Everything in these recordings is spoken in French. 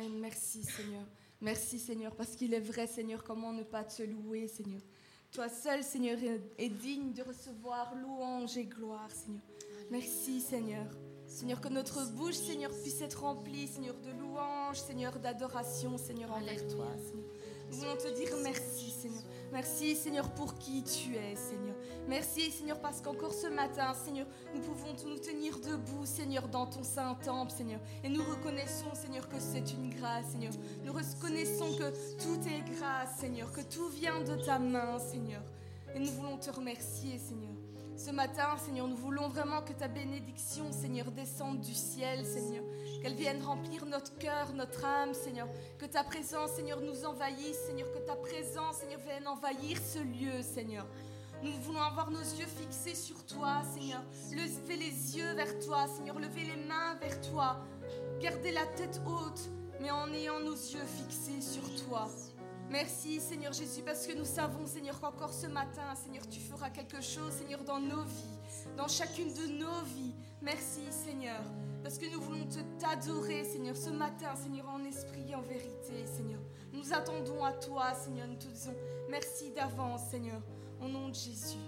Amen. Merci Seigneur. Merci Seigneur, parce qu'il est vrai Seigneur, comment ne pas te louer Seigneur. Toi seul Seigneur est- digne de recevoir louange et gloire Seigneur. Merci Seigneur. Seigneur, que notre bouche Seigneur puisse être remplie Seigneur de louange, Seigneur d'adoration Seigneur envers toi Seigneur. Nous voulons te dire merci Seigneur. Merci Seigneur pour qui tu es Seigneur. Merci Seigneur parce qu'encore ce matin Seigneur, nous pouvons nous tenir debout Seigneur dans ton saint temple Seigneur. Et nous reconnaissons Seigneur que c'est une grâce Seigneur. Nous reconnaissons que tout est grâce Seigneur, que tout vient de ta main Seigneur. Et nous voulons te remercier Seigneur. Ce matin, Seigneur, nous voulons vraiment que ta bénédiction, Seigneur, descende du ciel, Seigneur. Qu'elle vienne remplir notre cœur, notre âme, Seigneur. Que ta présence, Seigneur, nous envahisse, Seigneur. Que ta présence, Seigneur, vienne envahir ce lieu, Seigneur. Nous voulons avoir nos yeux fixés sur toi, Seigneur. Lever les yeux vers toi, Seigneur. Lever les mains vers toi. Garder la tête haute, mais en ayant nos yeux fixés sur toi. Merci Seigneur Jésus parce que nous savons Seigneur qu'encore ce matin Seigneur tu feras quelque chose Seigneur dans nos vies, dans chacune de nos vies. Merci Seigneur parce que nous voulons te t'adorer Seigneur ce matin Seigneur en esprit et en vérité Seigneur. Nous attendons à toi Seigneur, nous te disons merci d'avance Seigneur au nom de Jésus.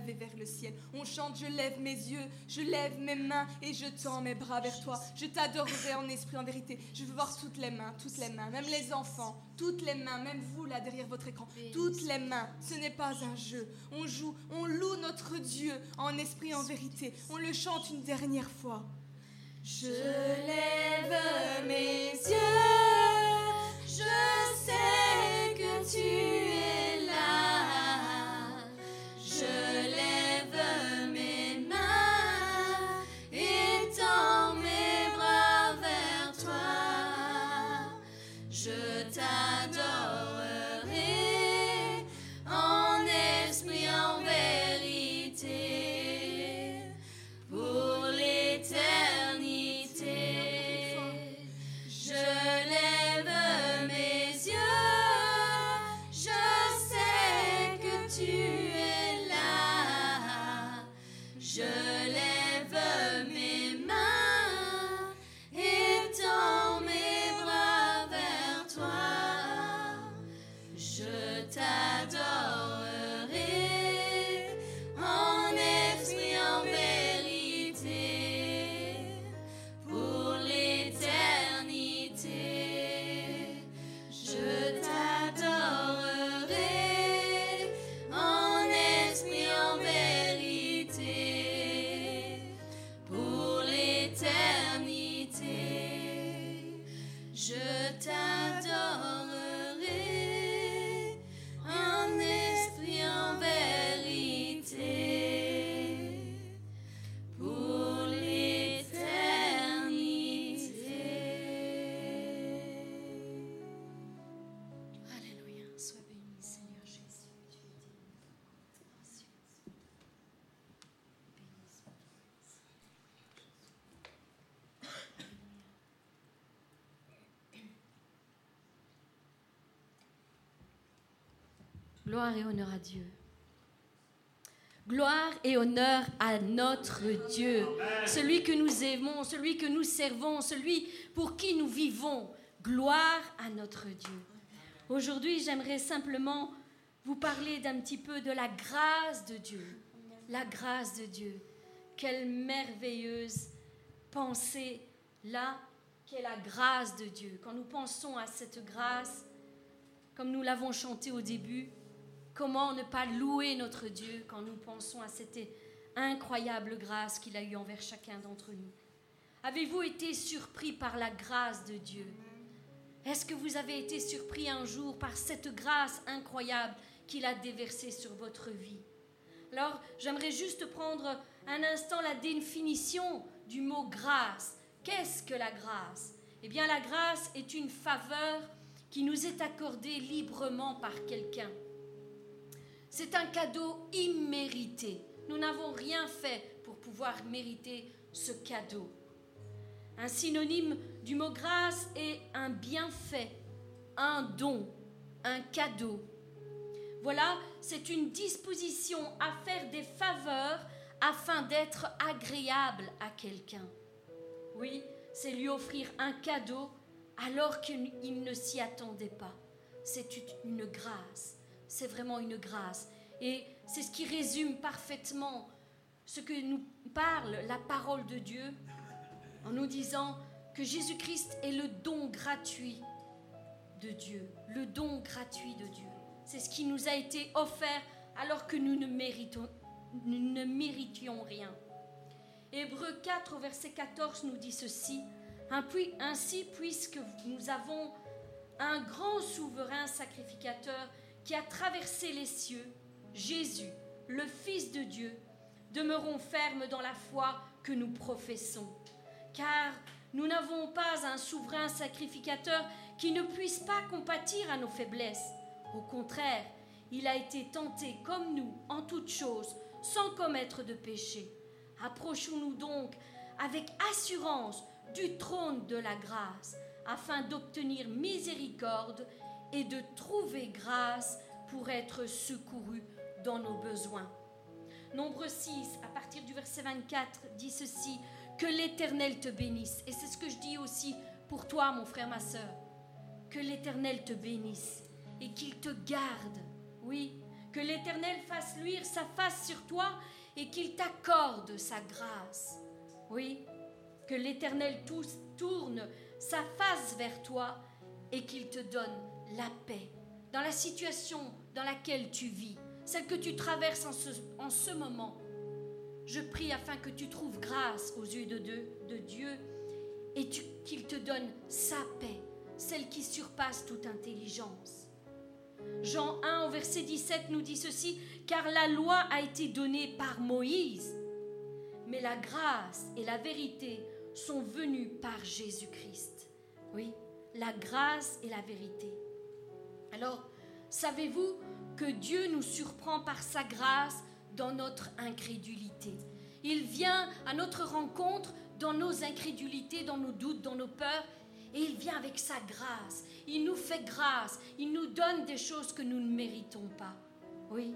Vers le ciel. On chante, je lève mes yeux, je lève mes mains et je tends mes bras vers toi. Je t'adorerai en esprit, en vérité. Je veux voir toutes les mains, toutes les mains, même les enfants, toutes les mains, même vous là derrière votre écran. Toutes les mains. Ce n'est pas un jeu. On joue, on loue notre Dieu en esprit, en vérité. On le chante une dernière fois. Je lève mes yeux, je sais que tu Gloire et honneur à Dieu. Gloire et honneur à notre Dieu, celui que nous aimons, celui que nous servons, celui pour qui nous vivons. Gloire à notre Dieu. Aujourd'hui, j'aimerais simplement vous parler d'un petit peu de la grâce de Dieu. La grâce de Dieu. Quelle merveilleuse pensée là qu'est la grâce de Dieu. Quand nous pensons à cette grâce, comme nous l'avons chanté au début, comment ne pas louer notre Dieu quand nous pensons à cette incroyable grâce qu'il a eue envers chacun d'entre nous? Avez-vous été surpris par la grâce de Dieu? Est-ce que vous avez été surpris un jour par cette grâce incroyable qu'il a déversée sur votre vie? Alors, j'aimerais juste prendre un instant la définition du mot grâce. Qu'est-ce que la grâce? Eh bien, la grâce est une faveur qui nous est accordée librement par quelqu'un. C'est un cadeau immérité. Nous n'avons rien fait pour pouvoir mériter ce cadeau. Un synonyme du mot grâce est un bienfait, un don, un cadeau. Voilà, c'est une disposition à faire des faveurs afin d'être agréable à quelqu'un. Oui, c'est lui offrir un cadeau alors qu'il ne s'y attendait pas. C'est une grâce c'est vraiment une grâce. Et c'est ce qui résume parfaitement ce que nous parle la parole de Dieu en nous disant que Jésus-Christ est le don gratuit de Dieu, le don gratuit de Dieu. C'est ce qui nous a été offert alors que nous ne, méritons, nous ne méritions rien. Hébreu 4 au verset 14 nous dit ceci. Ainsi, puisque nous avons un grand souverain sacrificateur qui a traversé les cieux, Jésus, le Fils de Dieu, demeurons fermes dans la foi que nous professons. Car nous n'avons pas un souverain sacrificateur qui ne puisse pas compatir à nos faiblesses. Au contraire, il a été tenté comme nous en toutes choses, sans commettre de péché. Approchons-nous donc avec assurance du trône de la grâce, afin d'obtenir miséricorde et de trouver grâce pour être secouru dans nos besoins. Nombre 6, à partir du verset 24, dit ceci, que l'Éternel te bénisse. Et c'est ce que je dis aussi pour toi, mon frère, ma soeur. Que l'Éternel te bénisse et qu'il te garde. Oui, que l'Éternel fasse luire sa face sur toi et qu'il t'accorde sa grâce. Oui, que l'Éternel tourne sa face vers toi et qu'il te donne la paix dans la situation dans laquelle tu vis, celle que tu traverses en ce, en ce moment. Je prie afin que tu trouves grâce aux yeux de, de Dieu et qu'il te donne sa paix, celle qui surpasse toute intelligence. Jean 1 au verset 17 nous dit ceci, car la loi a été donnée par Moïse, mais la grâce et la vérité sont venues par Jésus-Christ. Oui, la grâce et la vérité. Alors, savez-vous que Dieu nous surprend par sa grâce dans notre incrédulité? Il vient à notre rencontre dans nos incrédulités, dans nos doutes, dans nos peurs, et il vient avec sa grâce. Il nous fait grâce. Il nous donne des choses que nous ne méritons pas. Oui.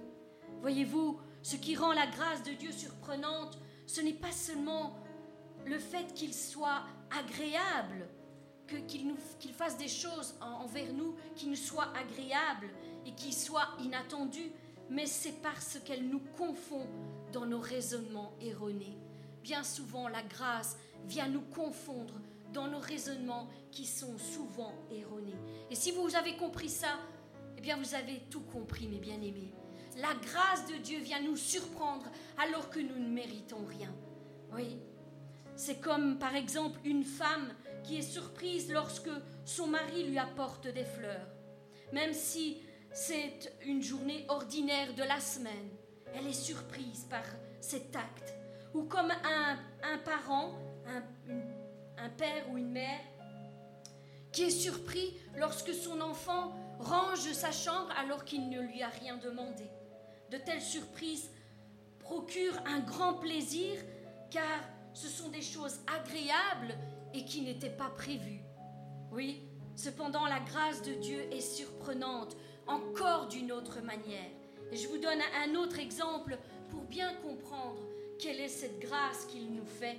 Voyez-vous, ce qui rend la grâce de Dieu surprenante, ce n'est pas seulement le fait qu'il soit agréable, qu'il fasse des choses envers nous qui nous soient agréables et qui soient inattendues, mais c'est parce qu'elle nous confond dans nos raisonnements erronés. Bien souvent, la grâce vient nous confondre dans nos raisonnements qui sont souvent erronés. Et si vous avez compris ça, eh bien vous avez tout compris, mes bien-aimés. La grâce de Dieu vient nous surprendre alors que nous ne méritons rien. Oui. C'est comme par exemple une femme qui est surprise lorsque son mari lui apporte des fleurs. Même si c'est une journée ordinaire de la semaine, elle est surprise par cet acte. Ou comme un, un parent, un, un père ou une mère qui est surpris lorsque son enfant range sa chambre alors qu'il ne lui a rien demandé. De telles surprises procurent un grand plaisir car ce sont des choses agréables et qui n'étaient pas prévues. Oui, cependant la grâce de Dieu est surprenante encore d'une autre manière. Et je vous donne un autre exemple pour bien comprendre quelle est cette grâce qu'il nous fait.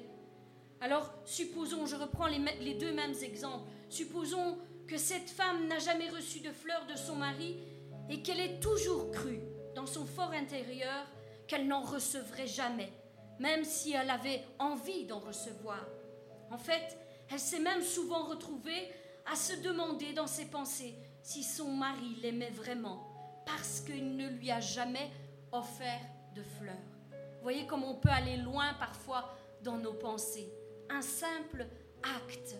Alors, supposons, je reprends les, deux mêmes exemples, supposons que cette femme n'a jamais reçu de fleurs de son mari et qu'elle ait toujours cru dans son fort intérieur qu'elle n'en recevrait jamais, même si elle avait envie d'en recevoir. En fait, elle s'est même souvent retrouvée à se demander dans ses pensées si son mari l'aimait vraiment, parce qu'il ne lui a jamais offert de fleurs. voyez comme on peut aller loin parfois dans nos pensées un simple acte.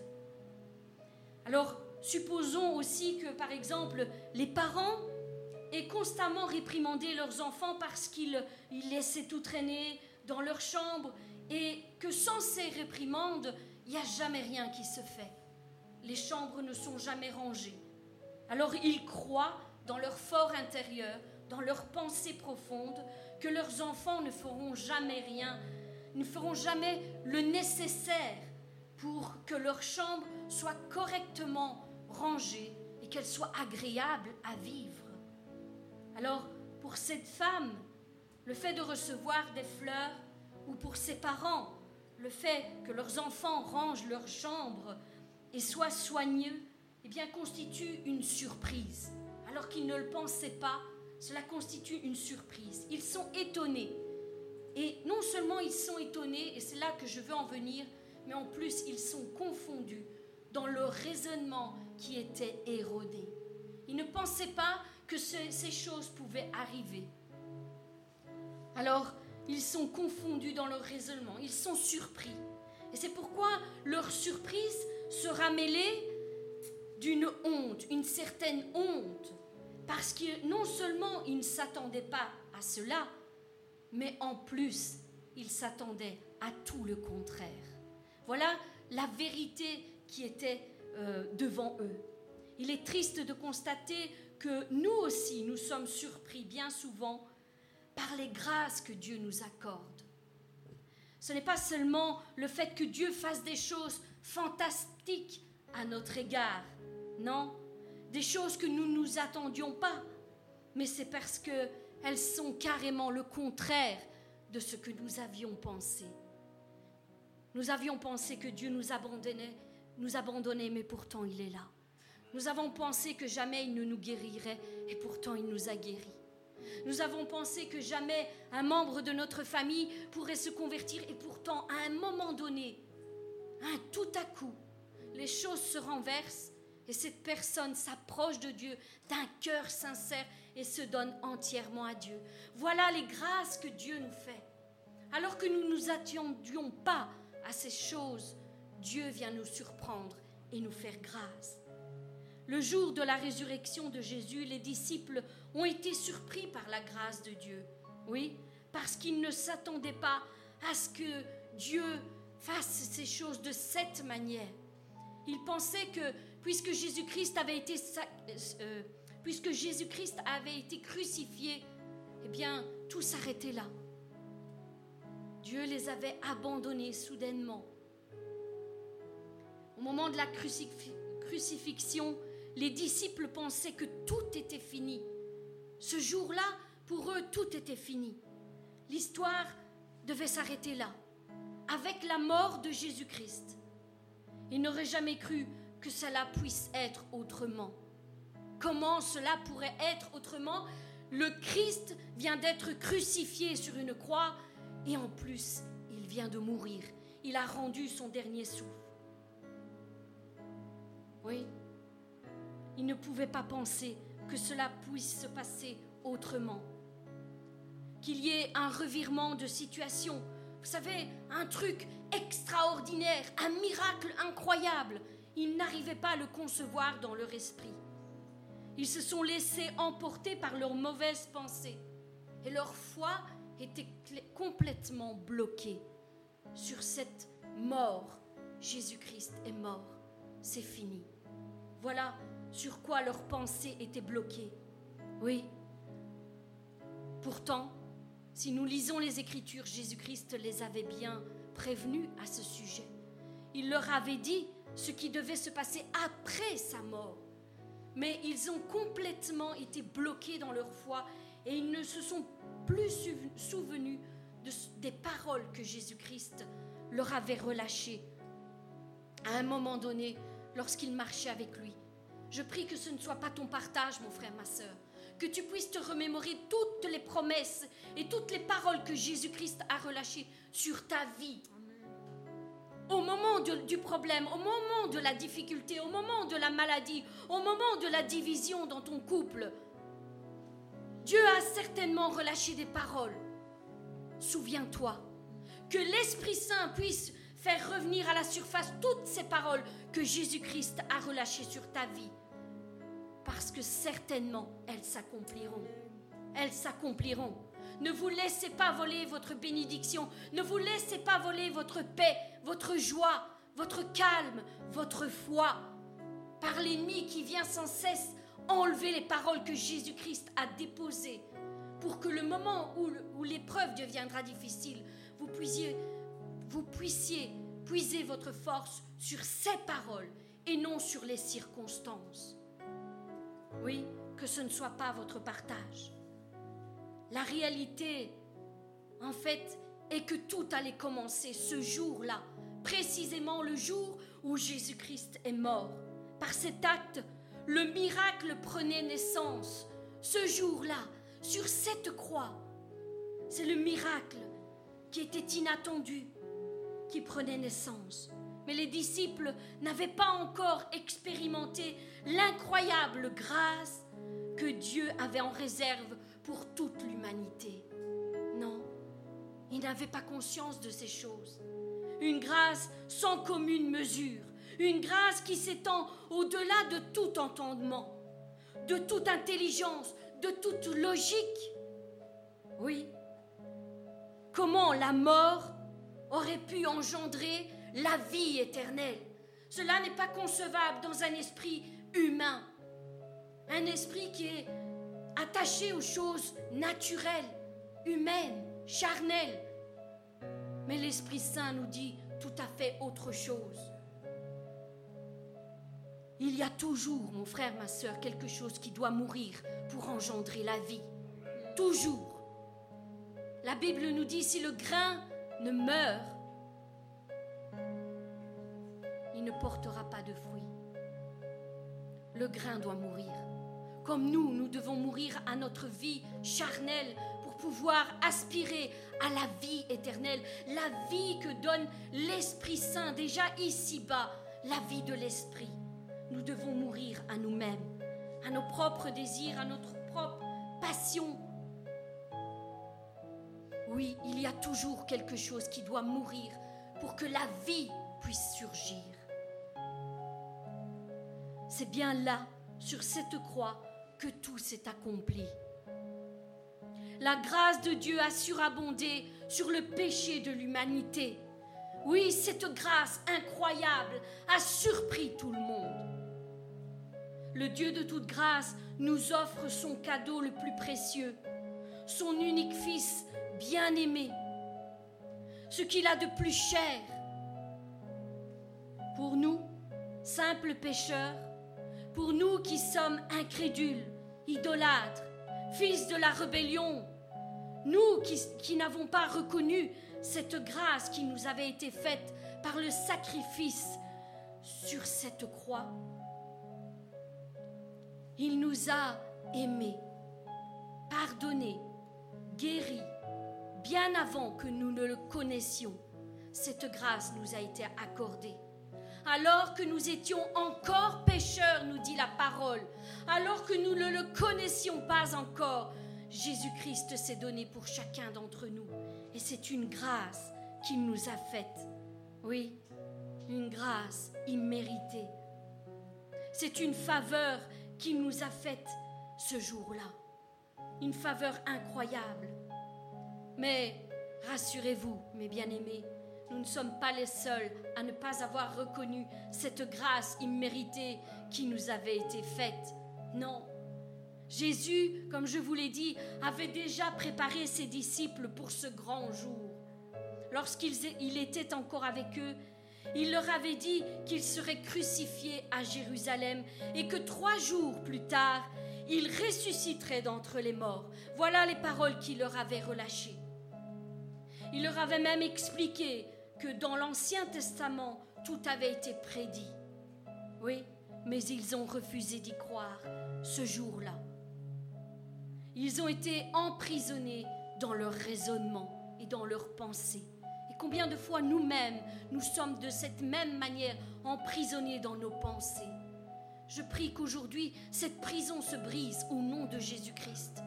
Alors, supposons aussi que, par exemple, les parents aient constamment réprimandé leurs enfants parce qu'ils laissaient tout traîner dans leur chambre et que sans ces réprimandes, il n'y a jamais rien qui se fait. Les chambres ne sont jamais rangées. Alors ils croient dans leur fort intérieur, dans leur pensée profonde, que leurs enfants ne feront jamais rien ne feront jamais le nécessaire pour que leur chambre soit correctement rangée et qu'elle soit agréable à vivre. Alors, pour cette femme, le fait de recevoir des fleurs, ou pour ses parents, le fait que leurs enfants rangent leur chambre et soient soigneux, eh bien, constitue une surprise. Alors qu'ils ne le pensaient pas, cela constitue une surprise. Ils sont étonnés et non seulement ils sont étonnés, et c'est là que je veux en venir, mais en plus ils sont confondus dans leur raisonnement qui était érodé. Ils ne pensaient pas que ces choses pouvaient arriver. Alors, ils sont confondus dans leur raisonnement, ils sont surpris. Et c'est pourquoi leur surprise sera mêlée d'une honte, une certaine honte, parce que non seulement ils ne s'attendaient pas à cela, mais en plus, ils s'attendaient à tout le contraire. Voilà la vérité qui était euh, devant eux. Il est triste de constater que nous aussi, nous sommes surpris bien souvent par les grâces que Dieu nous accorde. Ce n'est pas seulement le fait que Dieu fasse des choses fantastiques à notre égard, non, des choses que nous ne nous attendions pas, mais c'est parce que elles sont carrément le contraire de ce que nous avions pensé. Nous avions pensé que Dieu nous abandonnait, nous abandonnait, mais pourtant il est là. Nous avons pensé que jamais il ne nous guérirait, et pourtant il nous a guéris. Nous avons pensé que jamais un membre de notre famille pourrait se convertir, et pourtant à un moment donné, un tout à coup, les choses se renversent et cette personne s'approche de Dieu d'un cœur sincère et se donne entièrement à Dieu. Voilà les grâces que Dieu nous fait. Alors que nous ne nous attendions pas à ces choses, Dieu vient nous surprendre et nous faire grâce. Le jour de la résurrection de Jésus, les disciples ont été surpris par la grâce de Dieu. Oui, parce qu'ils ne s'attendaient pas à ce que Dieu fasse ces choses de cette manière. Ils pensaient que puisque Jésus-Christ avait été euh, crucifié, eh bien, tout s'arrêtait là. Dieu les avait abandonnés soudainement. Au moment de la crucifixion, les disciples pensaient que tout était fini. Ce jour-là, pour eux, tout était fini. L'histoire devait s'arrêter là, avec la mort de Jésus-Christ. Ils n'auraient jamais cru que cela puisse être autrement. Comment cela pourrait être autrement? Le Christ vient d'être crucifié sur une croix et en plus, il vient de mourir. Il a rendu son dernier souffle. Oui, il ne pouvait pas penser que cela puisse se passer autrement. Qu'il y ait un revirement de situation. Vous savez, un truc extraordinaire, un miracle incroyable. Ils n'arrivaient pas à le concevoir dans leur esprit. Ils se sont laissés emporter par leurs mauvaises pensées et leur foi était complètement bloquée sur cette mort. Jésus-Christ est mort, c'est fini. Voilà sur quoi leurs pensées étaient bloquées. Oui. Pourtant, si nous lisons les Écritures, Jésus-Christ les avait bien prévenus à ce sujet. Il leur avait dit ce qui devait se passer après sa mort. Mais ils ont complètement été bloqués dans leur foi et ils ne se sont plus souvenus des paroles que Jésus-Christ leur avait relâchées à un moment donné lorsqu'il marchait avec lui. Je prie que ce ne soit pas ton partage, mon frère, ma soeur, que tu puisses te remémorer toutes les promesses et toutes les paroles que Jésus-Christ a relâchées sur ta vie au moment du problème, au moment de la difficulté, au moment de la maladie, au moment de la division dans ton couple, Dieu a certainement relâché des paroles. Souviens-toi que l'Esprit Saint puisse faire revenir à la surface toutes ces paroles que Jésus-Christ a relâchées sur ta vie. Parce que certainement, elles s'accompliront. Elles s'accompliront. Ne vous laissez pas voler votre bénédiction. Ne vous laissez pas voler votre paix, votre joie, votre calme, votre foi par l'ennemi qui vient sans cesse enlever les paroles que Jésus-Christ a déposées pour que le moment où, l'épreuve deviendra difficile, vous puissiez, vous puissiez puiser votre force sur ces paroles et non sur les circonstances. Oui, que ce ne soit pas votre partage. La réalité, en fait, est que tout allait commencer ce jour-là, précisément le jour où Jésus-Christ est mort. Par cet acte, le miracle prenait naissance. Ce jour-là, sur cette croix, c'est le miracle qui était inattendu qui prenait naissance. Mais les disciples n'avaient pas encore expérimenté l'incroyable grâce que Dieu avait en réserve pour toute l'humanité. Non, ils n'avaient pas conscience de ces choses. Une grâce sans commune mesure, une grâce qui s'étend au-delà de tout entendement, de toute intelligence, de toute logique. Oui, comment la mort aurait pu engendrer la vie éternelle Cela n'est pas concevable dans un esprit humain, un esprit qui est attaché aux choses naturelles, humaines, charnelles. Mais l'Esprit Saint nous dit tout à fait autre chose. Il y a toujours, mon frère, ma soeur, quelque chose qui doit mourir pour engendrer la vie. toujours. La Bible nous dit, si le grain ne meurt, il ne portera pas de fruits. Le grain doit mourir. Comme nous, nous devons mourir à notre vie charnelle pour pouvoir aspirer à la vie éternelle, la vie que donne l'Esprit Saint déjà ici-bas, la vie de l'Esprit. Nous devons mourir à nous-mêmes, à nos propres désirs, à notre propre passion. Oui, il y a toujours quelque chose qui doit mourir pour que la vie puisse surgir. C'est bien là, sur cette croix, que tout s'est accompli. La grâce de Dieu a surabondé sur le péché de l'humanité. Oui, cette grâce incroyable a surpris tout le monde. Le Dieu de toute grâce nous offre son cadeau le plus précieux, son unique Fils bien-aimé, ce qu'il a de plus cher. Pour nous, simples pécheurs, pour nous qui sommes incrédules, idolâtres, fils de la rébellion, nous qui, qui n'avons pas reconnu cette grâce qui nous avait été faite par le sacrifice sur cette croix. Il nous a aimés, pardonnés, guéris, bien avant que nous ne le connaissions. Cette grâce nous a été accordée alors que nous étions encore pécheurs, nous dit la parole, alors que nous ne le connaissions pas encore, Jésus-Christ s'est donné pour chacun d'entre nous. Et c'est une grâce qu'il nous a faite. Oui, une grâce imméritée. C'est une faveur qu'il nous a faite ce jour-là. Une faveur incroyable. Mais rassurez-vous, mes bien-aimés, nous ne sommes pas les seuls à ne pas avoir reconnu cette grâce imméritée qui nous avait été faite. Non. Jésus, comme je vous l'ai dit, avait déjà préparé ses disciples pour ce grand jour. Lorsqu'il était encore avec eux, il leur avait dit qu'il serait crucifié à Jérusalem et que trois jours plus tard, il ressusciterait d'entre les morts. Voilà les paroles qu'il leur avait relâchées. Il leur avait même expliqué que dans l'Ancien Testament, tout avait été prédit. Oui, mais ils ont refusé d'y croire ce jour-là. Ils ont été emprisonnés dans leur raisonnement et dans leurs pensées. Et combien de fois nous-mêmes, nous sommes de cette même manière emprisonnés dans nos pensées. Je prie qu'aujourd'hui, cette prison se brise au nom de Jésus-Christ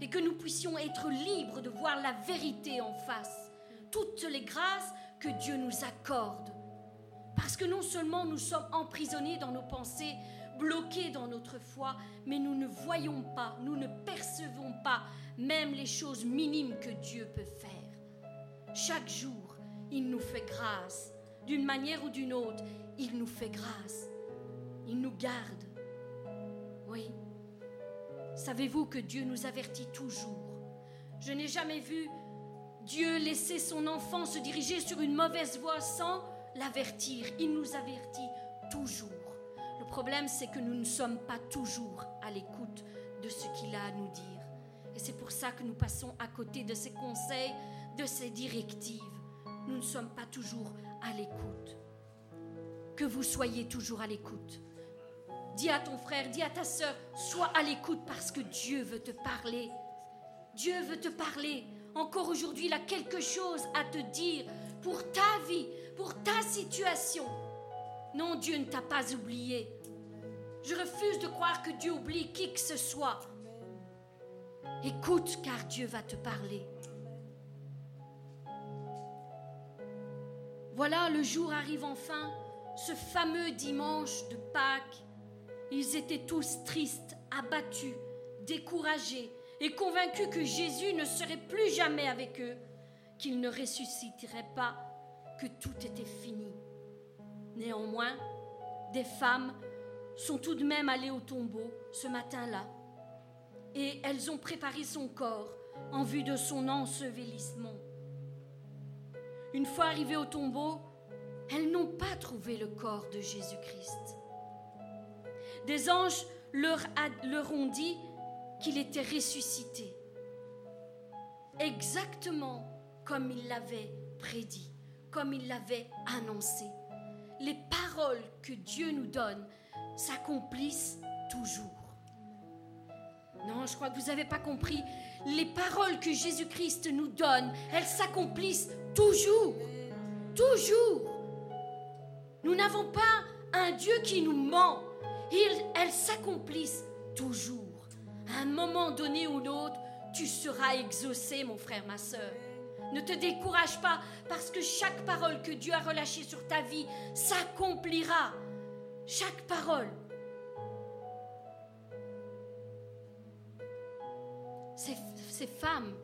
et que nous puissions être libres de voir la vérité en face. Toutes les grâces que Dieu nous accorde. Parce que non seulement nous sommes emprisonnés dans nos pensées, bloqués dans notre foi, mais nous ne voyons pas, nous ne percevons pas même les choses minimes que Dieu peut faire. Chaque jour, il nous fait grâce. D'une manière ou d'une autre, il nous fait grâce. Il nous garde. Oui. Savez-vous que Dieu nous avertit toujours? Je n'ai jamais vu Dieu laissait son enfant se diriger sur une mauvaise voie sans l'avertir. Il nous avertit toujours. Le problème, c'est que nous ne sommes pas toujours à l'écoute de ce qu'il a à nous dire. Et c'est pour ça que nous passons à côté de ses conseils, de ses directives. Nous ne sommes pas toujours à l'écoute. Que vous soyez toujours à l'écoute. Dis à ton frère, dis à ta soeur, sois à l'écoute parce que Dieu veut te parler. Dieu veut te parler. Encore aujourd'hui, il a quelque chose à te dire pour ta vie, pour ta situation. Non, Dieu ne t'a pas oublié. Je refuse de croire que Dieu oublie qui que ce soit. Écoute, car Dieu va te parler. Voilà, le jour arrive enfin, ce fameux dimanche de Pâques. Ils étaient tous tristes, abattus, découragés, et convaincus que Jésus ne serait plus jamais avec eux, qu'il ne ressusciterait pas, que tout était fini. Néanmoins, des femmes sont tout de même allées au tombeau ce matin-là, et elles ont préparé son corps en vue de son ensevelissement. Une fois arrivées au tombeau, elles n'ont pas trouvé le corps de Jésus-Christ. Des anges leur, leur ont dit qu'il était ressuscité. exactement comme il l'avait prédit, comme il l'avait annoncé. Les paroles que Dieu nous donne s'accomplissent toujours. Non, je crois que vous n'avez pas compris. Les paroles que Jésus-Christ nous donne, elles s'accomplissent toujours. Toujours. Nous n'avons pas un Dieu qui nous ment. elles s'accomplissent toujours. Un moment donné ou l'autre, tu seras exaucé, mon frère, ma soeur. Ne te décourage pas parce que chaque parole que Dieu a relâchée sur ta vie s'accomplira. Chaque parole. Ces, ces, femmes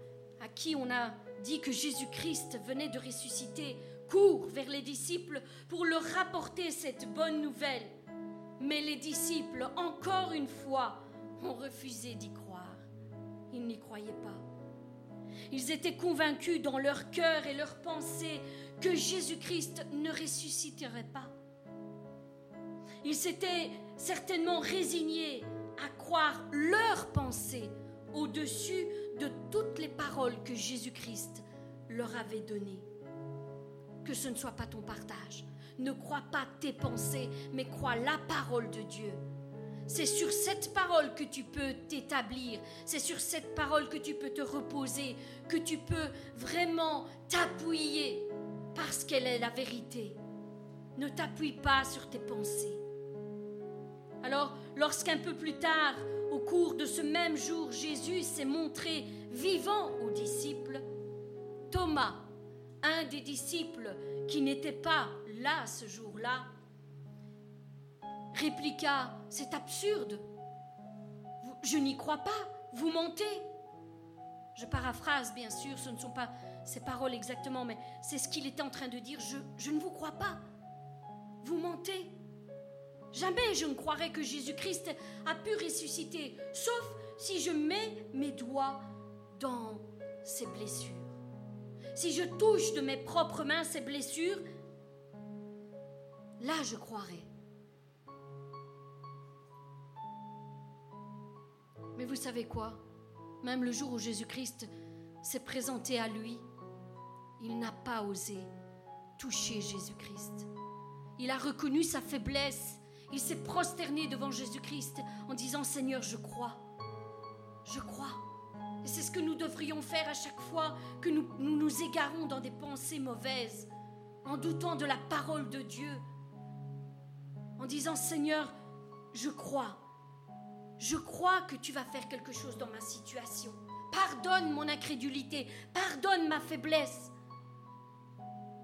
à qui on a dit que Jésus-Christ venait de ressusciter courent vers les disciples pour leur rapporter cette bonne nouvelle. Mais les disciples, encore une fois, ont refusé d'y croire. Ils n'y croyaient pas. Ils étaient convaincus dans leur cœur et leur pensée que Jésus-Christ ne ressusciterait pas. Ils s'étaient certainement résignés à croire leur pensée au-dessus de toutes les paroles que Jésus-Christ leur avait données. Que ce ne soit pas ton partage. Ne crois pas tes pensées, mais crois la parole de Dieu. C'est sur cette parole que tu peux t'établir, c'est sur cette parole que tu peux te reposer, que tu peux vraiment t'appuyer, parce qu'elle est la vérité. Ne t'appuie pas sur tes pensées. Alors, lorsqu'un peu plus tard, au cours de ce même jour, Jésus s'est montré vivant aux disciples, Thomas, un des disciples qui n'était pas là ce jour-là, répliqua C'est absurde. Je n'y crois pas. Vous mentez. Je paraphrase, bien sûr, ce ne sont pas ces paroles exactement, mais c'est ce qu'il était en train de dire. Je, ne vous crois pas. Vous mentez. Jamais je ne croirais que Jésus-Christ a pu ressusciter, sauf si je mets mes doigts dans ses blessures. Si je touche de mes propres mains ses blessures, là je croirais. Mais vous savez quoi? Même le jour où Jésus-Christ s'est présenté à lui, il n'a pas osé toucher Jésus-Christ. Il a reconnu sa faiblesse. Il s'est prosterné devant Jésus-Christ en disant Seigneur, je crois. Je crois. Et c'est ce que nous devrions faire à chaque fois que nous, nous nous égarons dans des pensées mauvaises, en doutant de la parole de Dieu, en disant Seigneur, je crois. Je crois que tu vas faire quelque chose dans ma situation. Pardonne mon incrédulité, pardonne ma faiblesse.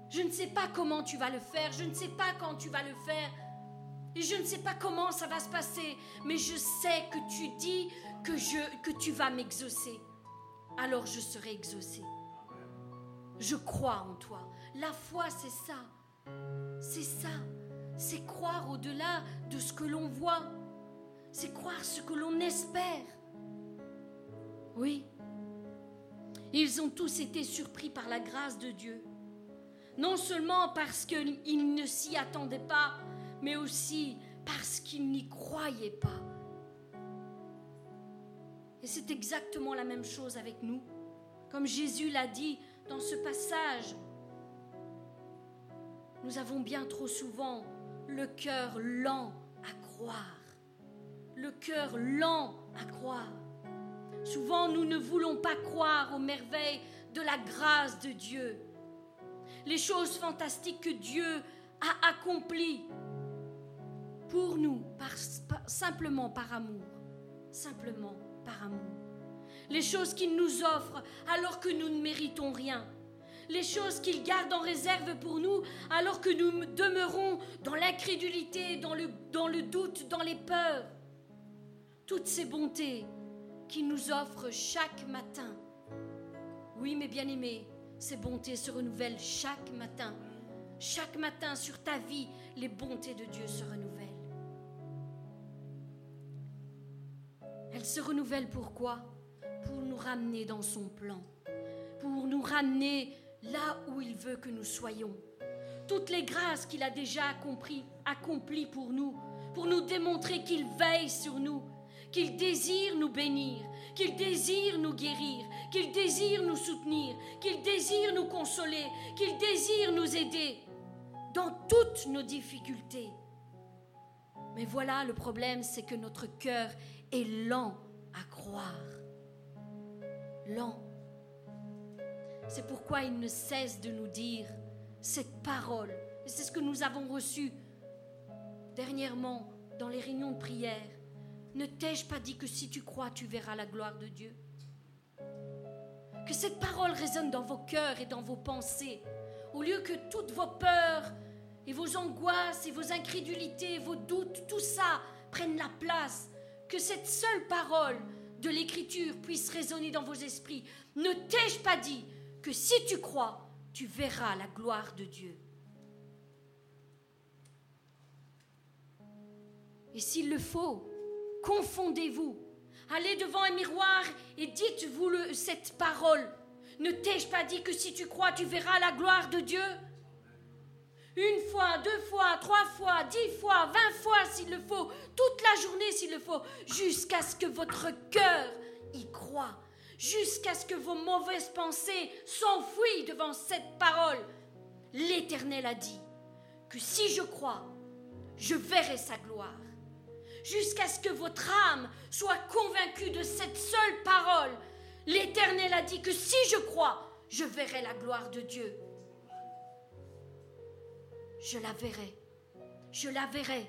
Je ne sais pas comment tu vas le faire, je ne sais pas quand tu vas le faire, et je ne sais pas comment ça va se passer, mais je sais que tu dis que, je, que tu vas m'exaucer. Alors je serai exaucé. Je crois en toi. La foi, c'est ça. C'est ça. C'est croire au-delà de ce que l'on voit c'est croire ce que l'on espère. Oui. Ils ont tous été surpris par la grâce de Dieu. Non seulement parce qu'ils ne s'y attendaient pas, mais aussi parce qu'ils n'y croyaient pas. Et c'est exactement la même chose avec nous. Comme Jésus l'a dit dans ce passage, nous avons bien trop souvent le cœur lent à croire le cœur lent à croire. Souvent, nous ne voulons pas croire aux merveilles de la grâce de Dieu, les choses fantastiques que Dieu a accomplies pour nous, simplement par amour, simplement par amour. Les choses qu'il nous offre alors que nous ne méritons rien. Les choses qu'il garde en réserve pour nous alors que nous demeurons dans l'incrédulité, dans le, dans le doute, dans les peurs toutes ces bontés qu'il nous offre chaque matin. Oui, mes bien-aimés, ces bontés se renouvellent chaque matin. Chaque matin sur ta vie, les bontés de Dieu se renouvellent. Elles se renouvellent pourquoi Pour nous ramener dans son plan, pour nous ramener là où il veut que nous soyons. Toutes les grâces qu'il a déjà accomplies, accomplies pour nous, pour nous démontrer qu'il veille sur nous, qu'il désire nous bénir, qu'il désire nous guérir, qu'il désire nous soutenir, qu'il désire nous consoler, qu'il désire nous aider dans toutes nos difficultés. Mais voilà, le problème, c'est que notre cœur est lent à croire. Lent. C'est pourquoi il ne cesse de nous dire cette parole. Et c'est ce que nous avons reçu dernièrement dans les réunions de prière. Ne t'ai-je pas dit que si tu crois, tu verras la gloire de Dieu? Que cette parole résonne dans vos cœurs et dans vos pensées, au lieu que toutes vos peurs et vos angoisses et vos incrédulités, vos doutes, tout ça prenne la place. Que cette seule parole de l'Écriture puisse résonner dans vos esprits. Ne t'ai-je pas dit que si tu crois, tu verras la gloire de Dieu? Et s'il le faut, confondez-vous. Allez devant un miroir et dites-vous cette parole. Ne t'ai-je pas dit que si tu crois, tu verras la gloire de Dieu? Une fois, deux fois, trois fois, dix fois, vingt fois s'il le faut, toute la journée s'il le faut, jusqu'à ce que votre cœur y croit, jusqu'à ce que vos mauvaises pensées s'enfuient devant cette parole. L'Éternel a dit que si je crois, je verrai sa gloire jusqu'à ce que votre âme soit convaincue de cette seule parole. L'Éternel a dit que si je crois, je verrai la gloire de Dieu. Je la verrai. Je la verrai.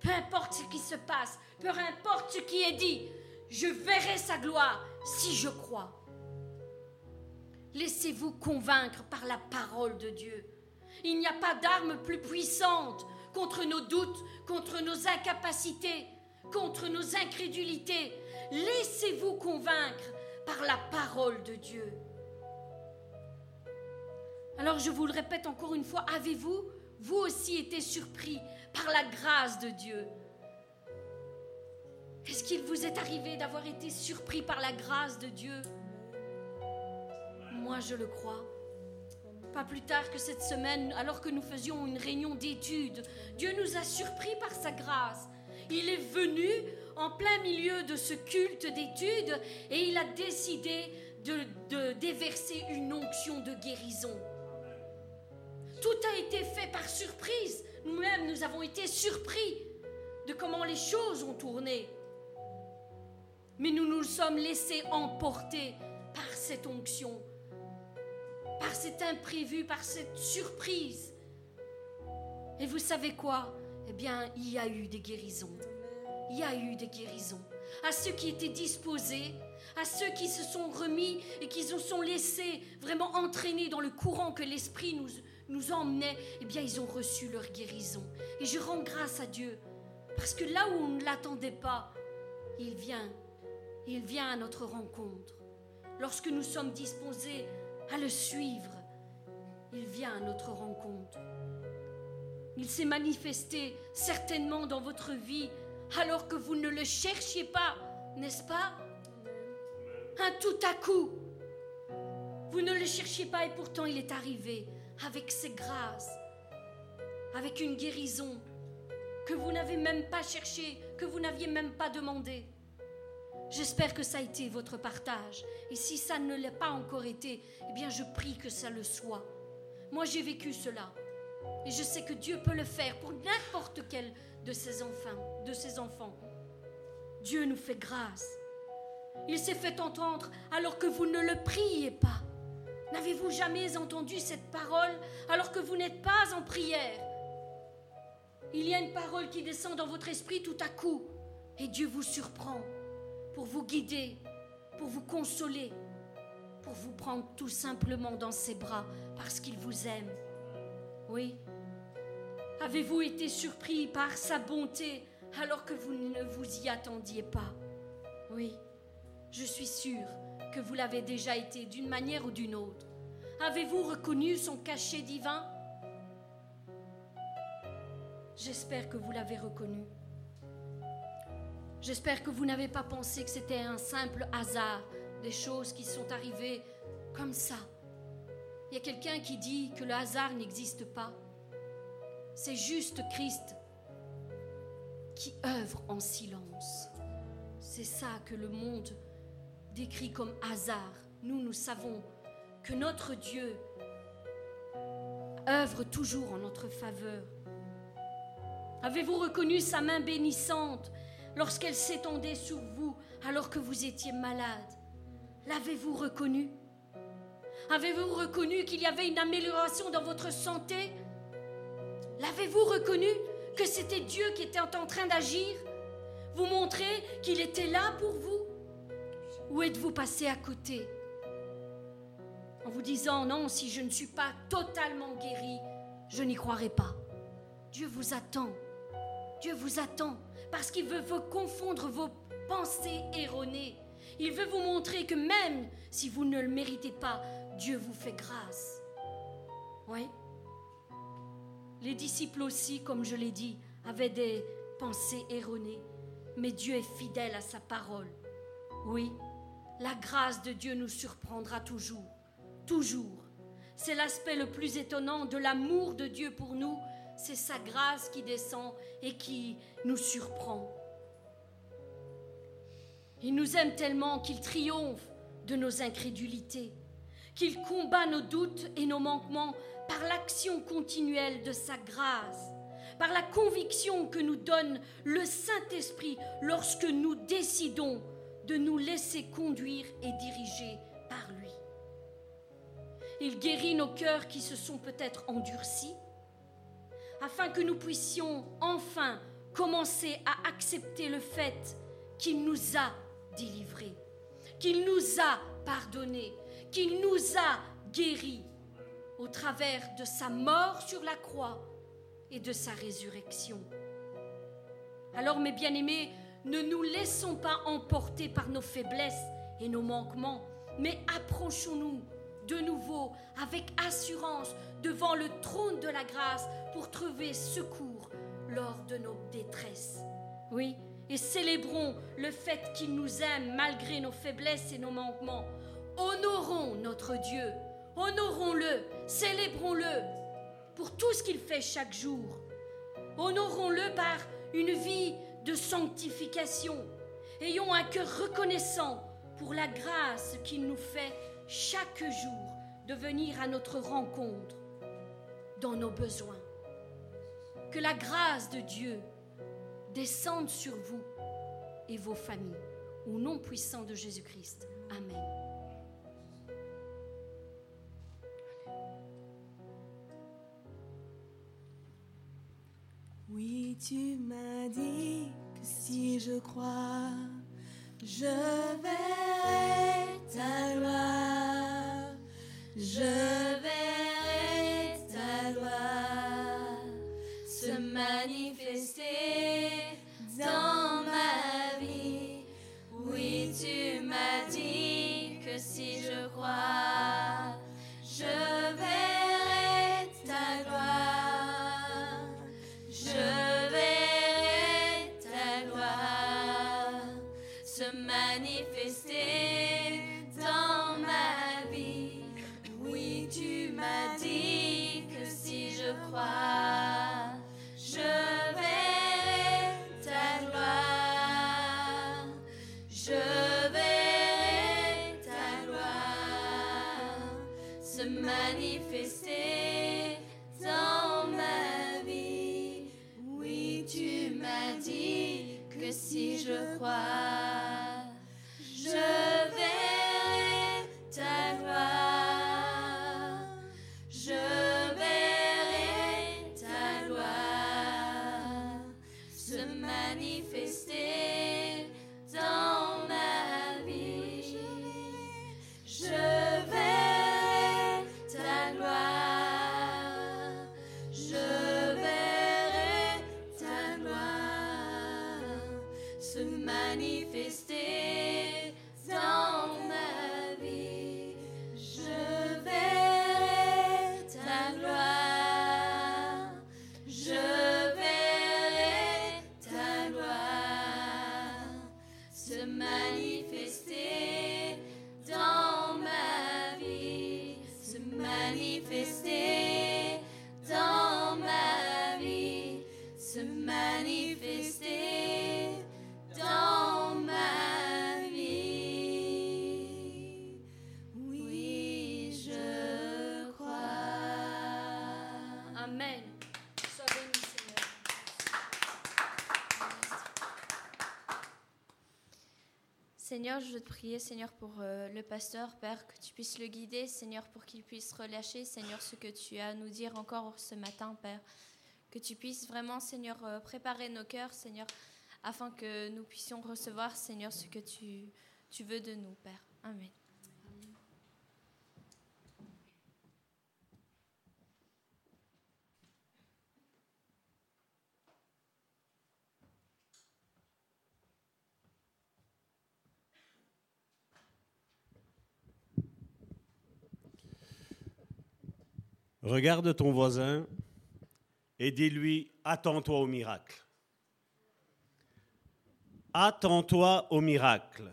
Peu importe ce qui se passe, peu importe ce qui est dit, je verrai sa gloire si je crois. Laissez-vous convaincre par la parole de Dieu. Il n'y a pas d'arme plus puissante contre nos doutes, contre nos incapacités, contre nos incrédulités. Laissez-vous convaincre par la parole de Dieu. Alors je vous le répète encore une fois, avez-vous, vous aussi, été surpris par la grâce de Dieu? Est-ce qu'il vous est arrivé d'avoir été surpris par la grâce de Dieu? Moi, je le crois. Plus tard que cette semaine, alors que nous faisions une réunion d'études, Dieu nous a surpris par sa grâce. Il est venu en plein milieu de ce culte d'études et il a décidé de, déverser une onction de guérison. Tout a été fait par surprise. Nous-mêmes, nous avons été surpris de comment les choses ont tourné. Mais nous nous sommes laissés emporter par cette onction par cet imprévu, par cette surprise. Et vous savez quoi? Eh bien, il y a eu des guérisons. Il y a eu des guérisons. À ceux qui étaient disposés, à ceux qui se sont remis et qui se sont laissés vraiment entraîner dans le courant que l'Esprit nous, emmenait, eh bien, ils ont reçu leur guérison. Et je rends grâce à Dieu, parce que là où on ne l'attendait pas, il vient. Il vient à notre rencontre. Lorsque nous sommes disposés à le suivre, il vient à notre rencontre. Il s'est manifesté certainement dans votre vie alors que vous ne le cherchiez pas, n'est-ce pas? Un tout à coup. Vous ne le cherchiez pas et pourtant il est arrivé avec ses grâces, avec une guérison que vous n'avez même pas cherchée, que vous n'aviez même pas demandé. J'espère que ça a été votre partage. Et si ça ne l'a pas encore été, eh bien je prie que ça le soit. Moi j'ai vécu cela. Et je sais que Dieu peut le faire pour n'importe quel de ses enfants, de ses enfants. Dieu nous fait grâce. Il s'est fait entendre alors que vous ne le priez pas. N'avez-vous jamais entendu cette parole alors que vous n'êtes pas en prière? Il y a une parole qui descend dans votre esprit tout à coup et Dieu vous surprend pour vous guider, pour vous consoler, pour vous prendre tout simplement dans ses bras parce qu'il vous aime. Oui. Avez-vous été surpris par sa bonté alors que vous ne vous y attendiez pas? Oui. Je suis sûre que vous l'avez déjà été d'une manière ou d'une autre. Avez-vous reconnu son cachet divin? J'espère que vous l'avez reconnu. J'espère que vous n'avez pas pensé que c'était un simple hasard, des choses qui sont arrivées comme ça. Il y a quelqu'un qui dit que le hasard n'existe pas. C'est juste Christ qui œuvre en silence. C'est ça que le monde décrit comme hasard. Nous, nous savons que notre Dieu œuvre toujours en notre faveur. Avez-vous reconnu sa main bénissante lorsqu'elle s'étendait sur vous alors que vous étiez malade. L'avez-vous reconnu? Avez-vous reconnu qu'il y avait une amélioration dans votre santé? L'avez-vous reconnu que c'était Dieu qui était en train d'agir? Vous montrer qu'il était là pour vous? Ou êtes-vous passé à côté? En vous disant non, si je ne suis pas totalement guéri, je n'y croirai pas. Dieu vous attend. Dieu vous attend parce qu'il veut vous confondre vos pensées erronées. Il veut vous montrer que même si vous ne le méritez pas, Dieu vous fait grâce. Oui. Les disciples aussi, comme je l'ai dit, avaient des pensées erronées. Mais Dieu est fidèle à sa parole. Oui, la grâce de Dieu nous surprendra toujours. Toujours. C'est l'aspect le plus étonnant de l'amour de Dieu pour nous. C'est sa grâce qui descend et qui nous surprend. Il nous aime tellement qu'il triomphe de nos incrédulités, qu'il combat nos doutes et nos manquements par l'action continuelle de sa grâce, par la conviction que nous donne le Saint-Esprit lorsque nous décidons de nous laisser conduire et diriger par lui. Il guérit nos cœurs qui se sont peut-être endurcis, afin que nous puissions enfin commencer à accepter le fait qu'il nous a délivrés, qu'il nous a pardonnés, qu'il nous a guéris au travers de sa mort sur la croix et de sa résurrection. Alors mes bien-aimés, ne nous laissons pas emporter par nos faiblesses et nos manquements, mais approchons-nous de nouveau avec assurance devant le trône de la grâce pour trouver secours lors de nos détresses. Oui, et célébrons le fait qu'il nous aime malgré nos faiblesses et nos manquements. Honorons notre Dieu, honorons-le, célébrons-le pour tout ce qu'il fait chaque jour. Honorons-le par une vie de sanctification. Ayons un cœur reconnaissant pour la grâce qu'il nous fait chaque jour de venir à notre rencontre dans nos besoins. Que la grâce de Dieu descende sur vous et vos familles. Au nom puissant de Jésus-Christ. Amen. Oui, tu m'as dit que si je crois, je verrai ta gloire. Je verrai ta gloire se manifester dans Je veux te prier, Seigneur, pour euh, le pasteur, Père, que tu puisses le guider, Seigneur, pour qu'il puisse relâcher, Seigneur, ce que tu as à nous dire encore ce matin, Père. Que tu puisses vraiment, Seigneur, euh, préparer nos cœurs, Seigneur, afin que nous puissions recevoir, Seigneur, ce que tu, tu veux de nous, Père. Amen. Regarde ton voisin et dis-lui, attends-toi au miracle. Attends-toi au miracle.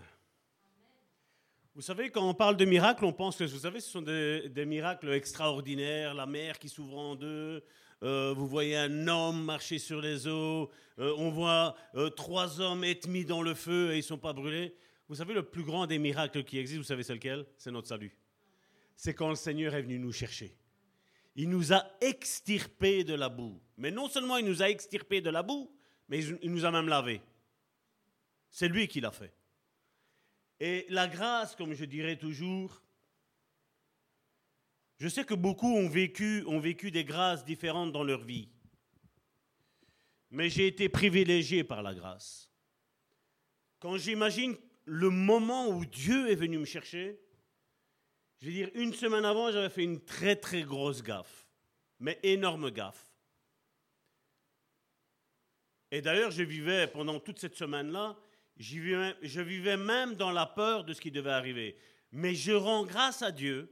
Vous savez, quand on parle de miracle, on pense que, vous savez, ce sont des, miracles extraordinaires, la mer qui s'ouvre en deux, euh, vous voyez un homme marcher sur les eaux, euh, on voit euh, trois hommes être mis dans le feu et ils ne sont pas brûlés. Vous savez, le plus grand des miracles qui existent, vous savez c'est lequel? C'est notre salut. C'est quand le Seigneur est venu nous chercher. Il nous a extirpés de la boue. Mais non seulement il nous a extirpés de la boue, mais il nous a même lavés. C'est lui qui l'a fait. Et la grâce, comme je dirais toujours, je sais que beaucoup ont vécu, ont vécu des grâces différentes dans leur vie. Mais j'ai été privilégié par la grâce. Quand j'imagine le moment où Dieu est venu me chercher, je veux dire, une semaine avant, j'avais fait une très très grosse gaffe, mais énorme gaffe. Et d'ailleurs, je vivais pendant toute cette semaine-là, je vivais même dans la peur de ce qui devait arriver. Mais je rends grâce à Dieu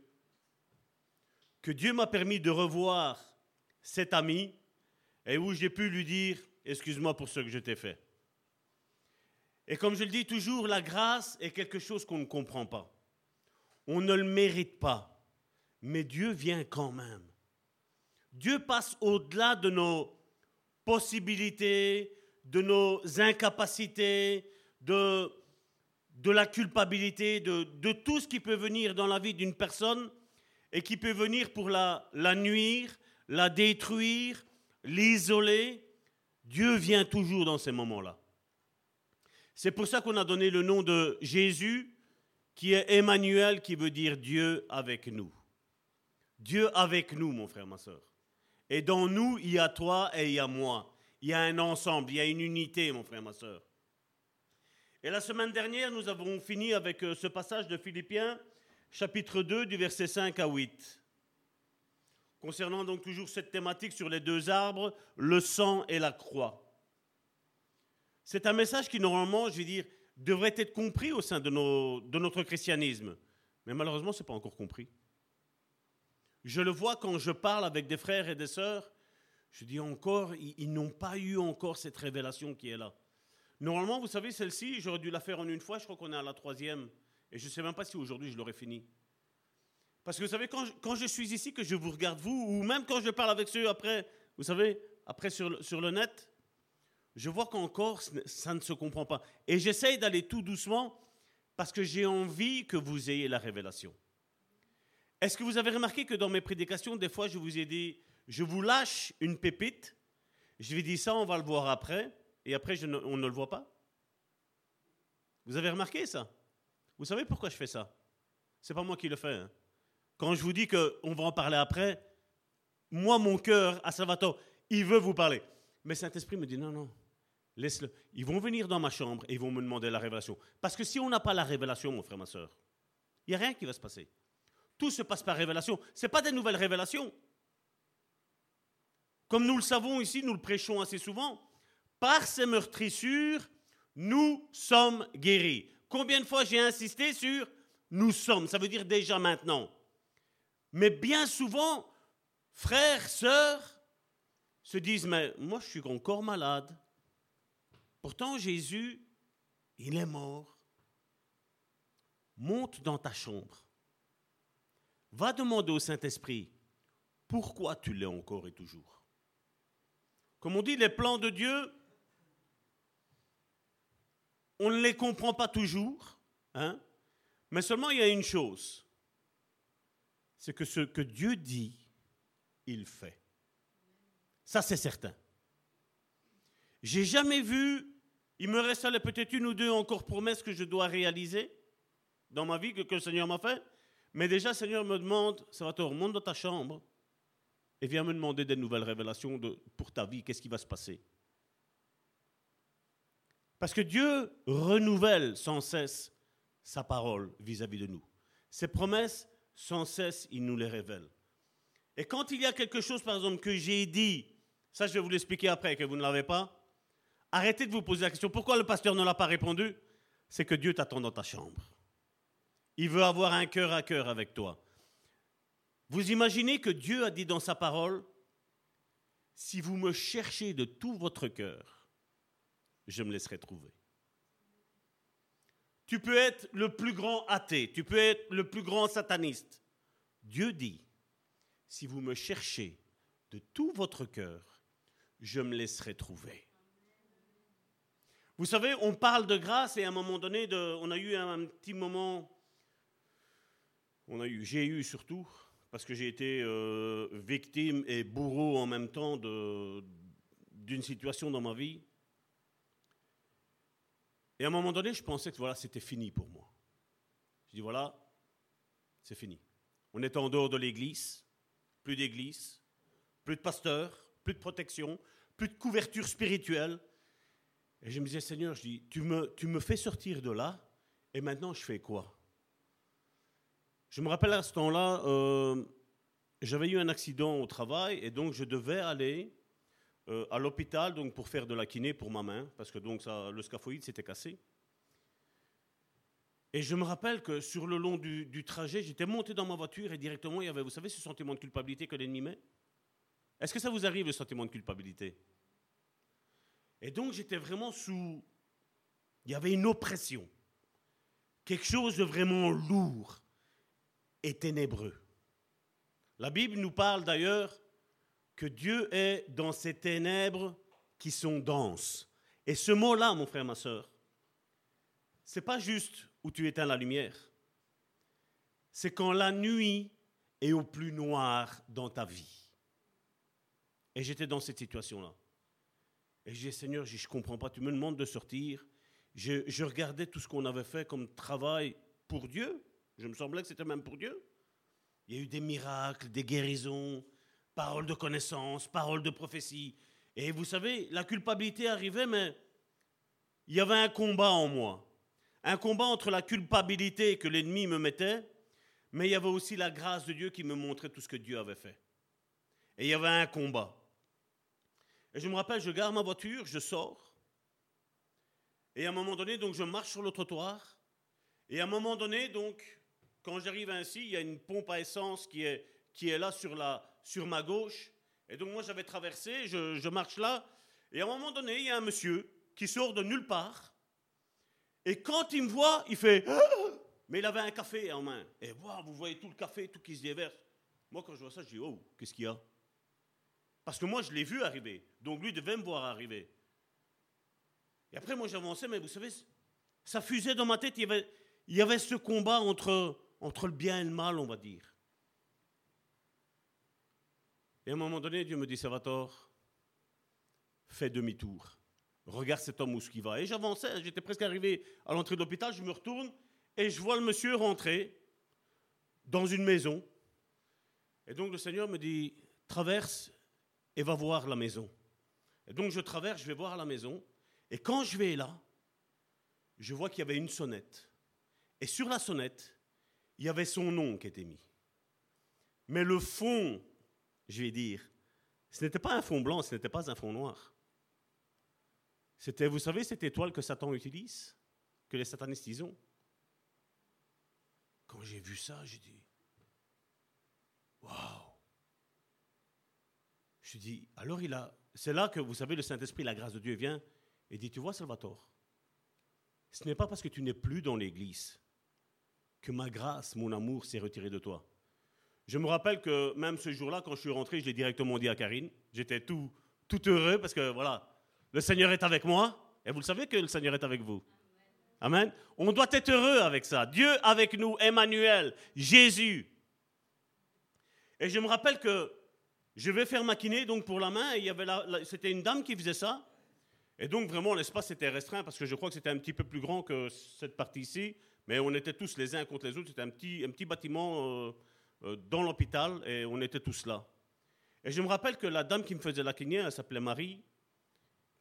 que Dieu m'a permis de revoir cet ami et où j'ai pu lui dire, excuse-moi pour ce que je t'ai fait. Et comme je le dis toujours, la grâce est quelque chose qu'on ne comprend pas. On ne le mérite pas, mais Dieu vient quand même. Dieu passe au-delà de nos possibilités, de nos incapacités, de, la culpabilité, de, tout ce qui peut venir dans la vie d'une personne et qui peut venir pour la nuire, la détruire, l'isoler. Dieu vient toujours dans ces moments-là. C'est pour ça qu'on a donné le nom de Jésus qui est Emmanuel, qui veut dire Dieu avec nous. Dieu avec nous, mon frère, ma soeur. Et dans nous, il y a toi et il y a moi. Il y a un ensemble, il y a une unité, mon frère, ma soeur. Et la semaine dernière, nous avons fini avec euh, ce passage de Philippiens, chapitre 2, du verset 5 à 8. Concernant donc toujours cette thématique sur les deux arbres, le sang et la croix. C'est un message qui, normalement, je vais dire, devrait être compris au sein de, notre christianisme. Mais malheureusement, ce n'est pas encore compris. Je le vois quand je parle avec des frères et des sœurs, je dis encore, ils, n'ont pas eu encore cette révélation qui est là. Normalement, vous savez, celle-ci, j'aurais dû la faire en une fois, je crois qu'on est à la troisième. Et je ne sais même pas si aujourd'hui je l'aurais fini. Parce que vous savez, quand je, suis ici, que je vous regarde vous, ou même quand je parle avec ceux après, vous savez, après sur le net, je vois qu'encore ça ne se comprend pas. Et j'essaye d'aller tout doucement parce que j'ai envie que vous ayez la révélation. Est-ce que vous avez remarqué que dans mes prédications, des fois, je vous ai dit, je vous lâche une pépite, je vais dire ça, on va le voir après, et après, on ne le voit pas Vous avez remarqué ça? Vous savez pourquoi je fais ça? C'est pas moi qui le fais. Hein. Quand je vous dis qu'on va en parler après, moi, mon cœur, à Salvatore, il veut vous parler. Mais Saint-Esprit me dit, non, non, laisse-le. Ils vont venir dans ma chambre et ils vont me demander la révélation. Parce que si on n'a pas la révélation, mon frère, ma soeur, il n'y a rien qui va se passer. Tout se passe par révélation. Ce n'est pas des nouvelles révélations. Comme nous le savons ici, nous le prêchons assez souvent, par ces meurtrissures, nous sommes guéris. Combien de fois j'ai insisté sur nous sommes, ça veut dire déjà maintenant. Mais bien souvent, frères, sœurs, se disent, mais moi je suis encore malade. Pourtant, Jésus, il est mort. Monte dans ta chambre. Va demander au Saint-Esprit, pourquoi tu l'es encore et toujours? Comme on dit, les plans de Dieu, on ne les comprend pas toujours, hein? Mais seulement il y a une chose, c'est que ce que Dieu dit, il fait. Ça, c'est certain. J'ai jamais vu Il me reste peut-être une ou deux encore promesses que je dois réaliser dans ma vie, que, le Seigneur m'a fait. Mais déjà, le Seigneur me demande, Salvatore, monte dans ta chambre et viens me demander des nouvelles révélations pour ta vie, qu'est-ce qui va se passer? Parce que Dieu renouvelle sans cesse sa parole vis-à-vis de nous. Ses promesses, sans cesse, il nous les révèle. Et quand il y a quelque chose, par exemple, que j'ai dit, ça je vais vous l'expliquer après, que vous ne l'avez pas, arrêtez de vous poser la question, pourquoi le pasteur ne l'a pas répondu? C'est que Dieu t'attend dans ta chambre. Il veut avoir un cœur à cœur avec toi. Vous imaginez que Dieu a dit dans sa parole, si vous me cherchez de tout votre cœur, je me laisserai trouver. Tu peux être le plus grand athée, tu peux être le plus grand sataniste. Dieu dit, si vous me cherchez de tout votre cœur, je me laisserai trouver. Vous savez, on parle de grâce et à un moment donné, on a eu un, petit moment, on a eu, j'ai eu surtout, parce que j'ai été euh, victime et bourreau en même temps d'une situation dans ma vie. Et à un moment donné, je pensais que voilà, c'était fini pour moi. Je dis voilà, c'est fini. On était en dehors de l'église, plus d'église, plus de pasteur, plus de protection, plus de couverture spirituelle. Et je me disais, Seigneur, je dis, tu me, tu me fais sortir de là, et maintenant je fais quoi? Je me rappelle à ce temps-là, euh, j'avais eu un accident au travail, et donc je devais aller euh, à l'hôpital donc pour faire de la kiné pour ma main, parce que donc ça, le scaphoïde s'était cassé. Et je me rappelle que sur le long du, trajet, j'étais monté dans ma voiture et directement, il y avait, vous savez, ce sentiment de culpabilité que l'ennemi met? Est-ce que ça vous arrive, le sentiment de culpabilité? Et donc, j'étais vraiment sous... Il y avait une oppression. Quelque chose de vraiment lourd et ténébreux. La Bible nous parle d'ailleurs que Dieu est dans ces ténèbres qui sont denses. Et ce mot-là, mon frère, ma soeur, c'est pas juste où tu éteins la lumière. C'est quand la nuit est au plus noir dans ta vie. Et j'étais dans cette situation-là. Et je dis, Seigneur, je ne comprends pas, tu me demandes de sortir. Je, je regardais tout ce qu'on avait fait comme travail pour Dieu. Je me semblais que c'était même pour Dieu. Il y a eu des miracles, des guérisons, parole de connaissance, parole de prophétie. Et vous savez, la culpabilité arrivait, mais il y avait un combat en moi. Un combat entre la culpabilité que l'ennemi me mettait, mais il y avait aussi la grâce de Dieu qui me montrait tout ce que Dieu avait fait. Et il y avait un combat. Et je me rappelle, je garde ma voiture, je sors. Et à un moment donné, donc, je marche sur le trottoir. Et à un moment donné, donc, quand j'arrive ainsi, il y a une pompe à essence qui est, qui est là sur la, sur ma gauche. Et donc moi j'avais traversé, je, marche là, et à un moment donné, il y a un monsieur qui sort de nulle part. Et quand il me voit, il fait Mais il avait un café en main. Et vous voyez tout le café, tout qui se déverse. Moi, quand je vois ça, je dis Oh, qu'est-ce qu'il y a? Parce que moi, je l'ai vu arriver. Donc lui devait me voir arriver. Et après, moi, j'avançais, mais vous savez, ça fusait dans ma tête. Il y avait, il y avait ce combat entre, entre le bien et le mal, on va dire. Et à un moment donné, Dieu me dit, Salvatore, fais demi-tour. Regarde cet homme où ce qu'il va. Et j'avançais, j'étais presque arrivé à l'entrée de l'hôpital, je me retourne et je vois le monsieur rentrer dans une maison. Et donc le Seigneur me dit, traverse et va voir la maison. Et donc je traverse, je vais voir la maison. Et quand je vais là, je vois qu'il y avait une sonnette. Et sur la sonnette, il y avait son nom qui était mis. Mais le fond je vais dire, ce n'était pas un fond blanc, ce n'était pas un fond noir. C'était, vous savez, cette étoile que Satan utilise, que les satanistes ils ont. Quand j'ai vu ça, j'ai dit, waouh. Je dis, alors il a, c'est là que vous savez, le Saint-Esprit, la grâce de Dieu vient et dit, tu vois, Salvatore, ce n'est pas parce que tu n'es plus dans l'Église que ma grâce, mon amour s'est retiré de toi. Je me rappelle que même ce jour-là, quand je suis rentré, je l'ai directement dit à Karine. J'étais tout, tout heureux parce que voilà, le Seigneur est avec moi. Et vous le savez que le Seigneur est avec vous. Amen. On doit être heureux avec ça. Dieu avec nous, Emmanuel, Jésus. Et je me rappelle que je vais faire ma kiné donc pour la main il y avait c'était une dame qui faisait ça. Et donc, vraiment, l'espace était restreint parce que je crois que c'était un petit peu plus grand que cette partie ici. Mais on était tous les uns contre les autres. C'était un petit, un petit bâtiment euh, euh, dans l'hôpital et on était tous là. Et je me rappelle que la dame qui me faisait la elle s'appelait Marie.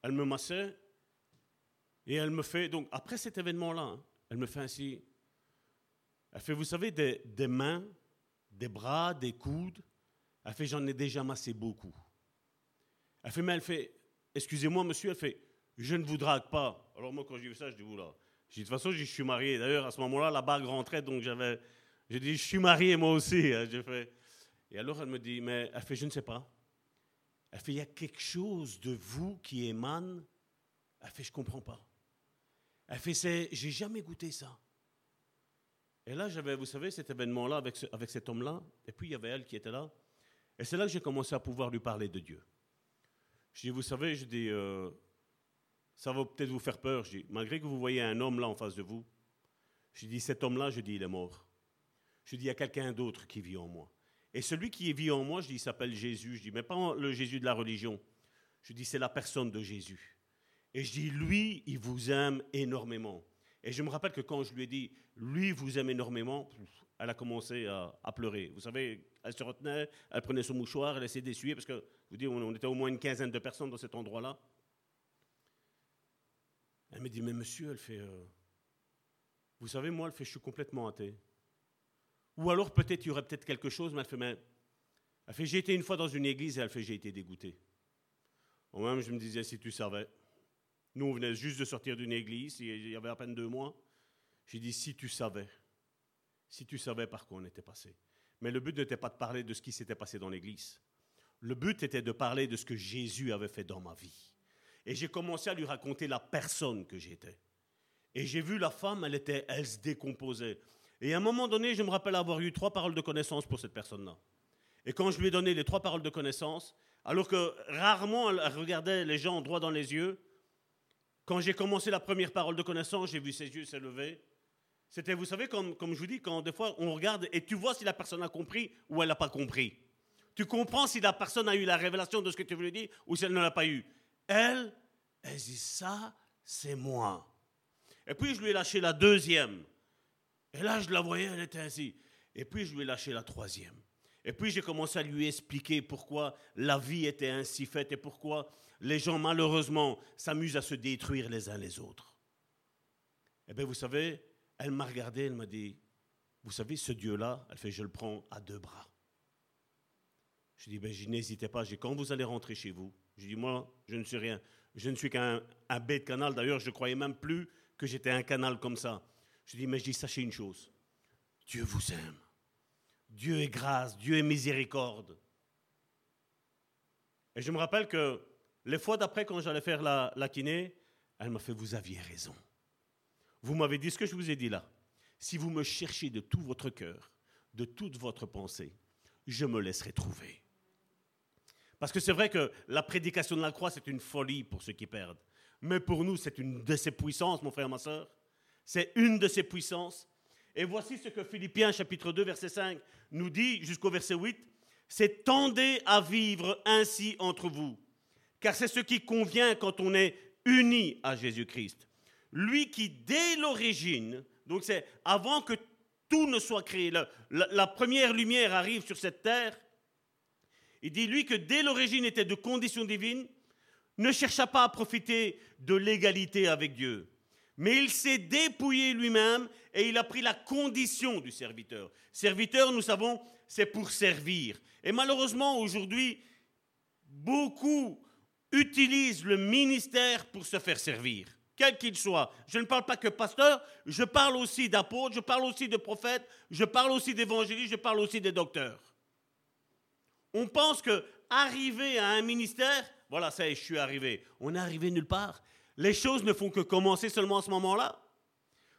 Elle me massait et elle me fait, donc après cet événement-là, hein, elle me fait ainsi. Elle fait, vous savez, des mains, des bras, des coudes. Elle fait, j'en ai déjà massé beaucoup. Elle fait, mais elle fait, excusez-moi monsieur, elle fait, je ne vous drague pas. Alors moi, quand j'ai vu ça, je dis, oula. de toute façon, je suis marié. D'ailleurs, à ce moment-là, la bague rentrait, donc j'avais, j'ai dit, je suis marié moi aussi. Hein. Et alors, elle me dit, mais elle fait, je ne sais pas. Elle fait, il y a quelque chose de vous qui émane. Elle fait, je ne comprends pas. Elle fait, c'est, j'ai jamais goûté ça. Et là, j'avais, vous savez, cet événement-là avec, avec cet homme-là. Et puis, il y avait elle qui était là. Et c'est là que j'ai commencé à pouvoir lui parler de Dieu. Je dis, vous savez, je dis, euh, ça va peut-être vous faire peur. Je dis, malgré que vous voyez un homme là en face de vous, je dis, cet homme-là, je dis, il est mort. Je dis, il y a quelqu'un d'autre qui vit en moi. Et celui qui vit en moi, je dis, il s'appelle Jésus. Je dis, mais pas le Jésus de la religion. Je dis, c'est la personne de Jésus. Et je dis, lui, il vous aime énormément. Et je me rappelle que quand je lui ai dit, lui vous aime énormément, elle a commencé à, pleurer. Vous savez, elle se retenait, elle prenait son mouchoir, elle essayait d'essuyer, parce que, vous dites, on était au moins une quinzaine de personnes dans cet endroit-là. Elle me dit, mais monsieur, elle fait, euh, vous savez, moi, elle fait, je suis complètement athée. Ou alors peut-être il y aurait peut-être quelque chose, mais elle fait, mais, elle fait, j'ai été une fois dans une église et elle fait, j'ai été dégoûté. Moi-même, je me disais, si tu savais. Nous, on venait juste de sortir d'une église, il y avait à peine deux mois. J'ai dit, si tu savais, si tu savais par quoi on était passé. Mais le but n'était pas de parler de ce qui s'était passé dans l'église. Le but était de parler de ce que Jésus avait fait dans ma vie. Et j'ai commencé à lui raconter la personne que j'étais. Et j'ai vu la femme, elle, était, elle se décomposait. Et à un moment donné, je me rappelle avoir eu trois paroles de connaissance pour cette personne-là. Et quand je lui ai donné les trois paroles de connaissance, alors que rarement elle regardait les gens droit dans les yeux, quand j'ai commencé la première parole de connaissance, j'ai vu ses yeux s'élever. C'était, vous savez, comme, comme je vous dis, quand des fois on regarde et tu vois si la personne a compris ou elle n'a pas compris. Tu comprends si la personne a eu la révélation de ce que tu voulais dire ou si elle ne l'a pas eu. Elle, elle dit ça, c'est moi. Et puis je lui ai lâché la deuxième. Et là, je la voyais, elle était ainsi. Et puis je lui ai lâché la troisième. Et puis j'ai commencé à lui expliquer pourquoi la vie était ainsi faite et pourquoi les gens, malheureusement, s'amusent à se détruire les uns les autres. Eh bien, vous savez, elle m'a regardé, elle m'a dit, vous savez, ce Dieu-là, elle fait, je le prends à deux bras. Je dis, ben, n'hésitez pas, quand vous allez rentrer chez vous, je dis, moi, je ne suis rien. Je ne suis qu'un un bête canal. D'ailleurs, je ne croyais même plus que j'étais un canal comme ça. Je dis, mais je dis, sachez une chose. Dieu vous aime. Dieu est grâce, Dieu est miséricorde. Et je me rappelle que les fois d'après, quand j'allais faire la, la kiné, elle m'a fait, vous aviez raison. Vous m'avez dit ce que je vous ai dit là. Si vous me cherchez de tout votre cœur, de toute votre pensée, je me laisserai trouver. Parce que c'est vrai que la prédication de la croix, c'est une folie pour ceux qui perdent. Mais pour nous, c'est une de ces puissances, mon frère, ma soeur. C'est une de ces puissances. Et voici ce que Philippiens chapitre 2, verset 5 nous dit jusqu'au verset 8. C'est tendez à vivre ainsi entre vous car c'est ce qui convient quand on est uni à Jésus-Christ. Lui qui, dès l'origine, donc c'est avant que tout ne soit créé, la, première lumière arrive sur cette terre, il dit, lui que dès l'origine était de condition divine, ne chercha pas à profiter de l'égalité avec Dieu, mais il s'est dépouillé lui-même et il a pris la condition du serviteur. Serviteur, nous savons, c'est pour servir. Et malheureusement, aujourd'hui, beaucoup utilise le ministère pour se faire servir, quel qu'il soit. Je ne parle pas que pasteur, je parle aussi d'apôtres, je parle aussi de prophètes, je parle aussi d'évangélistes, je parle aussi des docteurs. On pense que arriver à un ministère, voilà, ça y est, je suis arrivé. On est arrivé nulle part. Les choses ne font que commencer seulement à ce moment-là.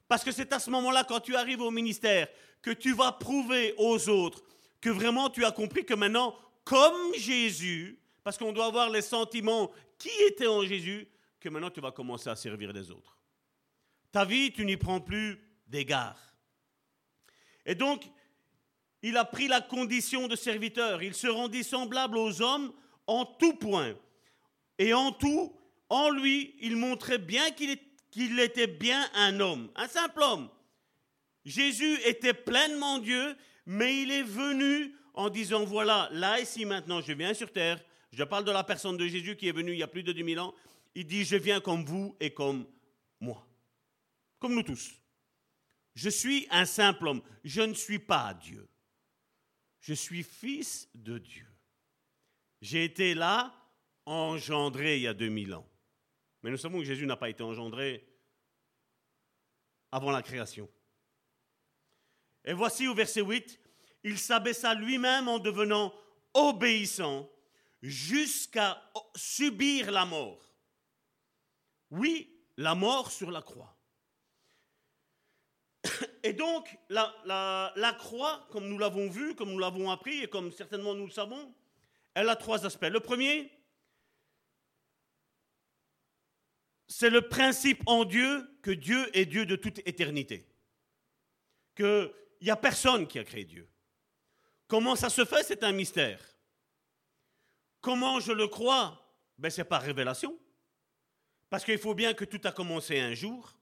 Parce que c'est à ce moment-là, quand tu arrives au ministère, que tu vas prouver aux autres que vraiment tu as compris que maintenant, comme Jésus, parce qu'on doit avoir les sentiments qui étaient en Jésus, que maintenant tu vas commencer à servir les autres. Ta vie, tu n'y prends plus d'égard. Et donc, il a pris la condition de serviteur. Il se rendit semblable aux hommes en tout point. Et en tout, en lui, il montrait bien qu'il était bien un homme, un simple homme. Jésus était pleinement Dieu, mais il est venu en disant, voilà, là, ici, maintenant, je viens sur terre, je parle de la personne de Jésus qui est venu il y a plus de 2000 ans, il dit, je viens comme vous et comme moi, comme nous tous. Je suis un simple homme, je ne suis pas Dieu. Je suis fils de Dieu. J'ai été là, engendré il y a 2000 ans. Mais nous savons que Jésus n'a pas été engendré avant la création. Et voici au verset 8, il s'abaissa lui-même en devenant obéissant jusqu'à subir la mort. Oui, la mort sur la croix. Et donc, la, croix, comme nous l'avons vu, comme nous l'avons appris et comme certainement nous le savons, elle a trois aspects. Le premier, c'est le principe en Dieu que Dieu est Dieu de toute éternité. Qu'il n'y a personne qui a créé Dieu. Comment ça se fait, c'est un mystère. Comment je le crois? Ben, C'est par révélation. Parce qu'il faut bien que tout a commencé un jour.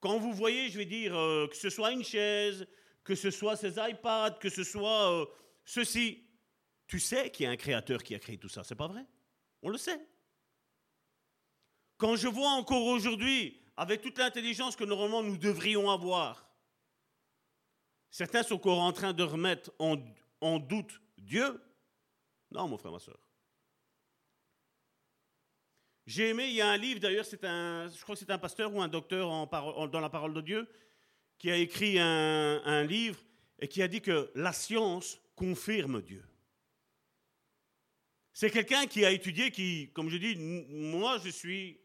Quand vous voyez, je vais dire, euh, que ce soit une chaise, que ce soit ces iPads, que ce soit euh, ceci, tu sais qu'il y a un créateur qui a créé tout ça, c'est pas vrai? On le sait. Quand je vois encore aujourd'hui, avec toute l'intelligence que normalement nous devrions avoir, certains sont encore en train de remettre en, doute Dieu. Non, mon frère, ma soeur. J'ai aimé, il y a un livre, d'ailleurs, c'est un, je crois que c'est un pasteur ou un docteur dans la parole de Dieu, qui a écrit un, un livre et qui a dit que la science confirme Dieu. C'est quelqu'un qui a étudié, qui, comme je dis, moi je suis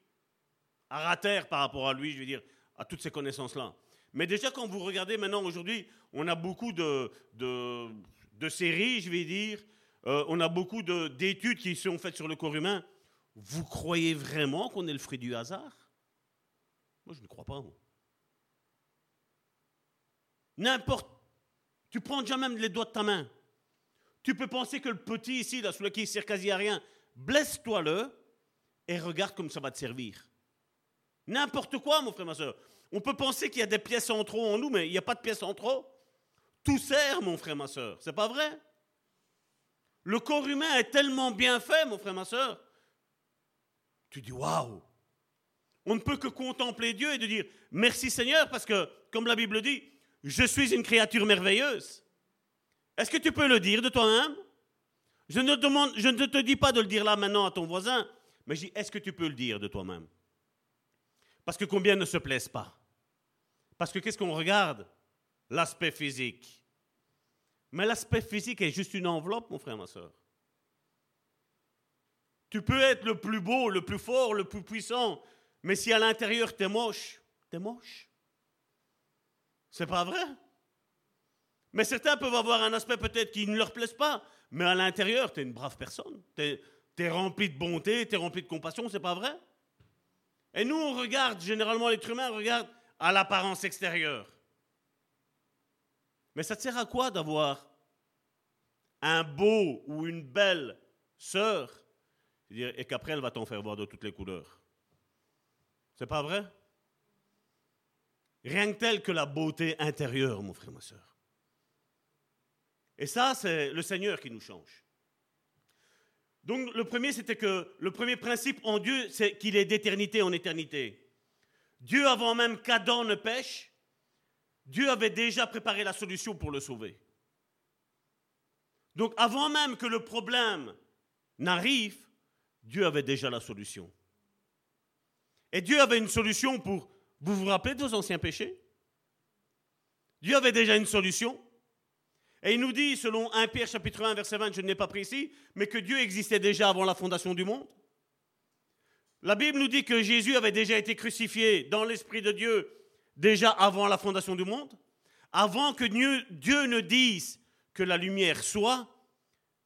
à rater par rapport à lui, je veux dire, à toutes ces connaissances-là. Mais déjà, quand vous regardez maintenant, aujourd'hui, on a beaucoup de, de, séries, je vais dire, euh, on a beaucoup d'études qui sont faites sur le corps humain. Vous croyez vraiment qu'on est le fruit du hasard? Moi, je ne crois pas. N'importe. Tu prends déjà même les doigts de ta main. Tu peux penser que le petit ici, là, lequel il ne sert quasi à rien, blesse-toi-le et regarde comme ça va te servir. N'importe quoi, mon frère, ma soeur. On peut penser qu'il y a des pièces en trop en nous, mais il n'y a pas de pièces en trop. Tout sert, mon frère, ma soeur. C'est pas vrai? Le corps humain est tellement bien fait, mon frère, ma soeur. Tu dis, waouh! On ne peut que contempler Dieu et de dire, merci Seigneur, parce que, comme la Bible dit, je suis une créature merveilleuse. Est-ce que tu peux le dire de toi-même? Je ne, je ne te dis pas de le dire là maintenant à ton voisin, mais je dis, est-ce que tu peux le dire de toi-même? Parce que combien ne se plaisent pas? Parce que qu'est-ce qu'on regarde? L'aspect physique. Mais l'aspect physique est juste une enveloppe, mon frère, ma soeur. Tu peux être le plus beau, le plus fort, le plus puissant, mais si à l'intérieur tu es moche, tu es moche. C'est pas vrai? Mais certains peuvent avoir un aspect peut-être qui ne leur plaise pas, mais à l'intérieur, tu es une brave personne. Tu es, rempli de bonté, tu es rempli de compassion, c'est pas vrai? Et nous, on regarde, généralement l'être humain regarde à l'apparence extérieure. Mais ça te sert à quoi d'avoir un beau ou une belle sœur? Et qu'après elle va t'en faire voir de toutes les couleurs C'est pas vrai? Rien que tel que la beauté intérieure, mon frère, ma soeur. Et ça, c'est le Seigneur qui nous change. Donc le premier, c'était que le premier principe en Dieu, c'est qu'il est d'éternité en éternité. Dieu, avant même qu'Adam ne pêche, Dieu avait déjà préparé la solution pour le sauver. Donc avant même que le problème n'arrive, Dieu avait déjà la solution. Et Dieu avait une solution pour... Vous vous rappelez de vos anciens péchés? Dieu avait déjà une solution. Et il nous dit, selon 1 Pierre chapitre 1, verset 20, je ne l'ai pas ici, mais que Dieu existait déjà avant la fondation du monde. La Bible nous dit que Jésus avait déjà été crucifié dans l'Esprit de Dieu déjà avant la fondation du monde. Avant que Dieu ne dise que la lumière soit,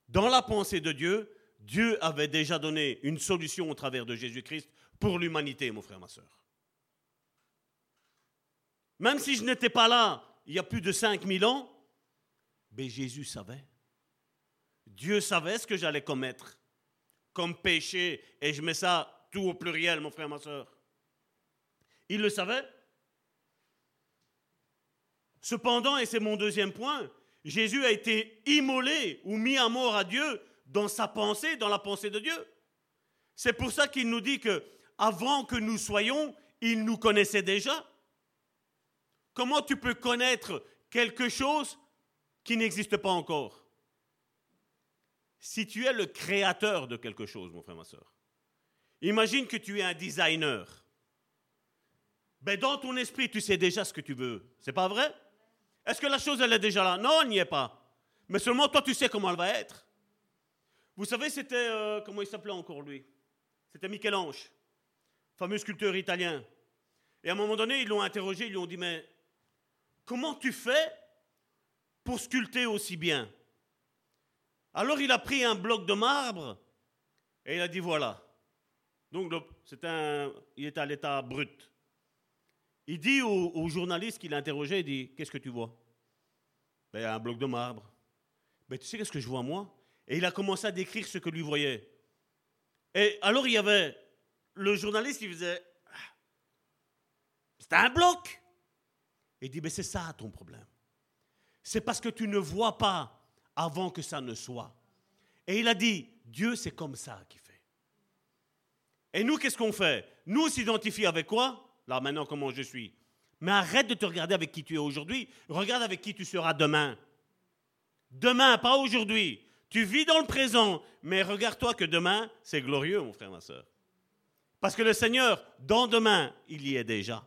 dans la pensée de Dieu, Dieu avait déjà donné une solution au travers de Jésus-Christ pour l'humanité, mon frère, ma soeur. Même si je n'étais pas là il y a plus de 5000 ans, mais Jésus savait. Dieu savait ce que j'allais commettre comme péché, et je mets ça tout au pluriel, mon frère, ma soeur. Il le savait. Cependant, et c'est mon deuxième point, Jésus a été immolé ou mis à mort à Dieu dans sa pensée, dans la pensée de Dieu. C'est pour ça qu'il nous dit que avant que nous soyons, il nous connaissait déjà. Comment tu peux connaître quelque chose qui n'existe pas encore? Si tu es le créateur de quelque chose, mon frère, ma soeur, imagine que tu es un designer. Ben dans ton esprit, tu sais déjà ce que tu veux. C'est pas vrai? Est-ce que la chose, elle est déjà là? Non, elle n'y est pas. Mais seulement toi, tu sais comment elle va être. Vous savez, c'était. Euh, comment il s'appelait encore lui? C'était Michel-Ange, fameux sculpteur italien. Et à un moment donné, ils l'ont interrogé, ils lui ont dit Mais comment tu fais pour sculpter aussi bien? Alors il a pris un bloc de marbre et il a dit Voilà. Donc c'est un, il est à l'état brut. Il dit au, journaliste qui l'a interrogé, il dit, qu'est-ce que tu vois? Ben, Un bloc de marbre. Ben, tu sais qu'est-ce que je vois moi? Et il a commencé à décrire ce que lui voyait. Et alors il y avait le journaliste qui faisait, ah, c'est un bloc. Il dit, mais c'est ça ton problème. C'est parce que tu ne vois pas avant que ça ne soit. Et il a dit, Dieu c'est comme ça qu'il fait. Et nous, qu'est-ce qu'on fait? Nous, on s'identifie avec quoi? Là maintenant comment je suis? Mais arrête de te regarder avec qui tu es aujourd'hui, regarde avec qui tu seras demain. Demain, pas aujourd'hui. Tu vis dans le présent, mais regarde-toi que demain, c'est glorieux, mon frère, ma soeur. Parce que le Seigneur, dans demain, il y est déjà.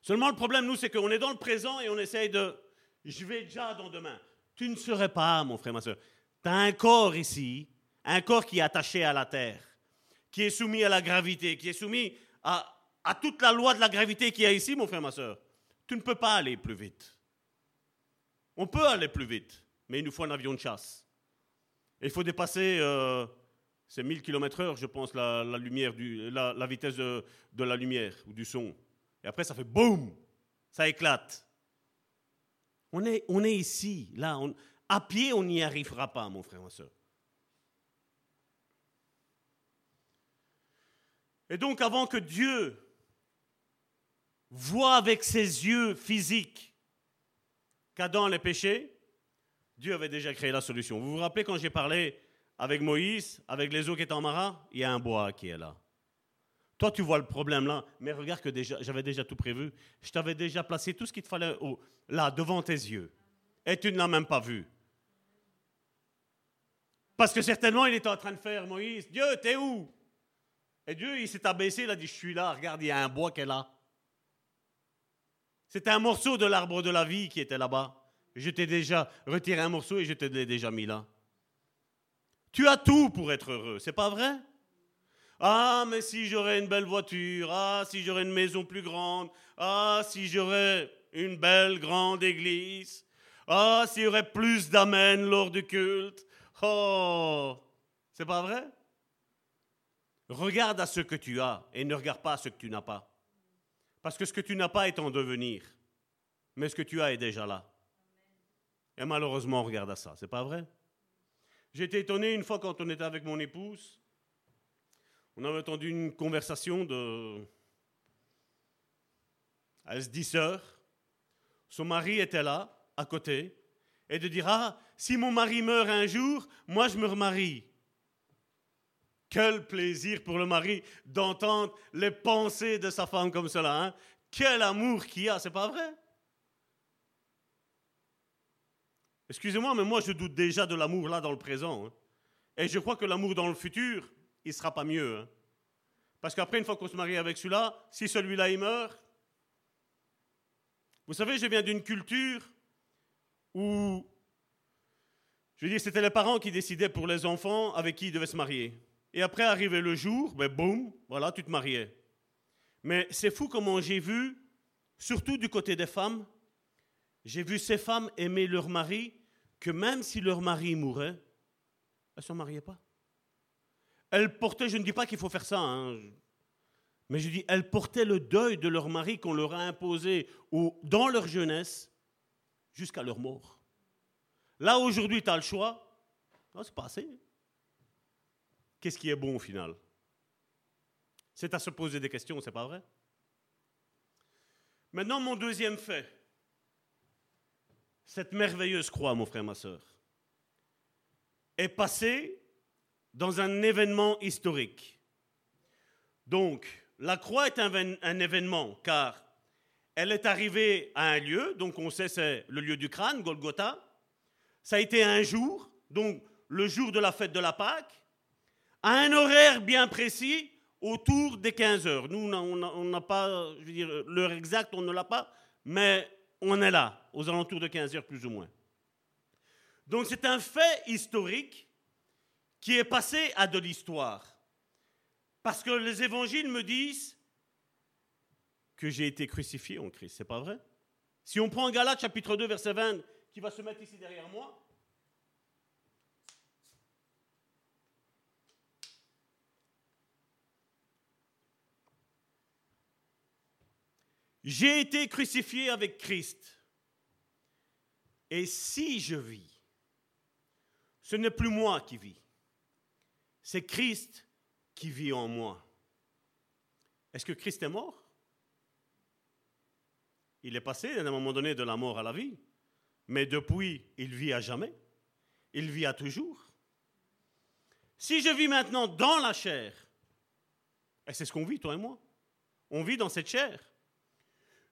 Seulement le problème, nous, c'est qu'on est dans le présent et on essaye de... Je vais déjà dans demain. Tu ne serais pas, mon frère, ma soeur. Tu as un corps ici, un corps qui est attaché à la terre, qui est soumis à la gravité, qui est soumis à, toute la loi de la gravité qu'il y a ici, mon frère, ma soeur, tu ne peux pas aller plus vite. On peut aller plus vite, mais il nous faut un avion de chasse. Et il faut dépasser euh, ces 1000 km/h, je pense, la, lumière du, la, vitesse de, la lumière ou du son. Et après, ça fait boum, ça éclate. On est, on est ici, là. à pied, on n'y arrivera pas, mon frère, ma soeur. Et donc avant que Dieu voit avec ses yeux physiques qu'Adam les péché, Dieu avait déjà créé la solution. Vous vous rappelez quand j'ai parlé avec Moïse, avec les eaux qui étaient en marin Il y a un bois qui est là. Toi, tu vois le problème là, mais regarde que j'avais déjà tout prévu. Je t'avais déjà placé tout ce qu'il te fallait là, devant tes yeux. Et tu ne l'as même pas vu. Parce que certainement, il était en train de faire, Moïse, Dieu, t'es où et Dieu, il s'est abaissé, il a dit, je suis là, regarde, il y a un bois qui est là. C'était un morceau de l'arbre de la vie qui était là-bas. Je t'ai déjà retiré un morceau et je te l'ai déjà mis là. Tu as tout pour être heureux, c'est pas vrai? Ah, mais si j'aurais une belle voiture, ah, si j'aurais une maison plus grande, ah, si j'aurais une belle grande église, ah, s'il y plus d'amen lors du culte. Oh, c'est pas vrai? Regarde à ce que tu as et ne regarde pas à ce que tu n'as pas. Parce que ce que tu n'as pas est en devenir. Mais ce que tu as est déjà là. Et malheureusement, on regarde à ça. C'est pas vrai? J'étais étonné une fois quand on était avec mon épouse. On avait entendu une conversation de. Elle se dit sœur. Son mari était là, à côté. Et de dire Ah, si mon mari meurt un jour, moi je me remarie. Quel plaisir pour le mari d'entendre les pensées de sa femme comme cela. Hein? Quel amour qu'il y a, c'est pas vrai? Excusez-moi, mais moi je doute déjà de l'amour là dans le présent. Hein. Et je crois que l'amour dans le futur, il ne sera pas mieux. Hein. Parce qu'après, une fois qu'on se marie avec celui-là, si celui-là il meurt, vous savez, je viens d'une culture où, je veux dire, c'était les parents qui décidaient pour les enfants avec qui ils devaient se marier. Et après arrivait le jour, ben boum, voilà, tu te mariais. Mais c'est fou comment j'ai vu, surtout du côté des femmes, j'ai vu ces femmes aimer leur mari, que même si leur mari mourait, elles ne se mariaient pas. Elles portaient, je ne dis pas qu'il faut faire ça, hein, mais je dis, elles portaient le deuil de leur mari qu'on leur a imposé dans leur jeunesse jusqu'à leur mort. Là, aujourd'hui, tu as le choix. Non, c'est pas assez qu'est-ce qui est bon au final? C'est à se poser des questions, c'est pas vrai? Maintenant, mon deuxième fait. Cette merveilleuse croix, mon frère, ma soeur, est passée dans un événement historique. Donc, la croix est un, un, événement, car elle est arrivée à un lieu, donc on sait c'est le lieu du crâne, Golgotha. Ça a été un jour, donc le jour de la fête de la Pâque, à un horaire bien précis, autour des 15 heures. Nous, on n'a pas, je veux dire, l'heure exacte, on ne l'a pas, mais on est là, aux alentours de 15 heures plus ou moins. Donc c'est un fait historique qui est passé à de l'histoire. Parce que les évangiles me disent que j'ai été crucifié en Christ. C'est pas vrai? Si on prend Galates chapitre 2 verset 20 qui va se mettre ici derrière moi, J'ai été crucifié avec Christ. Et si je vis, ce n'est plus moi qui vis, c'est Christ qui vit en moi. Est-ce que Christ est mort? Il est passé à un moment donné de la mort à la vie, mais depuis, il vit à jamais. Il vit à toujours. Si je vis maintenant dans la chair, et c'est ce qu'on vit, toi et moi, on vit dans cette chair.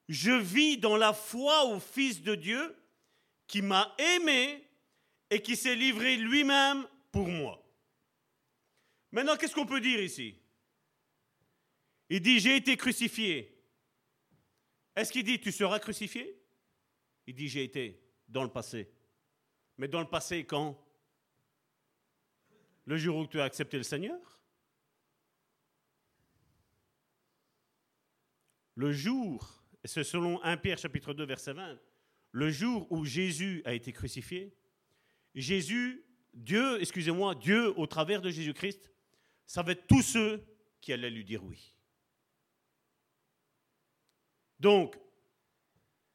Je vis dans la foi au Fils de Dieu qui m'a aimé et qui s'est livré lui-même pour moi. Maintenant, qu'est-ce qu'on peut dire ici? Il dit, j'ai été crucifié. Est-ce qu'il dit, tu seras crucifié? Il dit, j'ai été dans le passé. Mais dans le passé, quand? Le jour où tu as accepté le Seigneur? Le jour c'est selon 1 Pierre chapitre 2 verset 20, le jour où Jésus a été crucifié, Jésus, Dieu, excusez-moi, Dieu au travers de Jésus-Christ, savait tous ceux qui allaient lui dire oui. Donc,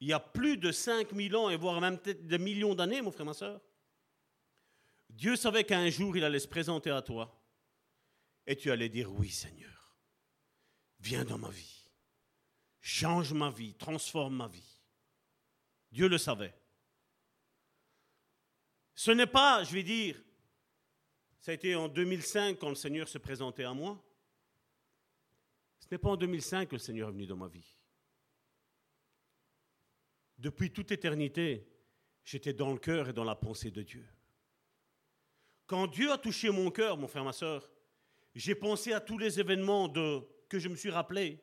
il y a plus de 5000 ans, et voire même peut-être des millions d'années, mon frère, ma soeur, Dieu savait qu'un jour, il allait se présenter à toi, et tu allais dire oui, Seigneur, viens dans ma vie change ma vie, transforme ma vie. Dieu le savait. Ce n'est pas, je vais dire, ça a été en 2005 quand le Seigneur se présentait à moi. Ce n'est pas en 2005 que le Seigneur est venu dans ma vie. Depuis toute éternité, j'étais dans le cœur et dans la pensée de Dieu. Quand Dieu a touché mon cœur, mon frère, ma soeur, j'ai pensé à tous les événements que je me suis rappelé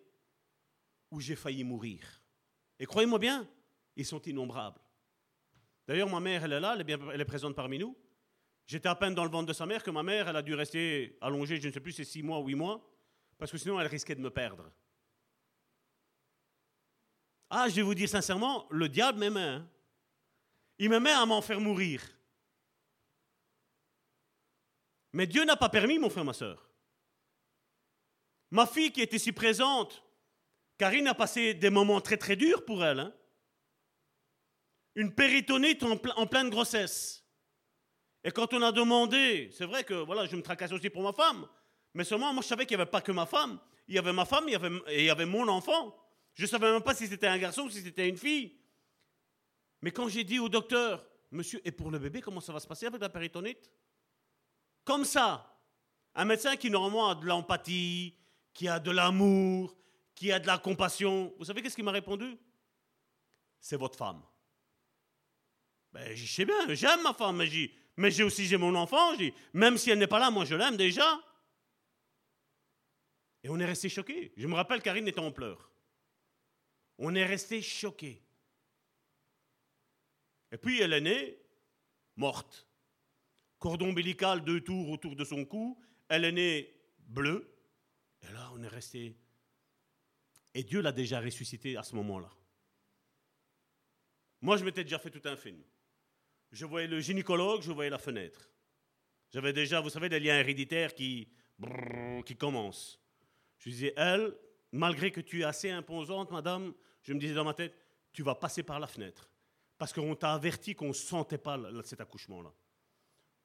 où j'ai failli mourir. Et croyez-moi bien, ils sont innombrables. D'ailleurs, ma mère, elle est là, elle est, présente parmi nous. J'étais à peine dans le ventre de sa mère que ma mère, elle a dû rester allongée, je ne sais plus, c'est six mois huit mois, parce que sinon elle risquait de me perdre. Ah, je vais vous dire sincèrement, le diable m'aimait. Hein. Il m'aimait à m'en faire mourir. Mais Dieu n'a pas permis, mon frère, ma soeur. Ma fille qui était si présente, Karine a passé des moments très très durs pour elle. Hein. Une péritonite en, pleine grossesse. Et quand on a demandé, c'est vrai que voilà, je me tracasse aussi pour ma femme, mais seulement moi je savais qu'il n'y avait pas que ma femme, il y avait ma femme il y avait, et il y avait mon enfant. Je ne savais même pas si c'était un garçon ou si c'était une fille. Mais quand j'ai dit au docteur, monsieur, et pour le bébé, comment ça va se passer avec la péritonite? Comme ça, un médecin qui normalement a de l'empathie, qui a de l'amour, qui a de la compassion. Vous savez qu'est-ce qu'il m'a répondu? C'est votre femme. Ben, je sais bien, j'aime ma femme, mais j'ai aussi mon enfant, même si elle n'est pas là, moi je l'aime déjà. Et on est resté choqués. Je me rappelle Karine était en pleurs. On est resté choqués. Et puis elle est née, morte. Cordon ombilical deux tours autour de son cou. Elle est née bleue. Et là, on est resté et Dieu l'a déjà ressuscité à ce moment-là. Moi, je m'étais déjà fait tout un film. Je voyais le gynécologue, je voyais la fenêtre. J'avais déjà, vous savez, des liens héréditaires qui, qui commencent. Je disais, elle, malgré que tu es assez imposante, madame, je me disais dans ma tête, tu vas passer par la fenêtre. Parce qu'on t'a averti qu'on ne sentait pas cet accouchement-là.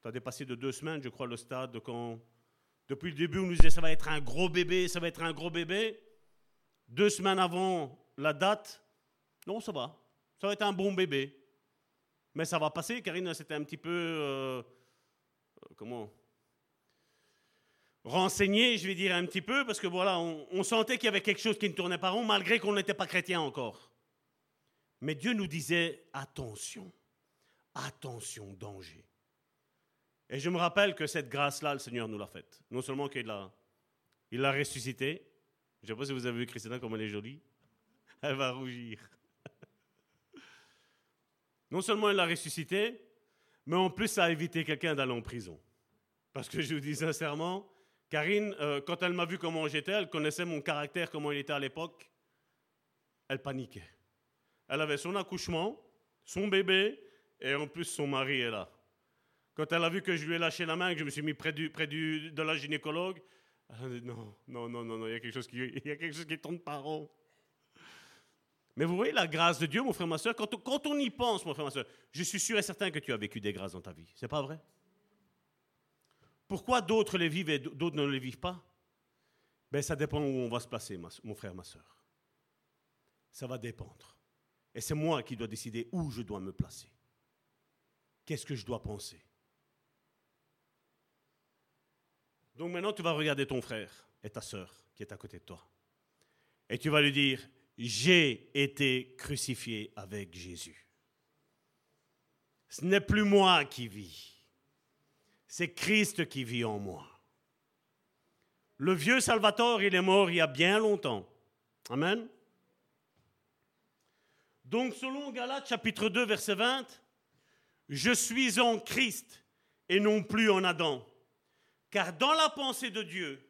Tu as dépassé de deux semaines, je crois, le stade de quand Depuis le début, on nous disait ça va être un gros bébé, ça va être un gros bébé. Deux semaines avant la date, non, ça va. Ça va être un bon bébé. Mais ça va passer. Karine, c'était un petit peu. Euh, comment? Renseigné, je vais dire un petit peu, parce que voilà, on, sentait qu'il y avait quelque chose qui ne tournait pas rond, malgré qu'on n'était pas chrétien encore. Mais Dieu nous disait attention, attention, danger. Et je me rappelle que cette grâce-là, le Seigneur nous l'a faite. Non seulement qu'il l'a, il l'a ressuscité. Je ne sais pas si vous avez vu Christina comme elle est jolie. Elle va rougir. Non seulement il l'a ressuscité, mais en plus ça a évité quelqu'un d'aller en prison. Parce que je vous dis sincèrement, Karine, euh, quand elle m'a vu comment j'étais, elle connaissait mon caractère, comment il était à l'époque, elle paniquait. Elle avait son accouchement, son bébé, et en plus son mari est là. Quand elle a vu que je lui ai lâché la main, que je me suis mis près, du, près du, de la gynécologue, elle a dit non, non, non, non, il y a quelque chose qui, il y a quelque chose qui tourne pas rond. Mais vous voyez la grâce de Dieu, mon frère, ma soeur, quand, quand on y pense, mon frère, ma soeur, je suis sûr et certain que tu as vécu des grâces dans ta vie. C'est pas vrai? Pourquoi d'autres les vivent et d'autres ne les vivent pas? Ben, Ça dépend où on va se placer, mon frère, ma soeur. Ça va dépendre. Et c'est moi qui dois décider où je dois me placer. Qu'est-ce que je dois penser? Donc maintenant, tu vas regarder ton frère et ta soeur qui est à côté de toi. Et tu vas lui dire, j'ai été crucifié avec Jésus. Ce n'est plus moi qui vis c'est Christ qui vit en moi. Le vieux Salvatore, il est mort il y a bien longtemps. Amen. Donc selon Galates chapitre 2 verset 20, je suis en Christ et non plus en Adam. Car dans la pensée de Dieu,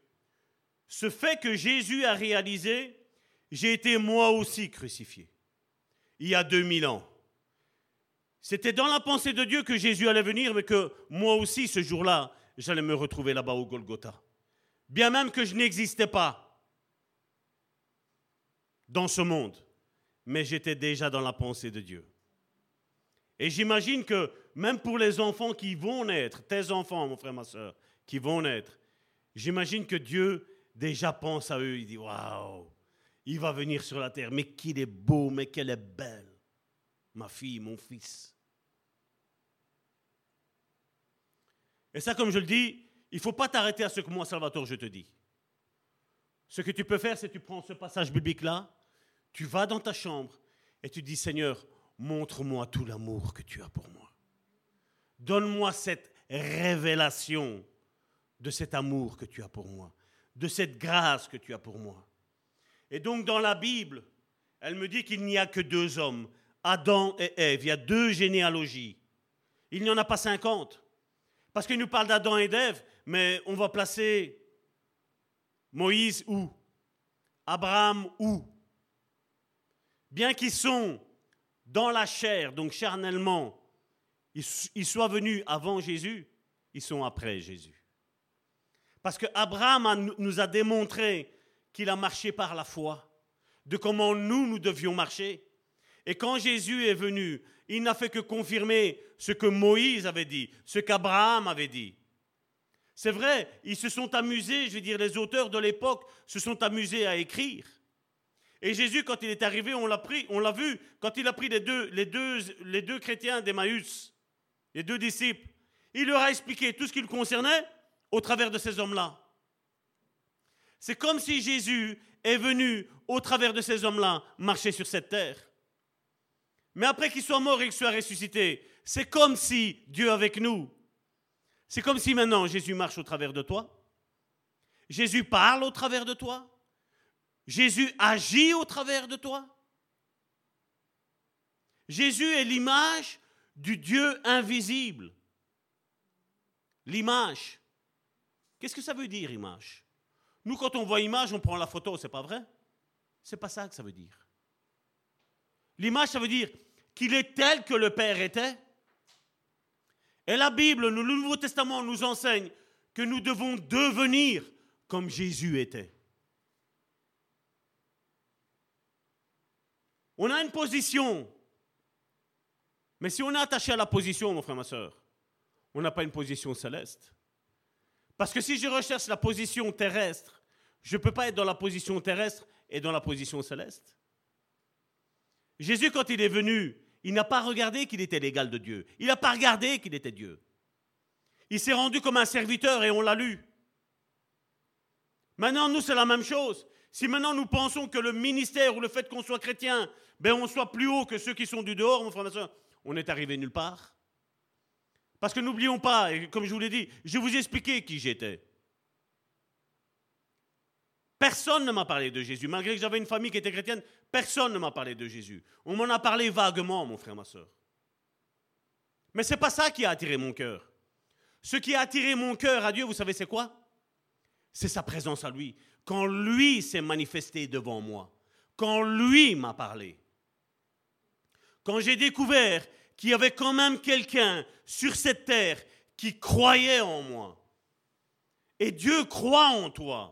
ce fait que Jésus a réalisé, j'ai été moi aussi crucifié, il y a 2000 ans. C'était dans la pensée de Dieu que Jésus allait venir, mais que moi aussi, ce jour-là, j'allais me retrouver là-bas au Golgotha. Bien même que je n'existais pas dans ce monde, mais j'étais déjà dans la pensée de Dieu. Et j'imagine que même pour les enfants qui vont naître, tes enfants, mon frère, ma soeur, qui vont naître, j'imagine que Dieu déjà pense à eux. Il dit Waouh, il va venir sur la terre, mais qu'il est beau, mais qu'elle est belle, ma fille, mon fils. Et ça, comme je le dis, il ne faut pas t'arrêter à ce que moi, Salvatore, je te dis. Ce que tu peux faire, c'est que tu prends ce passage biblique-là, tu vas dans ta chambre et tu dis, Seigneur, montre-moi tout l'amour que tu as pour moi. Donne-moi cette révélation de cet amour que tu as pour moi, de cette grâce que tu as pour moi. Et donc dans la Bible, elle me dit qu'il n'y a que deux hommes, Adam et Ève. Il y a deux généalogies. Il n'y en a pas cinquante. Parce qu'il nous parle d'Adam et d'Ève, mais on va placer Moïse où? Abraham où? Bien qu'ils sont dans la chair, donc charnellement, ils soient venus avant Jésus, ils sont après Jésus. Parce que Abraham nous a démontré qu'il a marché par la foi, de comment nous, nous devions marcher. Et quand Jésus est venu, il n'a fait que confirmer ce que Moïse avait dit, ce qu'Abraham avait dit. C'est vrai, ils se sont amusés, je veux dire, les auteurs de l'époque se sont amusés à écrire. Et Jésus, quand il est arrivé, on l'a pris, on l'a vu, quand il a pris les deux, chrétiens d'Emmaüs, les deux disciples, il leur a expliqué tout ce qui le concernait au travers de ces hommes-là. C'est comme si Jésus est venu, au travers de ces hommes-là, marcher sur cette terre. Mais après qu'il soit mort et qu'il soit ressuscité, c'est comme si Dieu avec nous. C'est comme si maintenant Jésus marche au travers de toi. Jésus parle au travers de toi. Jésus agit au travers de toi. Jésus est l'image du Dieu invisible. L'image. Qu'est-ce que ça veut dire, image? Nous, quand on voit image, on prend la photo, c'est pas vrai? C'est pas ça que ça veut dire. L'image, ça veut dire qu'il est tel que le Père était. Et la Bible, le Nouveau Testament nous enseigne que nous devons devenir comme Jésus était. On a une position. Mais si on est attaché à la position, mon frère, ma soeur, on n'a pas une position céleste. Parce que si je recherche la position terrestre, je ne peux pas être dans la position terrestre et dans la position céleste. Jésus, quand il est venu, il n'a pas regardé qu'il était l'égal de Dieu. Il n'a pas regardé qu'il était Dieu. Il s'est rendu comme un serviteur et on l'a lu. Maintenant, nous, c'est la même chose. Si maintenant nous pensons que le ministère ou le fait qu'on soit chrétien, ben on soit plus haut que ceux qui sont du dehors, mon frère, on est arrivé nulle part. Parce que n'oublions pas, comme je vous l'ai dit, je vous ai expliqué qui j'étais. Personne ne m'a parlé de Jésus. Malgré que j'avais une famille qui était chrétienne, personne ne m'a parlé de Jésus. On m'en a parlé vaguement, mon frère, ma soeur. Mais ce n'est pas ça qui a attiré mon cœur. Ce qui a attiré mon cœur à Dieu, vous savez, c'est quoi? C'est sa présence à lui. Quand lui s'est manifesté devant moi. Quand lui m'a parlé. Quand j'ai découvert qu'il y avait quand même quelqu'un sur cette terre qui croyait en moi. Et Dieu croit en toi.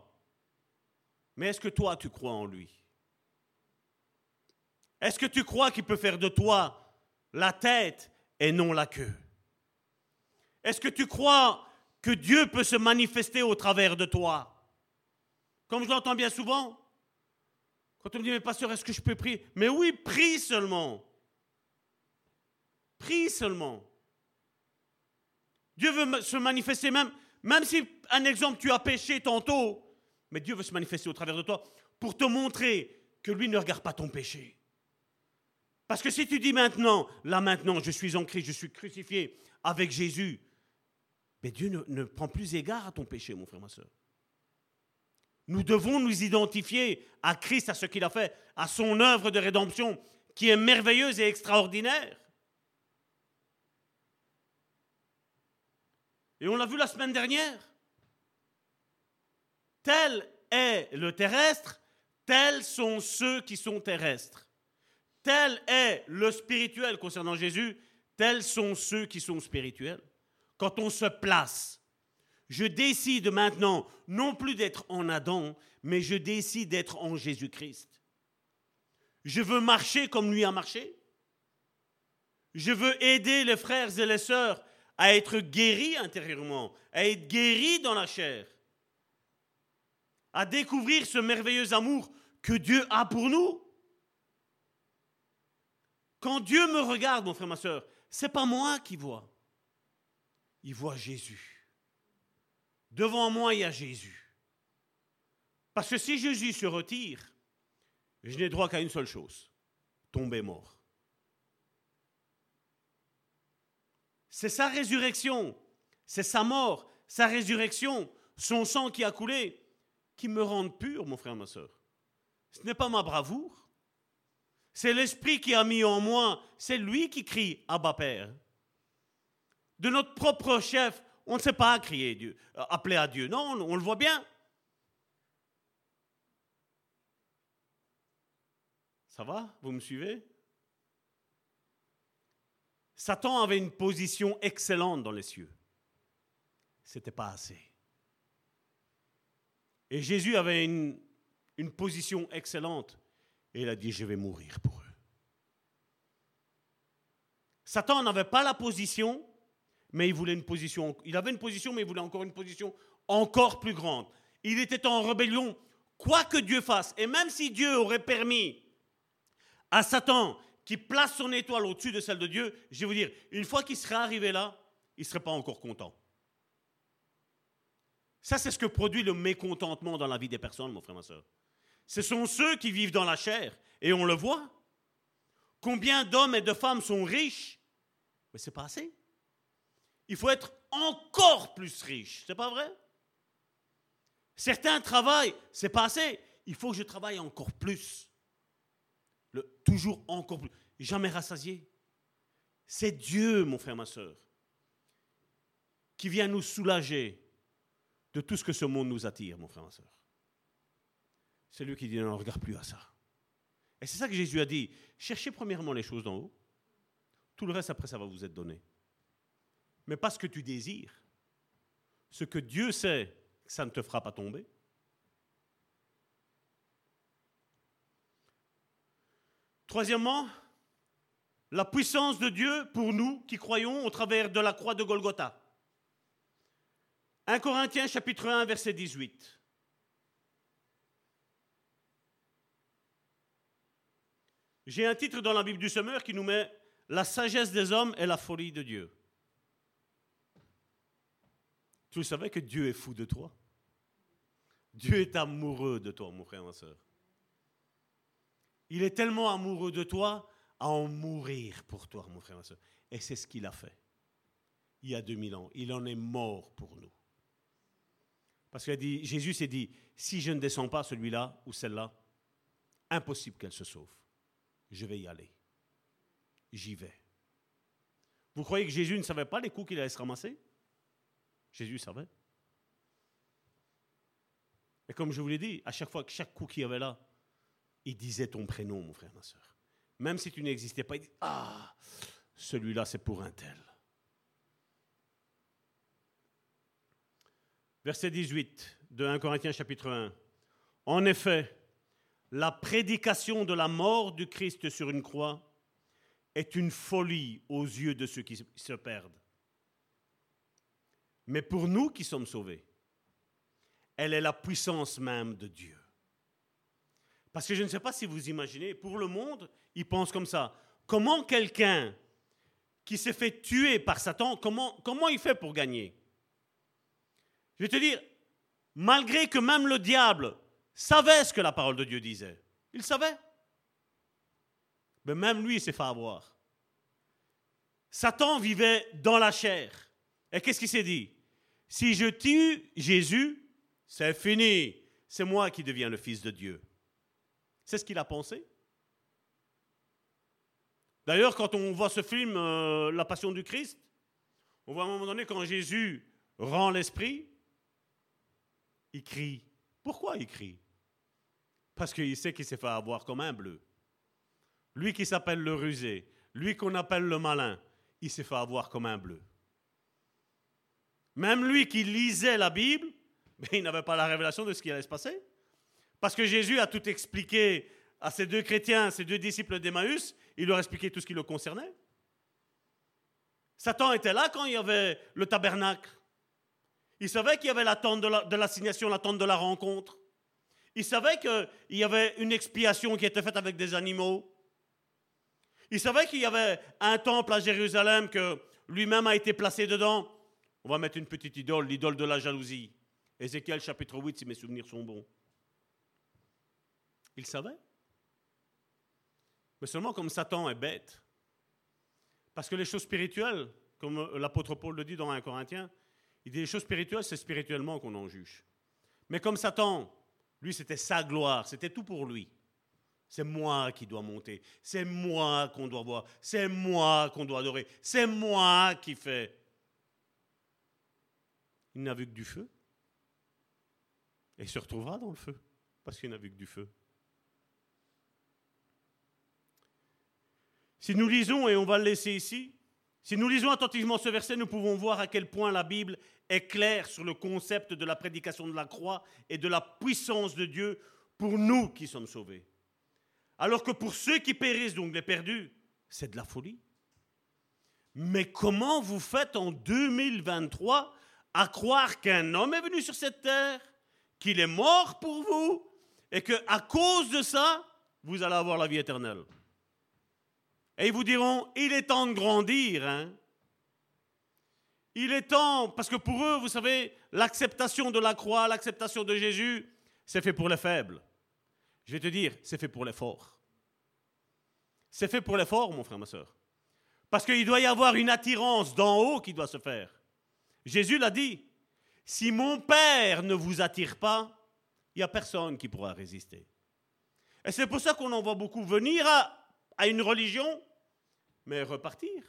Mais est-ce que toi, tu crois en lui? Est-ce que tu crois qu'il peut faire de toi la tête et non la queue? Est-ce que tu crois que Dieu peut se manifester au travers de toi? Comme je l'entends bien souvent, quand on me dit, mais pasteur, est-ce que je peux prier? Mais oui, prie seulement. Seulement. Dieu veut se manifester même, même si, un exemple, tu as péché tantôt, mais Dieu veut se manifester au travers de toi pour te montrer que lui ne regarde pas ton péché. Parce que si tu dis maintenant, là maintenant, je suis en Christ, je suis crucifié avec Jésus, mais Dieu ne, ne prend plus égard à ton péché, mon frère, ma soeur. Nous devons nous identifier à Christ, à ce qu'il a fait, à son œuvre de rédemption, qui est merveilleuse et extraordinaire. Et on l'a vu la semaine dernière. Tel est le terrestre, tels sont ceux qui sont terrestres. Tel est le spirituel concernant Jésus, tels sont ceux qui sont spirituels. Quand on se place, je décide maintenant non plus d'être en Adam, mais je décide d'être en Jésus-Christ. Je veux marcher comme lui a marché. Je veux aider les frères et les sœurs à être guéris intérieurement, à être guéris dans la chair à découvrir ce merveilleux amour que Dieu a pour nous. Quand Dieu me regarde, mon frère, ma soeur, c'est pas moi qui vois. Il voit Jésus. Devant moi, il y a Jésus. Parce que si Jésus se retire, je n'ai droit qu'à une seule chose, tomber mort. C'est sa résurrection, c'est sa mort, sa résurrection, son sang qui a coulé, qui me rendent pur, mon frère, ma soeur. Ce n'est pas ma bravoure. C'est l'Esprit qui a mis en moi, c'est lui qui crie Abba Père. De notre propre chef, on ne sait pas crier Dieu, euh, appeler à Dieu. Non, on le voit bien. Ça va? Vous me suivez? Satan avait une position excellente dans les cieux. C'était pas assez. Et Jésus avait une, position excellente. Et il a dit, je vais mourir pour eux. Satan n'avait pas la position, mais il voulait une position. Il avait une position, mais il voulait encore une position encore plus grande. Il était en rébellion, quoi que Dieu fasse. Et même si Dieu aurait permis à Satan qui place son étoile au-dessus de celle de Dieu, je vais vous dire, une fois qu'il serait arrivé là, il ne serait pas encore content. Ça, c'est ce que produit le mécontentement dans la vie des personnes, mon frère, ma soeur. Ce sont ceux qui vivent dans la chair, et on le voit. Combien d'hommes et de femmes sont riches Mais c'est pas assez. Il faut être encore plus riche, c'est pas vrai? Certains travaillent, c'est pas assez. Il faut que je travaille encore plus. Toujours encore plus. Jamais rassasié. C'est Dieu, mon frère, ma soeur, qui vient nous soulager de tout ce que ce monde nous attire, mon frère, ma soeur. C'est lui qui dit, non, regarde plus à ça. Et c'est ça que Jésus a dit, cherchez premièrement les choses d'en haut. Tout le reste, après, ça va vous être donné. Mais pas ce que tu désires. Ce que Dieu sait ça ne te fera pas tomber. Troisièmement, la puissance de Dieu pour nous qui croyons au travers de la croix de Golgotha. 1 Corinthiens chapitre 1 verset 18. J'ai un titre dans la Bible du Semeur qui nous met La sagesse des hommes et la folie de Dieu. Tu savais que Dieu est fou de toi? Dieu est amoureux de toi, mon frère, ma soeur. Il est tellement amoureux de toi à en mourir pour toi, mon frère, ma soeur. Et c'est ce qu'il a fait. Il y a 2000 ans. Il en est mort pour nous. Parce que dit, Jésus s'est dit, si je ne descends pas celui-là ou celle-là, impossible qu'elle se sauve. Je vais y aller. J'y vais. Vous croyez que Jésus ne savait pas les coups qu'il allait se ramasser? Jésus savait. Et comme je vous l'ai dit, à chaque fois que chaque coup qu'il y avait là, il disait ton prénom, mon frère, ma soeur. Même si tu n'existais pas, il Ah, celui-là, c'est pour un tel. Verset 18 de 1 Corinthiens chapitre 1. En effet, la prédication de la mort du Christ sur une croix est une folie aux yeux de ceux qui se perdent. Mais pour nous qui sommes sauvés, elle est la puissance même de Dieu. Parce que je ne sais pas si vous imaginez, pour le monde, il pense comme ça. Comment quelqu'un qui s'est fait tuer par Satan, comment, comment il fait pour gagner? Je vais te dire, malgré que même le diable savait ce que la parole de Dieu disait, il savait. Mais même lui, il s'est fait avoir. Satan vivait dans la chair. Et qu'est-ce qu'il s'est dit? Si je tue Jésus, c'est fini, c'est moi qui deviens le Fils de Dieu. C'est ce qu'il a pensé. D'ailleurs, quand on voit ce film, euh, La Passion du Christ, on voit à un moment donné quand Jésus rend l'esprit, il crie. Pourquoi il crie? Parce qu'il sait qu'il s'est fait avoir comme un bleu. Lui qui s'appelle le rusé, lui qu'on appelle le malin, il s'est fait avoir comme un bleu. Même lui qui lisait la Bible, mais il n'avait pas la révélation de ce qui allait se passer. Parce que Jésus a tout expliqué à ces deux chrétiens, ces deux disciples d'Emmaüs, il leur a expliqué tout ce qui le concernait. Satan était là quand il y avait le tabernacle. Il savait qu'il y avait l'attente de l'assignation, l'attente de la rencontre. Il savait qu'il y avait une expiation qui était faite avec des animaux. Il savait qu'il y avait un temple à Jérusalem que lui-même a été placé dedans. On va mettre une petite idole, l'idole de la jalousie. Ézéchiel chapitre 8, si mes souvenirs sont bons. Il savait. Mais seulement comme Satan est bête. Parce que les choses spirituelles, comme l'apôtre Paul le dit dans 1 Corinthien, il dit les choses spirituelles, c'est spirituellement qu'on en juge. Mais comme Satan, lui, c'était sa gloire, c'était tout pour lui. C'est moi qui dois monter, c'est moi qu'on doit voir, c'est moi qu'on doit adorer, c'est moi qui fais. Il n'a vu que du feu. Et il se retrouvera dans le feu, parce qu'il n'a vu que du feu. Si nous lisons, et on va le laisser ici, si nous lisons attentivement ce verset, nous pouvons voir à quel point la Bible est claire sur le concept de la prédication de la croix et de la puissance de Dieu pour nous qui sommes sauvés. Alors que pour ceux qui périssent, donc les perdus, c'est de la folie. Mais comment vous faites en 2023 à croire qu'un homme est venu sur cette terre qu'il est mort pour vous et que à cause de ça, vous allez avoir la vie éternelle? Et ils vous diront, il est temps de grandir. Hein. Il est temps, parce que pour eux, vous savez, l'acceptation de la croix, l'acceptation de Jésus, c'est fait pour les faibles. Je vais te dire, c'est fait pour les forts. C'est fait pour les forts, mon frère, ma soeur. Parce qu'il doit y avoir une attirance d'en haut qui doit se faire. Jésus l'a dit. Si mon Père ne vous attire pas, il n'y a personne qui pourra résister. Et c'est pour ça qu'on en voit beaucoup venir à, une religion, mais repartir.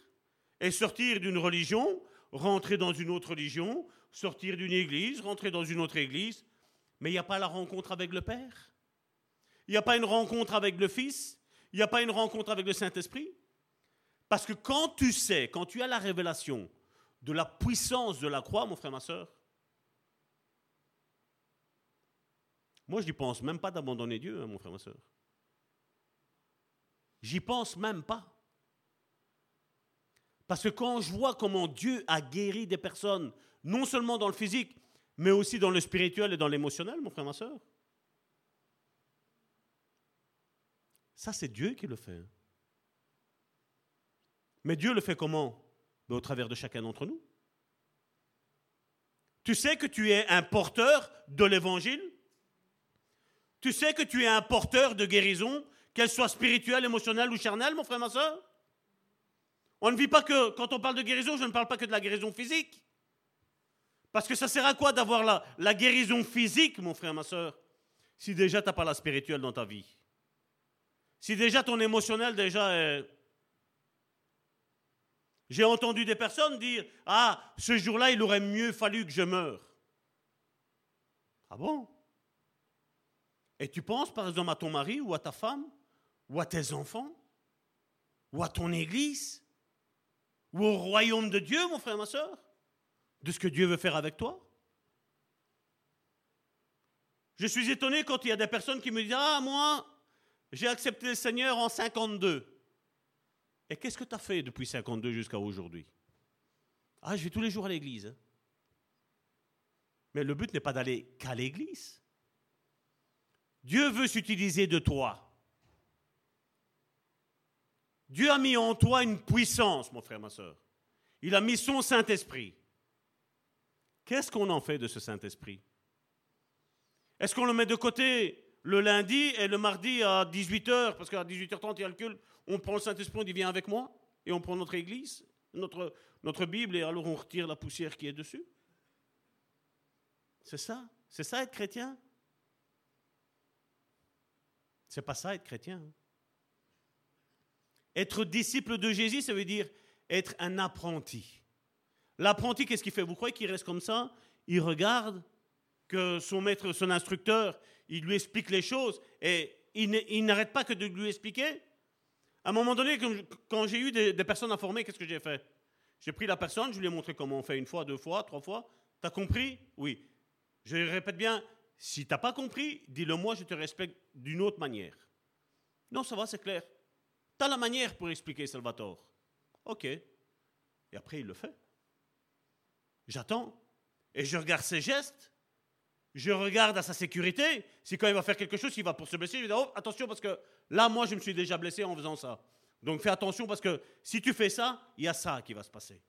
Et sortir d'une religion, rentrer dans une autre religion, sortir d'une église, rentrer dans une autre église. Mais il n'y a pas la rencontre avec le Père. Il n'y a pas une rencontre avec le Fils. Il n'y a pas une rencontre avec le Saint-Esprit. Parce que quand tu sais, quand tu as la révélation de la puissance de la croix, mon frère, ma soeur, Moi, je n'y pense même pas d'abandonner Dieu, hein, mon frère, ma soeur. J'y pense même pas. Parce que quand je vois comment Dieu a guéri des personnes, non seulement dans le physique, mais aussi dans le spirituel et dans l'émotionnel, mon frère, ma soeur. Ça, c'est Dieu qui le fait. Mais Dieu le fait comment? Ben, Au travers de chacun d'entre nous. Tu sais que tu es un porteur de l'évangile? Tu sais que tu es un porteur de guérison, qu'elle soit spirituelle, émotionnelle ou charnelle, mon frère, ma soeur On ne vit pas que, quand on parle de guérison, je ne parle pas que de la guérison physique. Parce que ça sert à quoi d'avoir la, la guérison physique, mon frère, ma soeur, si déjà tu n'as pas la spirituelle dans ta vie? Si déjà ton émotionnel déjà est j'ai entendu des personnes dire Ah, ce jour-là, il aurait mieux fallu que je meure. Ah bon? Et tu penses par exemple à ton mari ou à ta femme? Ou à tes enfants ou à ton église ou au royaume de Dieu, mon frère, ma soeur, de ce que Dieu veut faire avec toi Je suis étonné quand il y a des personnes qui me disent Ah, moi, j'ai accepté le Seigneur en 52. Et qu'est-ce que tu as fait depuis 52 jusqu'à aujourd'hui? Ah, je vais tous les jours à l'église. Hein. Mais le but n'est pas d'aller qu'à l'église. Dieu veut s'utiliser de toi. Dieu a mis en toi une puissance, mon frère, ma soeur. Il a mis son Saint-Esprit. Qu'est-ce qu'on en fait de ce Saint-Esprit? Est-ce qu'on le met de côté le lundi et le mardi à 18h, parce qu'à 18h30, il y a le culte, on prend le Saint-Esprit, on dit viens avec moi, et on prend notre église, notre, notre Bible, et alors on retire la poussière qui est dessus. C'est ça, c'est ça être chrétien? C'est pas ça être chrétien. Être disciple de Jésus, ça veut dire être un apprenti. L'apprenti, qu'est-ce qu'il fait? Vous croyez qu'il reste comme ça? Il regarde que son maître, son instructeur, il lui explique les choses et il n'arrête pas que de lui expliquer. À un moment donné, quand j'ai eu des, personnes à former, qu'est-ce que j'ai fait? J'ai pris la personne, je lui ai montré comment on fait une fois, deux fois, trois fois. T'as compris? Oui. Je répète bien, si t'as pas compris, dis-le moi, je te respecte d'une autre manière. Non, ça va, c'est clair. Tu as la manière pour expliquer, Salvatore. Ok. Et après, il le fait. J'attends. Et je regarde ses gestes. Je regarde à sa sécurité. Si quand il va faire quelque chose, il va pour se blesser, je dis oh, attention parce que Là, moi, je me suis déjà blessé en faisant ça. Donc fais attention parce que si tu fais ça, il y a ça qui va se passer.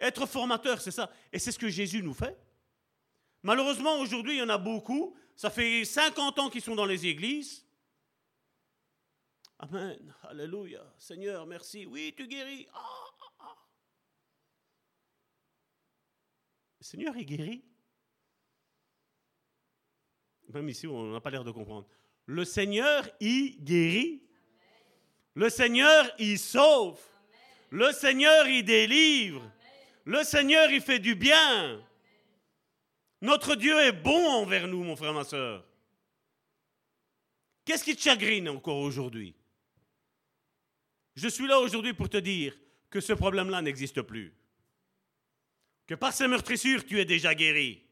Être formateur, c'est ça. Et c'est ce que Jésus nous fait. Malheureusement, aujourd'hui, il y en a beaucoup. Ça fait 50 ans qu'ils sont dans les églises. Amen. Alléluia. Seigneur, merci. Oui, tu guéris. Ah, ah, ah. Le Seigneur est guéri. Même ici, on n'a pas l'air de comprendre. Le Seigneur y guérit. Le Seigneur y sauve. Le Seigneur y délivre. Le Seigneur y fait du bien. Notre Dieu est bon envers nous, mon frère, ma soeur. Qu'est-ce qui te chagrine encore aujourd'hui? Je suis là aujourd'hui pour te dire que ce problème-là n'existe plus. Que par ces meurtrissures, tu es déjà guéri.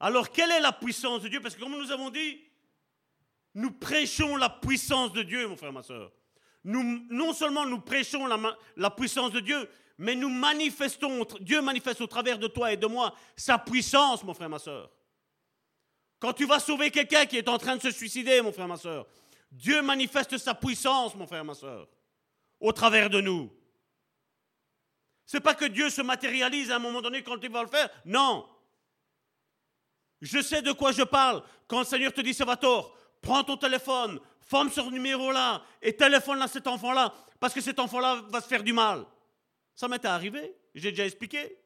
Alors, quelle est la puissance de Dieu? Parce que comme nous avons dit, nous prêchons la puissance de Dieu, mon frère, ma soeur. Non seulement nous prêchons la, la puissance de Dieu, mais nous manifestons, Dieu manifeste au travers de toi et de moi sa puissance, mon frère, ma soeur. Quand tu vas sauver quelqu'un qui est en train de se suicider, mon frère, ma soeur, Dieu manifeste sa puissance, mon frère, ma soeur, au travers de nous. C'est pas que Dieu se matérialise à un moment donné quand il va le faire. Non. Je sais de quoi je parle. Quand le Seigneur te dit, Salvatore, prends ton téléphone, forme ce numéro-là et téléphone à cet enfant-là, parce que cet enfant-là va se faire du mal. Ça m'était arrivé, j'ai déjà expliqué.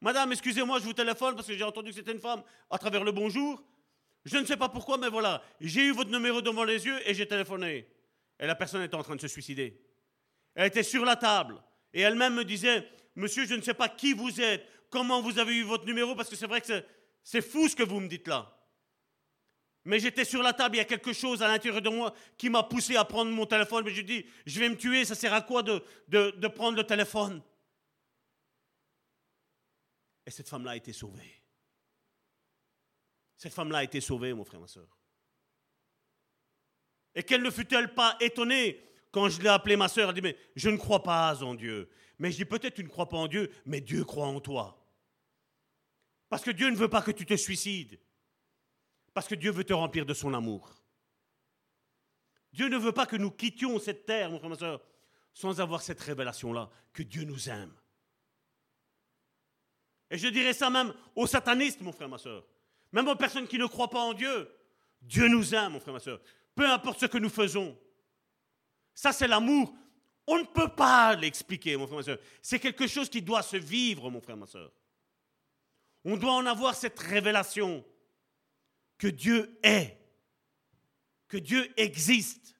Madame, excusez-moi, je vous téléphone parce que j'ai entendu que c'était une femme à travers le bonjour. Je ne sais pas pourquoi, mais voilà, j'ai eu votre numéro devant les yeux et j'ai téléphoné. Et la personne était en train de se suicider. Elle était sur la table et elle-même me disait, monsieur, je ne sais pas qui vous êtes, comment vous avez eu votre numéro, parce que c'est vrai que c'est fou ce que vous me dites là. Mais j'étais sur la table, il y a quelque chose à l'intérieur de moi qui m'a poussé à prendre mon téléphone. Mais je dis, je vais me tuer, ça sert à quoi de, de, prendre le téléphone? Et cette femme-là a été sauvée. Cette femme-là a été sauvée, mon frère, ma soeur. Et qu'elle ne fut-elle pas étonnée quand je l'ai appelée ma soeur Elle dit, mais je ne crois pas en Dieu. Mais je dis peut-être tu ne crois pas en Dieu, mais Dieu croit en toi. Parce que Dieu ne veut pas que tu te suicides. Parce que Dieu veut te remplir de son amour. Dieu ne veut pas que nous quittions cette terre, mon frère, ma soeur, sans avoir cette révélation-là, que Dieu nous aime. Et je dirais ça même aux satanistes, mon frère, ma soeur. Même aux personnes qui ne croient pas en Dieu. Dieu nous aime, mon frère, ma soeur. Peu importe ce que nous faisons. Ça, c'est l'amour. On ne peut pas l'expliquer, mon frère, ma soeur. C'est quelque chose qui doit se vivre, mon frère, ma soeur. On doit en avoir cette révélation que Dieu est, que Dieu existe,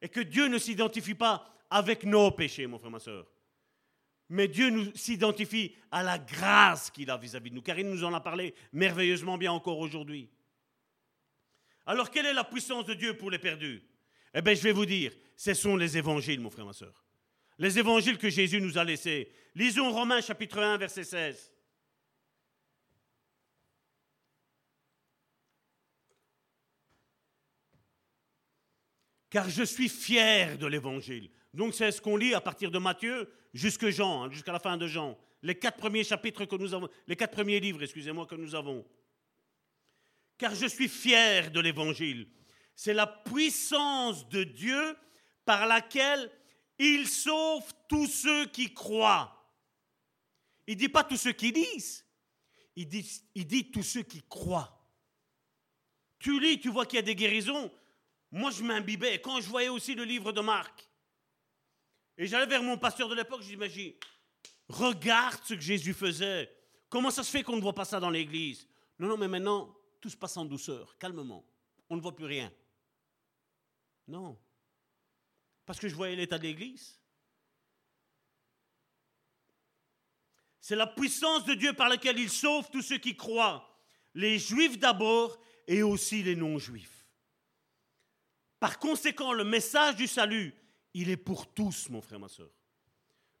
et que Dieu ne s'identifie pas avec nos péchés, mon frère, ma soeur. Mais Dieu nous s'identifie à la grâce qu'il a vis-à-vis de nous. Karine nous en a parlé merveilleusement bien encore aujourd'hui. Alors, quelle est la puissance de Dieu pour les perdus? Eh bien, je vais vous dire, ce sont les évangiles, mon frère, ma soeur. Les évangiles que Jésus nous a laissés. Lisons Romains chapitre 1, verset 16. Car je suis fier de l'évangile. Donc c'est ce qu'on lit à partir de Matthieu jusqu'à Jean, hein, jusqu'à la fin de Jean. Les quatre premiers chapitres que nous avons, les quatre premiers livres, excusez-moi, que nous avons. Car je suis fier de l'évangile. C'est la puissance de Dieu par laquelle il sauve tous ceux qui croient. Il ne dit pas tous ceux qui lisent, il dit, il dit tous ceux qui croient. Tu lis, tu vois qu'il y a des guérisons. Moi, je m'imbibais. Quand je voyais aussi le livre de Marc, et j'allais vers mon pasteur de l'époque, je dis, regarde ce que Jésus faisait. Comment ça se fait qu'on ne voit pas ça dans l'église? Non, non, mais maintenant, tout se passe en douceur, calmement. On ne voit plus rien. Non. Parce que je voyais l'état de l'église. C'est la puissance de Dieu par laquelle il sauve tous ceux qui croient. Les juifs d'abord et aussi les non-juifs. Par conséquent, le message du salut il est pour tous, mon frère, ma soeur.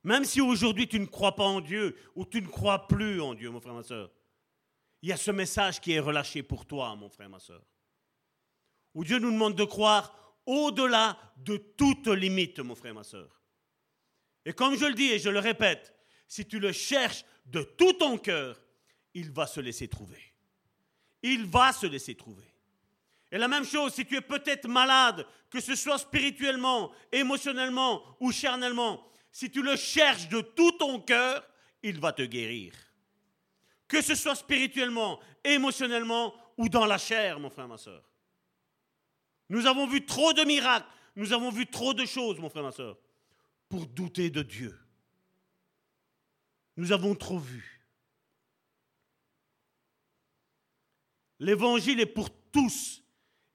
Même si aujourd'hui tu ne crois pas en Dieu ou tu ne crois plus en Dieu, mon frère, ma soeur, il y a ce message qui est relâché pour toi, mon frère, ma soeur. Où Dieu nous demande de croire au-delà de toute limite, mon frère, ma soeur. Et comme je le dis et je le répète, si tu le cherches de tout ton cœur, il va se laisser trouver. Il va se laisser trouver. Et la même chose, si tu es peut-être malade, que ce soit spirituellement, émotionnellement ou charnellement, si tu le cherches de tout ton cœur, il va te guérir. Que ce soit spirituellement, émotionnellement ou dans la chair, mon frère, ma soeur. Nous avons vu trop de miracles, nous avons vu trop de choses, mon frère, ma soeur, pour douter de Dieu. Nous avons trop vu. L'évangile est pour tous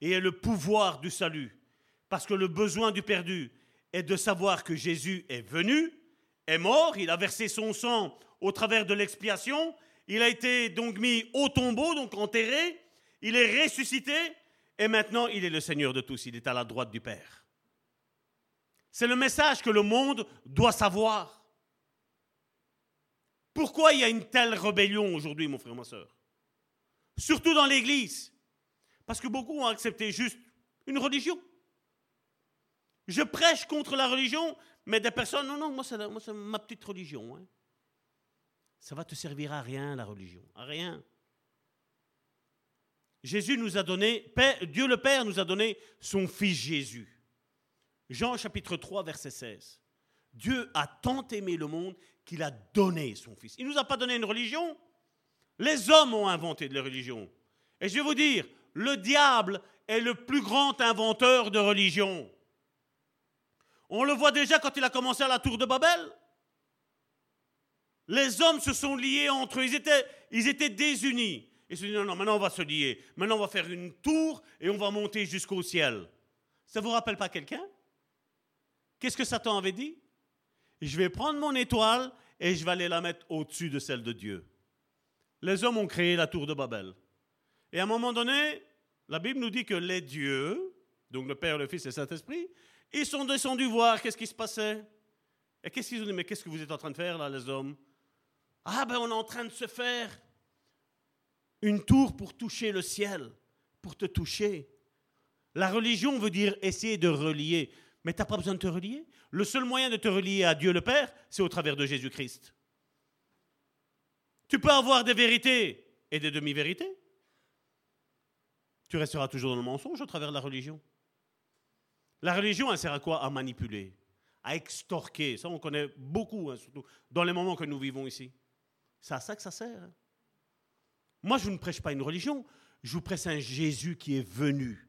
et est le pouvoir du salut. Parce que le besoin du perdu est de savoir que Jésus est venu, est mort, il a versé son sang au travers de l'expiation, il a été donc mis au tombeau, donc enterré, il est ressuscité, et maintenant il est le Seigneur de tous, il est à la droite du Père. C'est le message que le monde doit savoir. Pourquoi il y a une telle rébellion aujourd'hui, mon frère, ma soeur Surtout dans l'Église. Parce que beaucoup ont accepté juste une religion. Je prêche contre la religion, mais des personnes, non, non, moi c'est ma petite religion. Hein. Ça va te servir à rien, la religion, à rien. Jésus nous a donné, Dieu le Père nous a donné son Fils Jésus. Jean chapitre 3, verset 16. Dieu a tant aimé le monde qu'il a donné son Fils. Il ne nous a pas donné une religion. Les hommes ont inventé de la religion. Et je vais vous dire, le diable est le plus grand inventeur de religion. On le voit déjà quand il a commencé à la tour de Babel. Les hommes se sont liés entre eux, ils étaient, désunis. Ils se disent non, non, maintenant on va se lier. Maintenant on va faire une tour et on va monter jusqu'au ciel. Ça ne vous rappelle pas quelqu'un? Qu'est-ce que Satan avait dit? Je vais prendre mon étoile et je vais aller la mettre au-dessus de celle de Dieu. Les hommes ont créé la tour de Babel. Et à un moment donné, la Bible nous dit que les dieux, donc le Père, le Fils et le Saint-Esprit, ils sont descendus voir qu'est-ce qui se passait. Et qu'est-ce qu'ils ont dit Mais qu'est-ce que vous êtes en train de faire là, les hommes? Ah ben on est en train de se faire une tour pour toucher le ciel, pour te toucher. La religion veut dire essayer de relier. Mais tu n'as pas besoin de te relier. Le seul moyen de te relier à Dieu le Père, c'est au travers de Jésus-Christ. Tu peux avoir des vérités et des demi-vérités. Tu resteras toujours dans le mensonge au travers de la religion. La religion, elle sert à quoi? À manipuler, à extorquer. Ça, on connaît beaucoup, hein, surtout dans les moments que nous vivons ici. C'est à ça que ça sert. Hein. Moi, je ne prêche pas une religion, je vous prêche un Jésus qui est venu.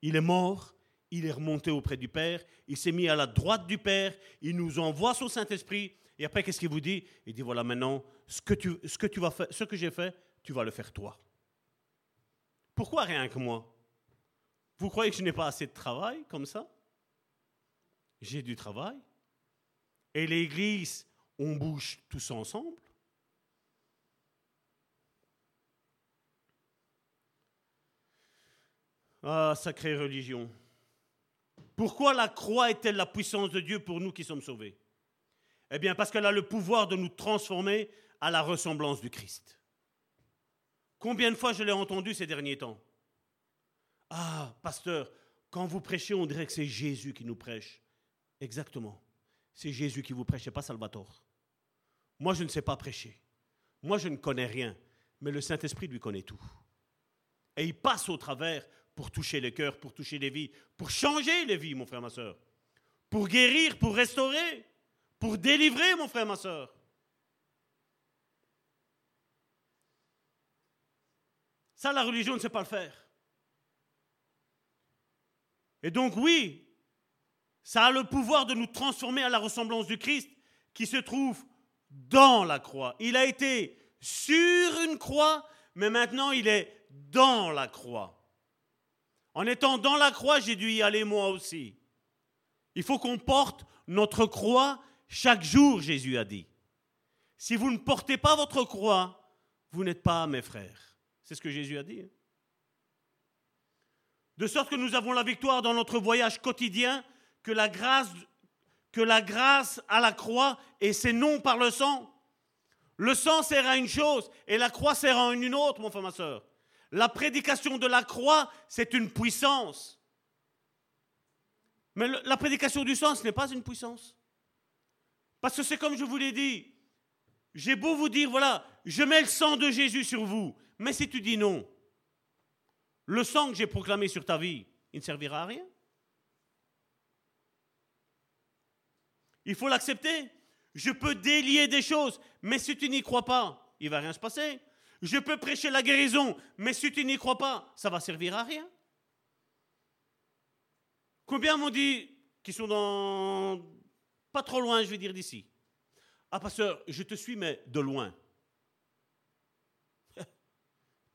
Il est mort, il est remonté auprès du Père, il s'est mis à la droite du Père, il nous envoie son Saint-Esprit, et après, qu'est-ce qu'il vous dit? Il dit, voilà, maintenant, ce que, tu, ce que, tu vas faire, ce que j'ai fait, tu vas le faire toi. Pourquoi rien que moi? Vous croyez que je n'ai pas assez de travail comme ça? J'ai du travail. Et l'Église, on bouge tous ensemble. Ah, sacrée religion. Pourquoi la croix est-elle la puissance de Dieu pour nous qui sommes sauvés? Eh bien, parce qu'elle a le pouvoir de nous transformer à la ressemblance du Christ. Combien de fois je l'ai entendu ces derniers temps? Ah, pasteur, quand vous prêchez, on dirait que c'est Jésus qui nous prêche. Exactement. C'est Jésus qui vous prêche, pas Salvatore. Moi, je ne sais pas prêcher. Moi, je ne connais rien. Mais le Saint-Esprit lui connaît tout. Et il passe au travers pour toucher les cœurs, pour toucher les vies, pour changer les vies, mon frère, ma soeur. Pour guérir, pour restaurer, pour délivrer, mon frère, ma soeur. Ça, la religion ne sait pas le faire. Et donc, oui, ça a le pouvoir de nous transformer à la ressemblance du Christ qui se trouve dans la croix. Il a été sur une croix, mais maintenant il est dans la croix. En étant dans la croix, j'ai dû y aller moi aussi. Il faut qu'on porte notre croix chaque jour, Jésus a dit. Si vous ne portez pas votre croix, vous n'êtes pas mes frères. C'est ce que Jésus a dit. Hein. De sorte que nous avons la victoire dans notre voyage quotidien, que la grâce, que la grâce à la croix, et c'est non par le sang. Le sang sert à une chose et la croix sert à une autre, mon frère, ma soeur. La prédication de la croix, c'est une puissance. Mais la prédication du sang, ce n'est pas une puissance. Parce que c'est comme je vous l'ai dit, j'ai beau vous dire, voilà, je mets le sang de Jésus sur vous, mais si tu dis non, le sang que j'ai proclamé sur ta vie, il ne servira à rien. Il faut l'accepter. Je peux délier des choses, mais si tu n'y crois pas, il ne va rien se passer. Je peux prêcher la guérison, mais si tu n'y crois pas, ça va servir à rien. Combien m'ont dit, qui sont dans pas trop loin, je vais dire d'ici? Ah, pasteur, je te suis, mais de loin.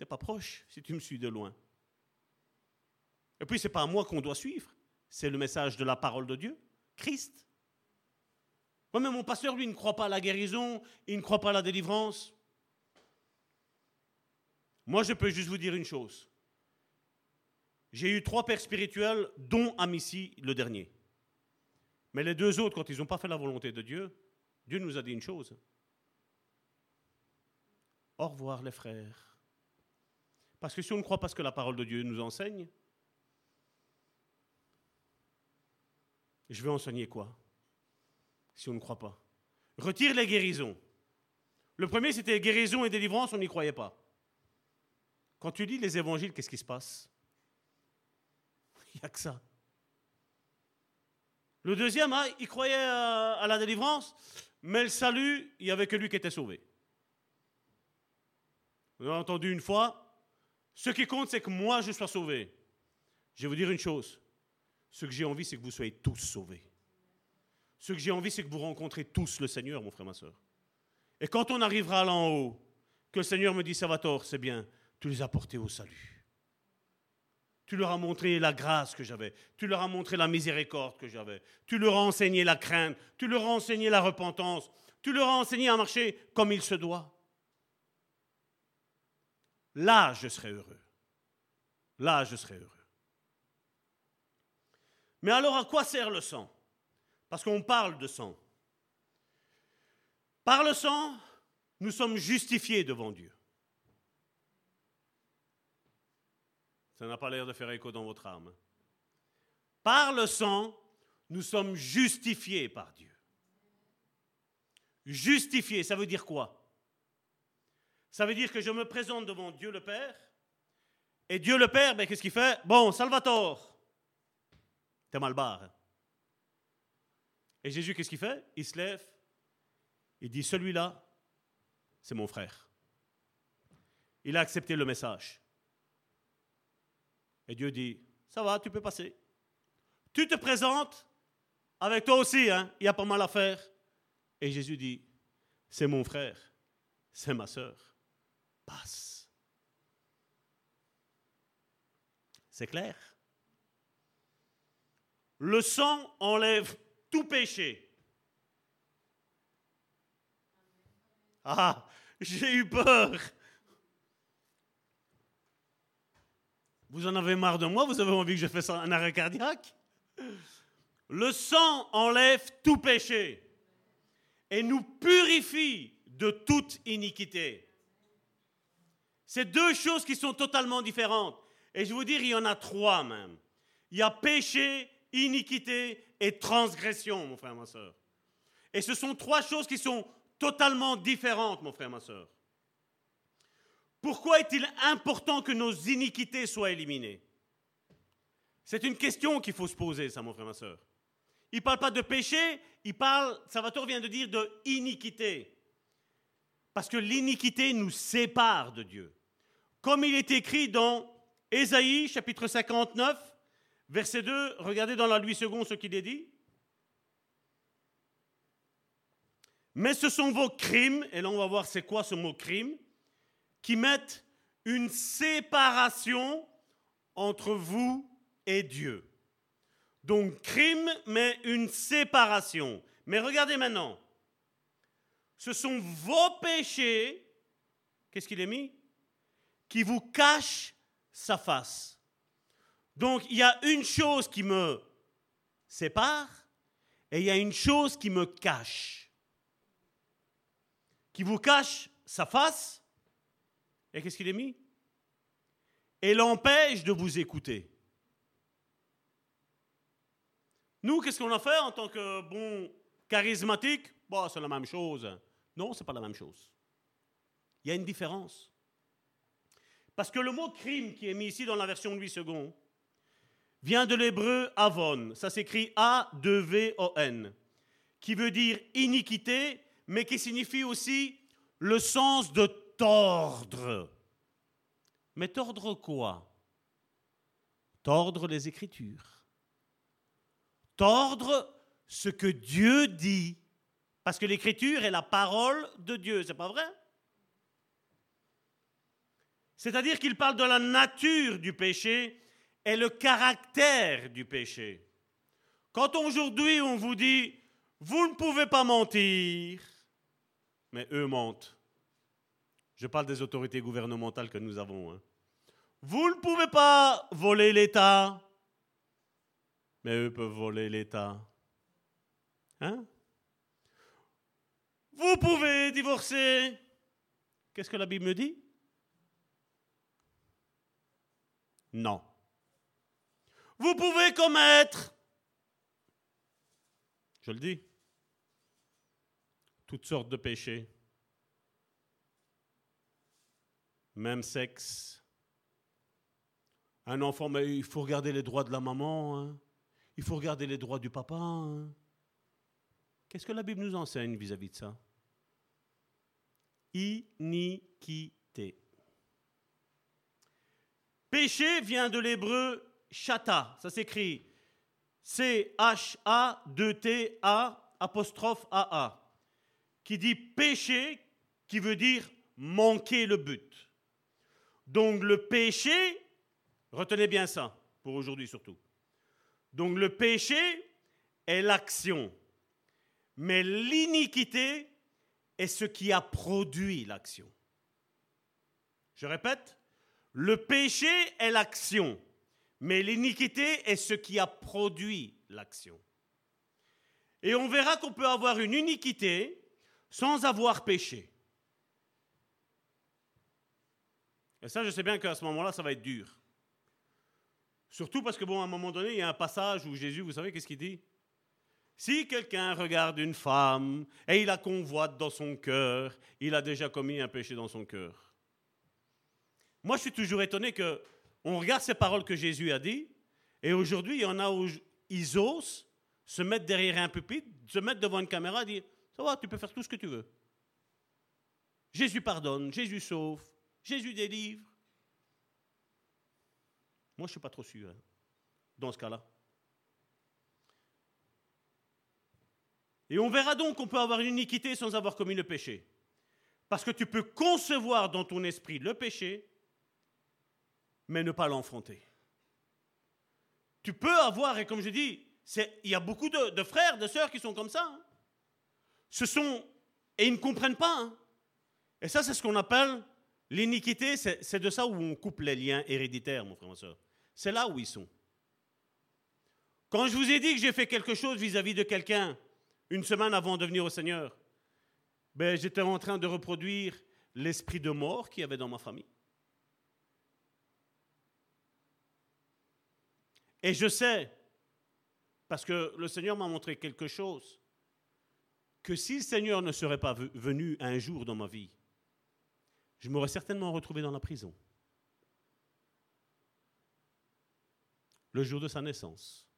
Pas proche si tu me suis de loin. Et puis, c'est pas à moi qu'on doit suivre, c'est le message de la parole de Dieu, Christ. Moi, mais mon pasteur, lui, ne croit pas à la guérison, il ne croit pas à la délivrance. Moi, je peux juste vous dire une chose. J'ai eu trois pères spirituels, dont Amici, le dernier. Mais les deux autres, quand ils n'ont pas fait la volonté de Dieu, Dieu nous a dit une chose. Au revoir les frères. Parce que si on ne croit pas ce que la parole de Dieu nous enseigne, je vais enseigner quoi Si on ne croit pas? Retire les guérisons. Le premier, c'était guérison et délivrance, on n'y croyait pas. Quand tu lis les évangiles, qu'est-ce qui se passe? Il n'y a que ça. Le deuxième, hein, il croyait à la délivrance, mais le salut, il n'y avait que lui qui était sauvé. Vous avez entendu une fois, ce qui compte, c'est que moi, je sois sauvé. Je vais vous dire une chose. Ce que j'ai envie, c'est que vous soyez tous sauvés. Ce que j'ai envie, c'est que vous rencontrez tous le Seigneur, mon frère, ma soeur. Et quand on arrivera là en haut, que le Seigneur me dit, Salvatore, c'est bien, tu les as portés au salut. Tu leur as montré la grâce que j'avais. Tu leur as montré la miséricorde que j'avais. Tu leur as enseigné la crainte. Tu leur as enseigné la repentance. Tu leur as enseigné à marcher comme il se doit. Là, je serai heureux. Là, je serai heureux. Mais alors, à quoi sert le sang? Parce qu'on parle de sang. Par le sang, nous sommes justifiés devant Dieu. Ça n'a pas l'air de faire écho dans votre âme. Par le sang, nous sommes justifiés par Dieu. Justifiés, ça veut dire quoi? Ça veut dire que je me présente devant Dieu le Père, et Dieu le Père, ben, qu'est-ce qu'il fait? Bon, Salvatore, t'es mal barre. Et Jésus, qu'est-ce qu'il fait? Il se lève, il dit, celui-là, c'est mon frère. Il a accepté le message. Et Dieu dit, ça va, tu peux passer. Tu te présentes, avec toi aussi, hein, il y a pas mal à faire. Et Jésus dit, c'est mon frère, c'est ma sœur, C'est clair? Le sang enlève tout péché. Ah, j'ai eu peur. Vous en avez marre de moi? Vous avez envie que je fasse un arrêt cardiaque? Le sang enlève tout péché et nous purifie de toute iniquité. C'est deux choses qui sont totalement différentes. Et je vous dire, il y en a trois même. Il y a péché, iniquité et transgression, mon frère, ma soeur. Et ce sont trois choses qui sont totalement différentes, mon frère, ma soeur. Pourquoi est-il important que nos iniquités soient éliminées? C'est une question qu'il faut se poser, ça, mon frère, ma soeur. Il ne parle pas de péché, il parle, Salvatore vient de dire de iniquité. Parce que l'iniquité nous sépare de Dieu. Comme il est écrit dans Ésaïe chapitre 59, verset 2, regardez dans la Louis II ce qu'il est dit. Mais ce sont vos crimes, et là on va voir c'est quoi ce mot crime, qui mettent une séparation entre vous et Dieu. Donc crime, mais une séparation. Mais regardez maintenant. Ce sont vos péchés, qu'est-ce qu'il est mis? Qui vous cachent sa face. Donc il y a une chose qui me sépare et il y a une chose qui me cache. Qui vous cache sa face. Et qu'est-ce qu'il est mis? Et l'empêche de vous écouter. Nous, qu'est-ce qu'on a fait en tant que bon charismatique? Bon, C'est la même chose. Non, ce n'est pas la même chose. Il y a une différence. Parce que le mot crime qui est mis ici dans la version Louis II vient de l'hébreu avon. Ça s'écrit A-2-V-O-N, qui veut dire iniquité, mais qui signifie aussi le sens de tordre. Mais tordre quoi? Tordre les Écritures tordre ce que Dieu dit. Parce que l'écriture est la parole de Dieu, c'est pas vrai? C'est-à-dire qu'il parle de la nature du péché et le caractère du péché. Quand aujourd'hui on vous dit vous ne pouvez pas mentir, mais eux mentent. Je parle des autorités gouvernementales que nous avons. Hein. Vous ne pouvez pas voler l'État, mais eux peuvent voler l'État. Hein? Vous pouvez divorcer. Qu'est-ce que la Bible me dit? Non. Vous pouvez commettre, je le dis, toutes sortes de péchés, même sexe. Un enfant, mais il faut regarder les droits de la maman. Hein. Il faut regarder les droits du papa. Hein. Qu'est-ce que la Bible nous enseigne vis-à-vis de ça? Iniquité. Péché vient de l'hébreu chata. Ça s'écrit C-H-A-2-T-A apostrophe A-A. Qui dit péché, qui veut dire manquer le but. Donc le péché, retenez bien ça, pour aujourd'hui surtout. Donc le péché est l'action, mais l'iniquité est ce qui a produit l'action. Je répète, le péché est l'action, mais l'iniquité est ce qui a produit l'action. Et on verra qu'on peut avoir une iniquité sans avoir péché. Et ça, je sais bien qu'à ce moment-là, ça va être dur. Surtout parce que, bon, à un moment donné, il y a un passage où Jésus, vous savez, qu'est-ce qu'il dit? Si quelqu'un regarde une femme et il la convoite dans son cœur, il a déjà commis un péché dans son cœur. Moi, je suis toujours étonné que on regarde ces paroles que Jésus a dit, et aujourd'hui, il y en a où ils osent se mettre derrière un pupitre, se mettre devant une caméra et dire Ça va, tu peux faire tout ce que tu veux. Jésus pardonne, Jésus sauve, Jésus délivre. Moi, je ne suis pas trop sûr hein, dans ce cas-là. Et on verra donc qu'on peut avoir une iniquité sans avoir commis le péché. Parce que tu peux concevoir dans ton esprit le péché, mais ne pas l'enfronter. Tu peux avoir, et comme je dis, il y a beaucoup de, frères, de sœurs qui sont comme ça. Hein. Ce sont, et ils ne comprennent pas. Hein. Et ça, c'est ce qu'on appelle l'iniquité. C'est de ça où on coupe les liens héréditaires, mon frère, ma soeur. C'est là où ils sont. Quand je vous ai dit que j'ai fait quelque chose vis-à-vis -vis de quelqu'un une semaine avant de venir au Seigneur, ben, j'étais en train de reproduire l'esprit de mort qu'il y avait dans ma famille. Et je sais, parce que le Seigneur m'a montré quelque chose, que si le Seigneur ne serait pas venu un jour dans ma vie, je m'aurais certainement retrouvé dans la prison. Le jour de sa naissance.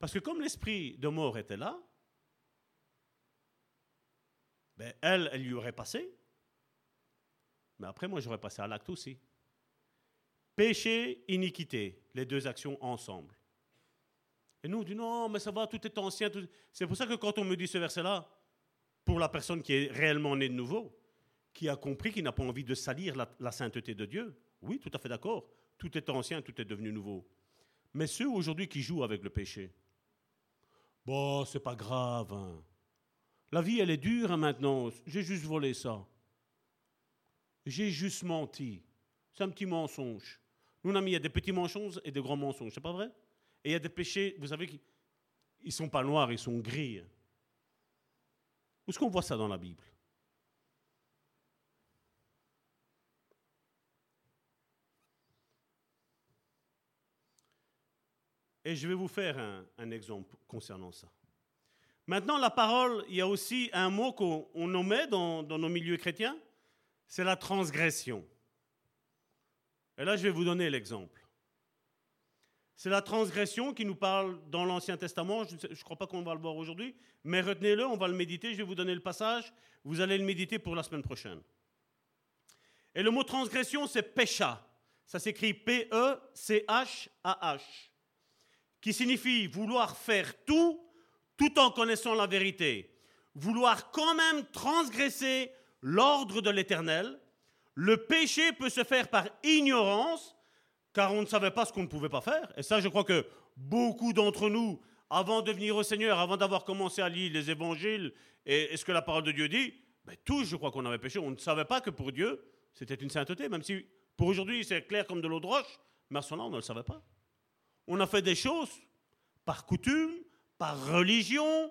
Parce que comme l'esprit de mort était là, ben elle, elle lui aurait passé. Mais après, moi, j'aurais passé à l'acte aussi. Péché, iniquité, les deux actions ensemble. Et nous, on dit non, mais ça va, tout est ancien. C'est pour ça que quand on me dit ce verset-là, pour la personne qui est réellement née de nouveau, qui a compris qu'il n'a pas envie de salir la, sainteté de Dieu, oui, tout à fait d'accord. Tout est ancien, tout est devenu nouveau. Mais ceux aujourd'hui qui jouent avec le péché, bon, c'est pas grave. Hein. La vie, elle est dure hein, maintenant. J'ai juste volé ça. J'ai juste menti. C'est un petit mensonge. Nous, amis, il y a des petits mensonges et des grands mensonges, c'est pas vrai? Et il y a des péchés, vous savez, ils sont pas noirs, ils sont gris. Où est-ce qu'on voit ça dans la Bible? Et je vais vous faire un, exemple concernant ça. Maintenant, la parole, il y a aussi un mot qu'on nommait dans nos milieux chrétiens, c'est la transgression. Et là, je vais vous donner l'exemple. C'est la transgression qui nous parle dans l'Ancien Testament. Je ne crois pas qu'on va le voir aujourd'hui, mais retenez-le, on va le méditer. Je vais vous donner le passage. Vous allez le méditer pour la semaine prochaine. Et le mot transgression, c'est pécha. Ça s'écrit P-E-C-H-A-H, qui signifie vouloir faire tout tout en connaissant la vérité. Vouloir quand même transgresser l'ordre de l'Éternel le péché peut se faire par ignorance, car on ne savait pas ce qu'on ne pouvait pas faire. Et ça, je crois que beaucoup d'entre nous, avant de venir au Seigneur, avant d'avoir commencé à lire les évangiles et, ce que la parole de Dieu dit, ben, tous, je crois qu'on avait péché. On ne savait pas que pour Dieu, c'était une sainteté, même si pour aujourd'hui, c'est clair comme de l'eau de roche, mais à ce moment-là, on ne le savait pas. On a fait des choses par coutume, par religion,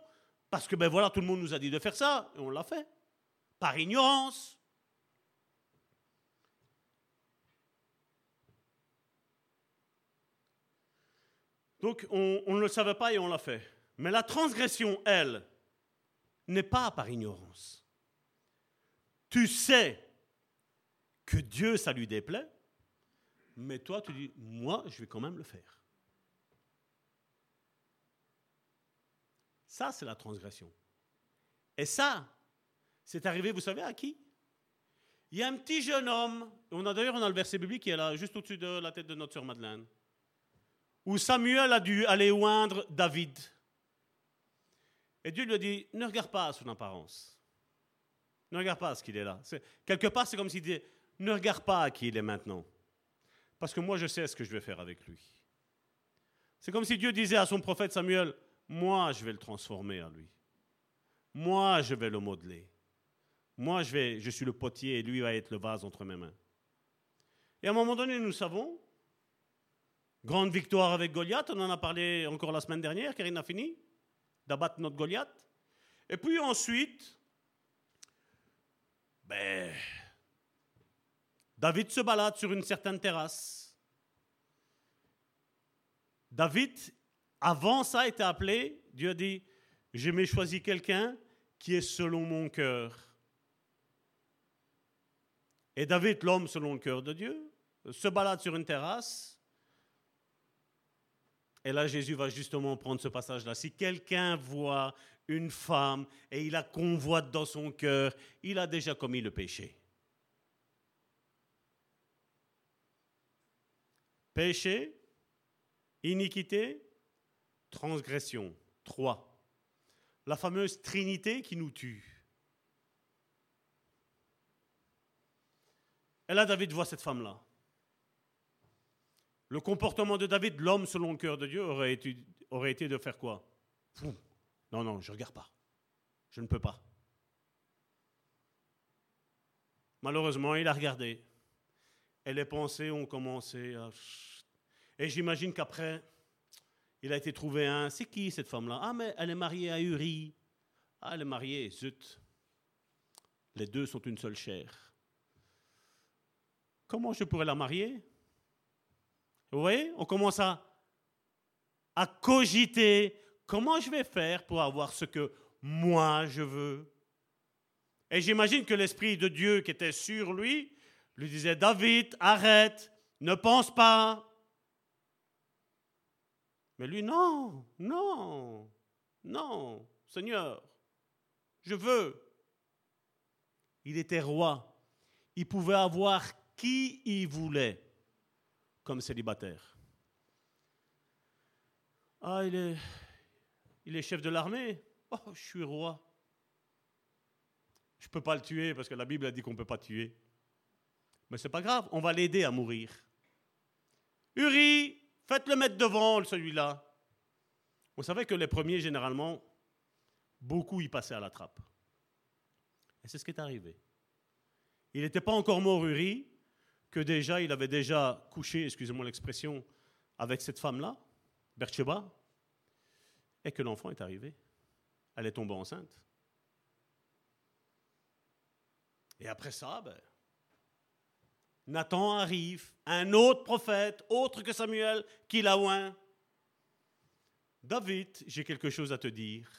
parce que ben voilà, tout le monde nous a dit de faire ça, et on l'a fait. Par ignorance. Donc on, ne le savait pas et on l'a fait. Mais la transgression, elle, n'est pas par ignorance. Tu sais que Dieu, ça lui déplaît, mais toi, tu dis, moi, je vais quand même le faire. Ça, c'est la transgression. Et ça, c'est arrivé, vous savez à qui? Il y a un petit jeune homme, on a d'ailleurs on a le verset biblique qui est là, juste au-dessus de la tête de notre sœur Madeleine où Samuel a dû aller oindre David. Et Dieu lui a dit, ne regarde pas à son apparence. Ne regarde pas à ce qu'il est là. quelque part, c'est comme s'il disait, ne regarde pas à qui il est maintenant. Parce que moi, je sais ce que je vais faire avec lui. C'est comme si Dieu disait à son prophète Samuel, moi, je vais le transformer à lui. Moi, je vais le modeler. Moi, je, vais, je suis le potier et lui va être le vase entre mes mains. Et à un moment donné, nous savons Grande victoire avec Goliath, on en a parlé encore la semaine dernière, car il a fini d'abattre notre Goliath. Et puis ensuite, ben, David se balade sur une certaine terrasse. David, avant ça, était appelé, Dieu dit, j'ai choisi quelqu'un qui est selon mon cœur. Et David, l'homme selon le cœur de Dieu, se balade sur une terrasse. Et là, Jésus va justement prendre ce passage-là. Si quelqu'un voit une femme et il la convoite dans son cœur, il a déjà commis le péché. Péché, iniquité, transgression. Trois. La fameuse Trinité qui nous tue. Et là, David voit cette femme-là. Le comportement de David, l'homme selon le cœur de Dieu, aurait été, de faire quoi? Non, non, je ne regarde pas. Je ne peux pas. Malheureusement, il a regardé. Et les pensées ont commencé à... Et j'imagine qu'après, il a été trouvé un. C'est qui cette femme-là? Ah, mais elle est mariée à Uri. Ah, elle est mariée, zut. Les deux sont une seule chair. Comment je pourrais la marier? Vous voyez On commence à, à cogiter. Comment je vais faire pour avoir ce que moi je veux Et j'imagine que l'Esprit de Dieu qui était sur lui lui disait David, arrête, ne pense pas, mais lui, non, non, non, Seigneur, je veux. Il était roi. Il pouvait avoir qui il voulait comme célibataire. Ah, il est, il est chef de l'armée. Oh, je suis roi. Je ne peux pas le tuer parce que la Bible a dit qu'on ne peut pas tuer. Mais ce n'est pas grave, on va l'aider à mourir. Uri, Faites-le mettre devant celui-là. Vous savez que les premiers, généralement, beaucoup y passaient à la trappe. Et c'est ce qui est arrivé. Il n'était pas encore mort Uri, que déjà, il avait déjà couché, excusez-moi l'expression, avec cette femme-là, Bercheba, et que l'enfant est arrivé. Elle est tombée enceinte. Et après ça, ben, Nathan arrive, un autre prophète, autre que Samuel, qui l'a oint. David, j'ai quelque chose à te dire.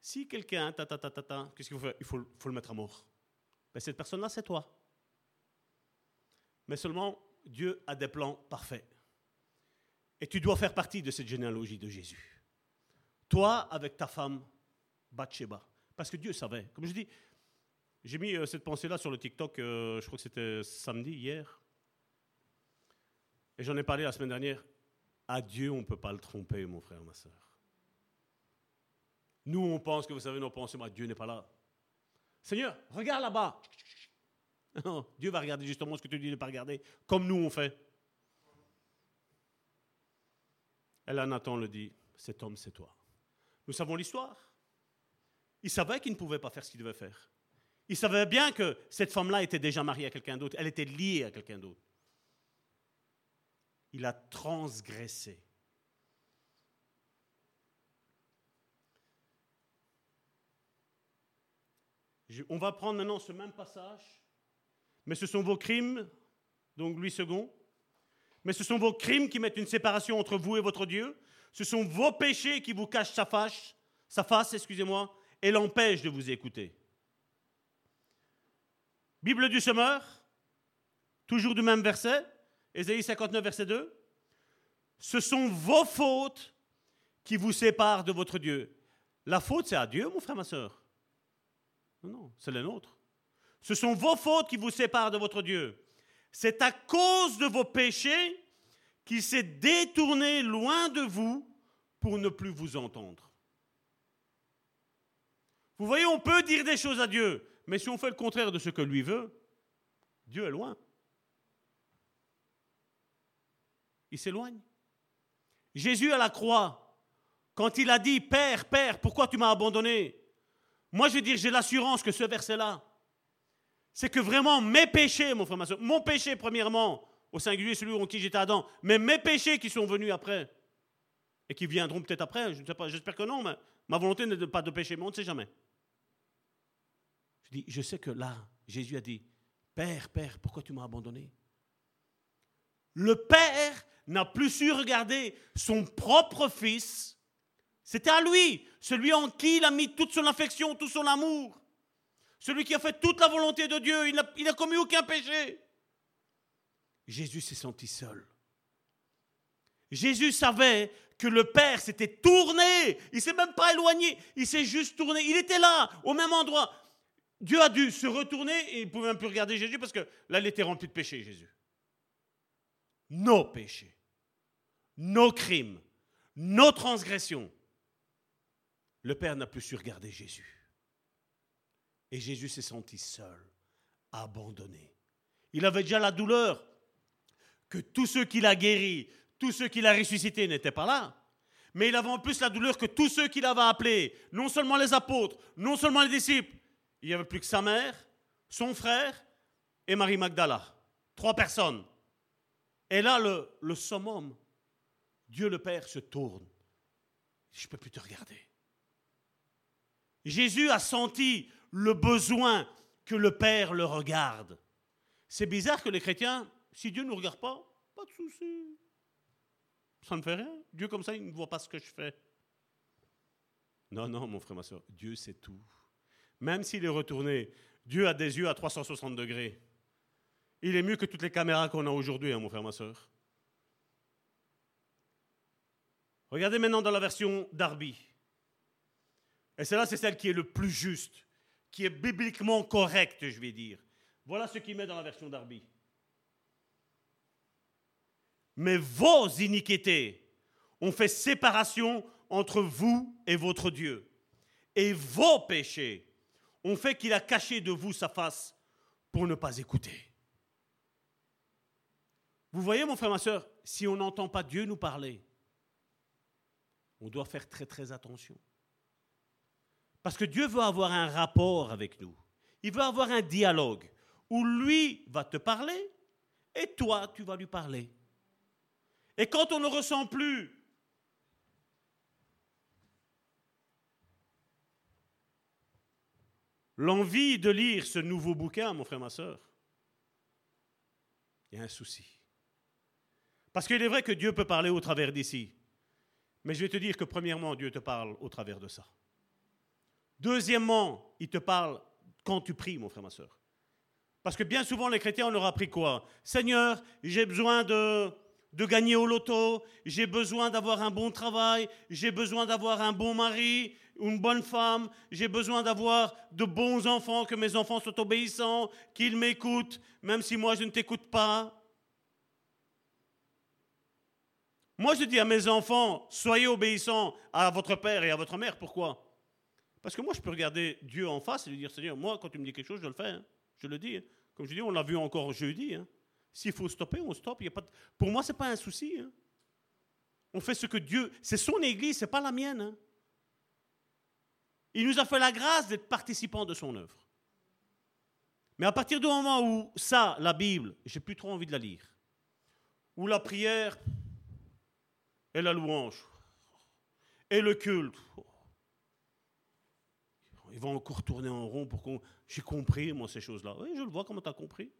Si quelqu'un, ta, ta, ta, ta, qu'est-ce qu'il faut faire? Il faut, le mettre à mort. Ben, cette personne-là, c'est toi. Mais seulement, Dieu a des plans parfaits. Et tu dois faire partie de cette généalogie de Jésus. Toi, avec ta femme, Bathsheba. Parce que Dieu savait. Comme je dis, j'ai mis euh, cette pensée-là sur le TikTok, euh, je crois que c'était samedi, hier. Et j'en ai parlé la semaine dernière. À Dieu, on ne peut pas le tromper, mon frère, ma soeur. Nous, on pense que vous savez nos pensées, mais Dieu n'est pas là. Seigneur, regarde là-bas. Dieu va regarder justement ce que tu dis de ne pas regarder, comme nous on fait. Et là, Nathan le dit, cet homme, c'est toi. Nous savons l'histoire. Il savait qu'il ne pouvait pas faire ce qu'il devait faire. Il savait bien que cette femme-là était déjà mariée à quelqu'un d'autre, elle était liée à quelqu'un d'autre. Il a transgressé. on va prendre maintenant ce même passage, mais ce sont vos crimes, donc Louis II, mais ce sont vos crimes qui mettent une séparation entre vous et votre Dieu, ce sont vos péchés qui vous cachent sa face, sa face, excusez-moi, et l'empêchent de vous écouter. Bible du semeur, toujours du même verset, Ésaïe 59, verset 2. Ce sont vos fautes qui vous séparent de votre Dieu. La faute, c'est à Dieu, mon frère, ma soeur. Non, non, c'est les nôtres. Ce sont vos fautes qui vous séparent de votre Dieu. C'est à cause de vos péchés qu'il s'est détourné loin de vous pour ne plus vous entendre. Vous voyez, on peut dire des choses à Dieu, mais si on fait le contraire de ce que lui veut, Dieu est loin. Il s'éloigne. Jésus à la croix, quand il a dit Père, Père, pourquoi tu m'as abandonné? Moi, je veux dire, j'ai l'assurance que ce verset-là, c'est que vraiment mes péchés, mon frère, ma soeur, mon péché, premièrement, au singulier, celui en qui j'étais Adam, mais mes péchés qui sont venus après, et qui viendront peut-être après, je ne sais pas, j'espère que non, mais ma volonté n'est pas de pécher, mais on ne sait jamais. Je dis, je sais que là, Jésus a dit, Père, Père, pourquoi tu m'as abandonné? Le Père n'a plus su regarder son propre fils C'était à lui, celui en qui il a mis toute son affection, tout son amour. Celui qui a fait toute la volonté de Dieu, il n'a commis aucun péché. Jésus s'est senti seul. Jésus savait que le Père s'était tourné. Il s'est même pas éloigné. Il s'est juste tourné. Il était là, au même endroit. Dieu a dû se retourner et il ne pouvait même plus regarder Jésus parce que là, il était rempli de péchés, Jésus. Nos péchés, nos crimes, nos transgressions. Le Père n'a plus su regarder Jésus. Et Jésus s'est senti seul, abandonné. Il avait déjà la douleur que tous ceux qu'il a guéris, tous ceux qu'il a ressuscités n'étaient pas là. Mais il avait en plus la douleur que tous ceux qu'il avait appelés, non seulement les apôtres, non seulement les disciples, il n'y avait plus que sa mère, son frère et Marie Magdala. Trois personnes. Et là, le, le summum, Dieu le Père se tourne. Je ne peux plus te regarder. Jésus a senti le besoin que le Père le regarde. C'est bizarre que les chrétiens, si Dieu ne nous regarde pas, pas de souci. Ça ne fait rien. Dieu comme ça, il ne voit pas ce que je fais. Non, non, mon frère, ma soeur, Dieu sait tout. Même s'il est retourné, Dieu a des yeux à 360 degrés. Il est mieux que toutes les caméras qu'on a aujourd'hui, hein, mon frère, ma soeur. Regardez maintenant dans la version Darby. Et celle-là, c'est celle qui est le plus juste, qui est bibliquement correcte, je vais dire. Voilà ce qu'il met dans la version Darby. Mais vos iniquités ont fait séparation entre vous et votre Dieu. Et vos péchés ont fait qu'il a caché de vous sa face pour ne pas écouter. Vous voyez, mon frère, ma soeur, si on n'entend pas Dieu nous parler, on doit faire très très attention. Parce que Dieu veut avoir un rapport avec nous. Il veut avoir un dialogue où lui va te parler et toi, tu vas lui parler. Et quand on ne ressent plus l'envie de lire ce nouveau bouquin, mon frère, ma soeur, il y a un souci. Parce qu'il est vrai que Dieu peut parler au travers d'ici. Mais je vais te dire que premièrement, Dieu te parle au travers de ça. Deuxièmement, il te parle quand tu pries, mon frère, ma soeur. Parce que bien souvent, les chrétiens, on leur a appris quoi? Seigneur, j'ai besoin de, de gagner au loto, j'ai besoin d'avoir un bon travail, j'ai besoin d'avoir un bon mari, une bonne femme, j'ai besoin d'avoir de bons enfants, que mes enfants soient obéissants, qu'ils m'écoutent, même si moi je ne t'écoute pas. Moi je dis à mes enfants, soyez obéissants à votre père et à votre mère. Pourquoi? Parce que moi je peux regarder Dieu en face et lui dire, Seigneur, moi quand tu me dis quelque chose, je le fais, hein. je le dis. Hein. Comme je dis, on l'a vu encore jeudi. Hein. S'il faut stopper, on stoppe. Pour moi, ce n'est pas un souci. On fait ce que Dieu... C'est son Église, ce n'est pas la mienne. Il nous a fait la grâce d'être participants de son œuvre. Mais à partir du moment où ça, la Bible, j'ai plus trop envie de la lire, où la prière et la louange et le culte, ils vont encore tourner en rond pour qu'on... J'ai compris, moi, ces choses-là. Oui, je le vois, comment tu as compris.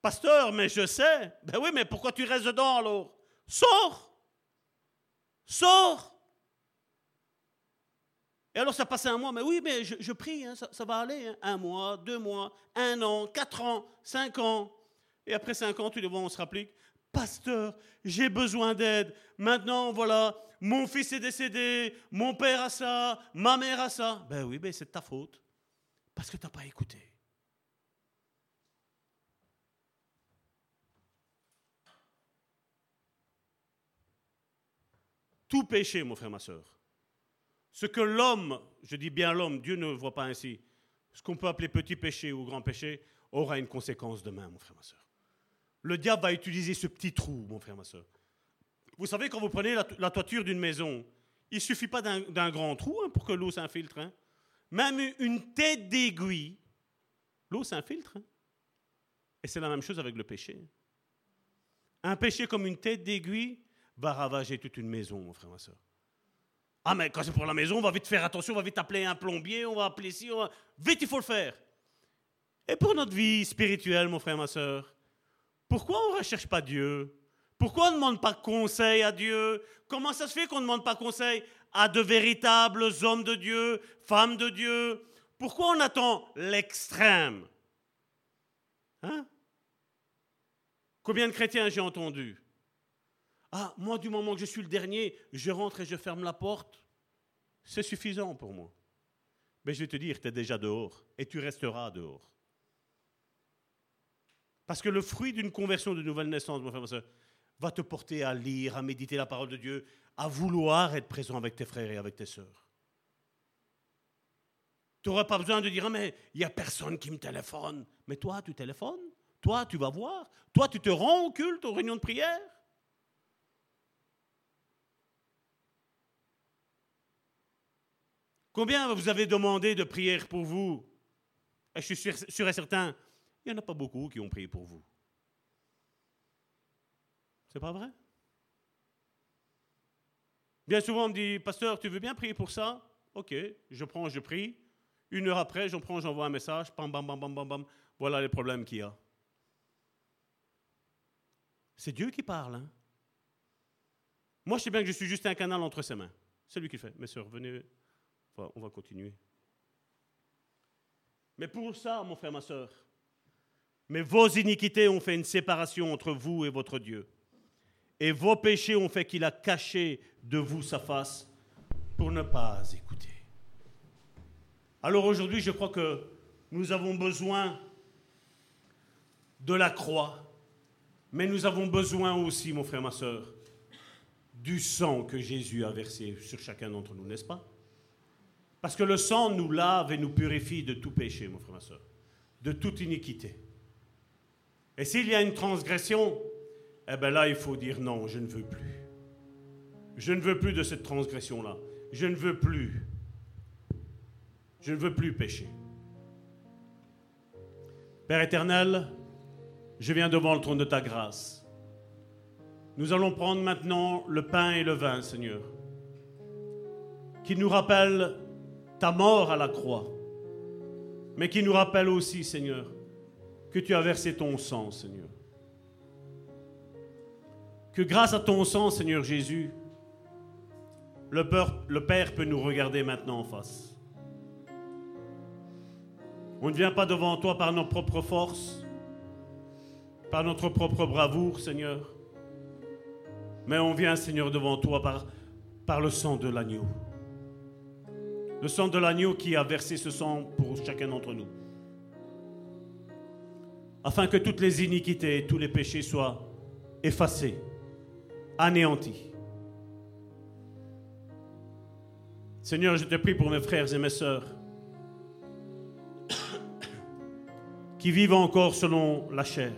Pasteur, mais je sais. Ben oui, mais pourquoi tu restes dedans alors? Sors Sors et alors ça passait un mois, mais oui, mais je, prie, hein, ça, va aller. Hein. Un mois, deux mois, un an, quatre ans, cinq ans. Et après cinq ans, tu les vois, on se rapplique. Pasteur, j'ai besoin d'aide. Maintenant, voilà, mon fils est décédé, mon père a ça, ma mère a ça. Ben oui, ben c'est de ta faute. Parce que tu n'as pas écouté. Tout péché, mon frère, ma soeur, ce que l'homme, je dis bien l'homme, Dieu ne voit pas ainsi, ce qu'on peut appeler petit péché ou grand péché, aura une conséquence demain, mon frère, ma soeur. Le diable va utiliser ce petit trou, mon frère, ma soeur. Vous savez, quand vous prenez la, toiture d'une maison, il ne suffit pas d'un grand trou hein, pour que l'eau s'infiltre. Hein. Même une tête d'aiguille, l'eau s'infiltre. Hein. Et c'est la même chose avec le péché. Un péché comme une tête d'aiguille va ravager toute une maison, mon frère, ma soeur. Ah, mais quand c'est pour la maison, on va vite faire attention, on va vite appeler un plombier, on va appeler ci, on va... vite, il faut le faire. Et pour notre vie spirituelle, mon frère, ma soeur, pourquoi on ne recherche pas Dieu Pourquoi on ne demande pas conseil à Dieu? Comment ça se fait qu'on ne demande pas conseil à de véritables hommes de Dieu, femmes de Dieu? Pourquoi on attend l'extrême? Hein? Combien de chrétiens j'ai entendu Ah, moi, du moment que je suis le dernier, je rentre et je ferme la porte. C'est suffisant pour moi. Mais je vais te dire, tu es déjà dehors et tu resteras dehors. Parce que le fruit d'une conversion de nouvelle naissance, mon frère, va te porter à lire, à méditer la parole de Dieu, à vouloir être présent avec tes frères et avec tes sœurs. Tu n'auras pas besoin de dire, ah, mais il n'y a personne qui me téléphone. Mais toi, tu téléphones. Toi, tu vas voir. Toi, tu te rends au culte, aux réunions de prière. Combien vous avez demandé de prière pour vous? Je suis sûr, et certain, il n'y en a pas beaucoup qui ont prié pour vous. C'est pas vrai? Bien souvent, on me dit, pasteur, tu veux bien prier pour ça? Ok, je prends, je prie. Une heure après, j'en prends, j'envoie un message, bam, bam, bam, bam, bam, bam. Voilà les problèmes qu'il y a. C'est Dieu qui parle. Hein? Moi, je sais bien que je suis juste un canal entre ses mains. C'est lui qui fait. Mes soeurs, venez, on va continuer. Mais pour ça, mon frère, ma soeur, mais vos iniquités ont fait une séparation entre vous et votre Dieu. Et vos péchés ont fait qu'il a caché de vous sa face pour ne pas écouter. Alors aujourd'hui, je crois que nous avons besoin de la croix, mais nous avons besoin aussi, mon frère, ma soeur, du sang que Jésus a versé sur chacun d'entre nous, n'est-ce pas? Parce que le sang nous lave et nous purifie de tout péché, mon frère, ma soeur, de toute iniquité. Et s'il y a une transgression, eh bien là, il faut dire non, je ne veux plus. Je ne veux plus de cette transgression-là. Je ne veux plus. Je ne veux plus pécher. Père éternel, je viens devant le trône de ta grâce. Nous allons prendre maintenant le pain et le vin, Seigneur, qui nous rappellent ta mort à la croix, mais qui nous rappellent aussi, Seigneur, que tu as versé ton sang, Seigneur. Que grâce à ton sang, Seigneur Jésus, le Père, peut nous regarder maintenant en face. On ne vient pas devant toi par nos propres forces, par notre propre bravoure, Seigneur, mais on vient, Seigneur, devant toi par le sang de l'agneau. Le sang de l'agneau qui a versé ce sang pour chacun d'entre nous. Afin que toutes les iniquités et tous les péchés soient effacés, anéantis. Seigneur, je te prie pour mes frères et mes sœurs qui vivent encore selon la chair.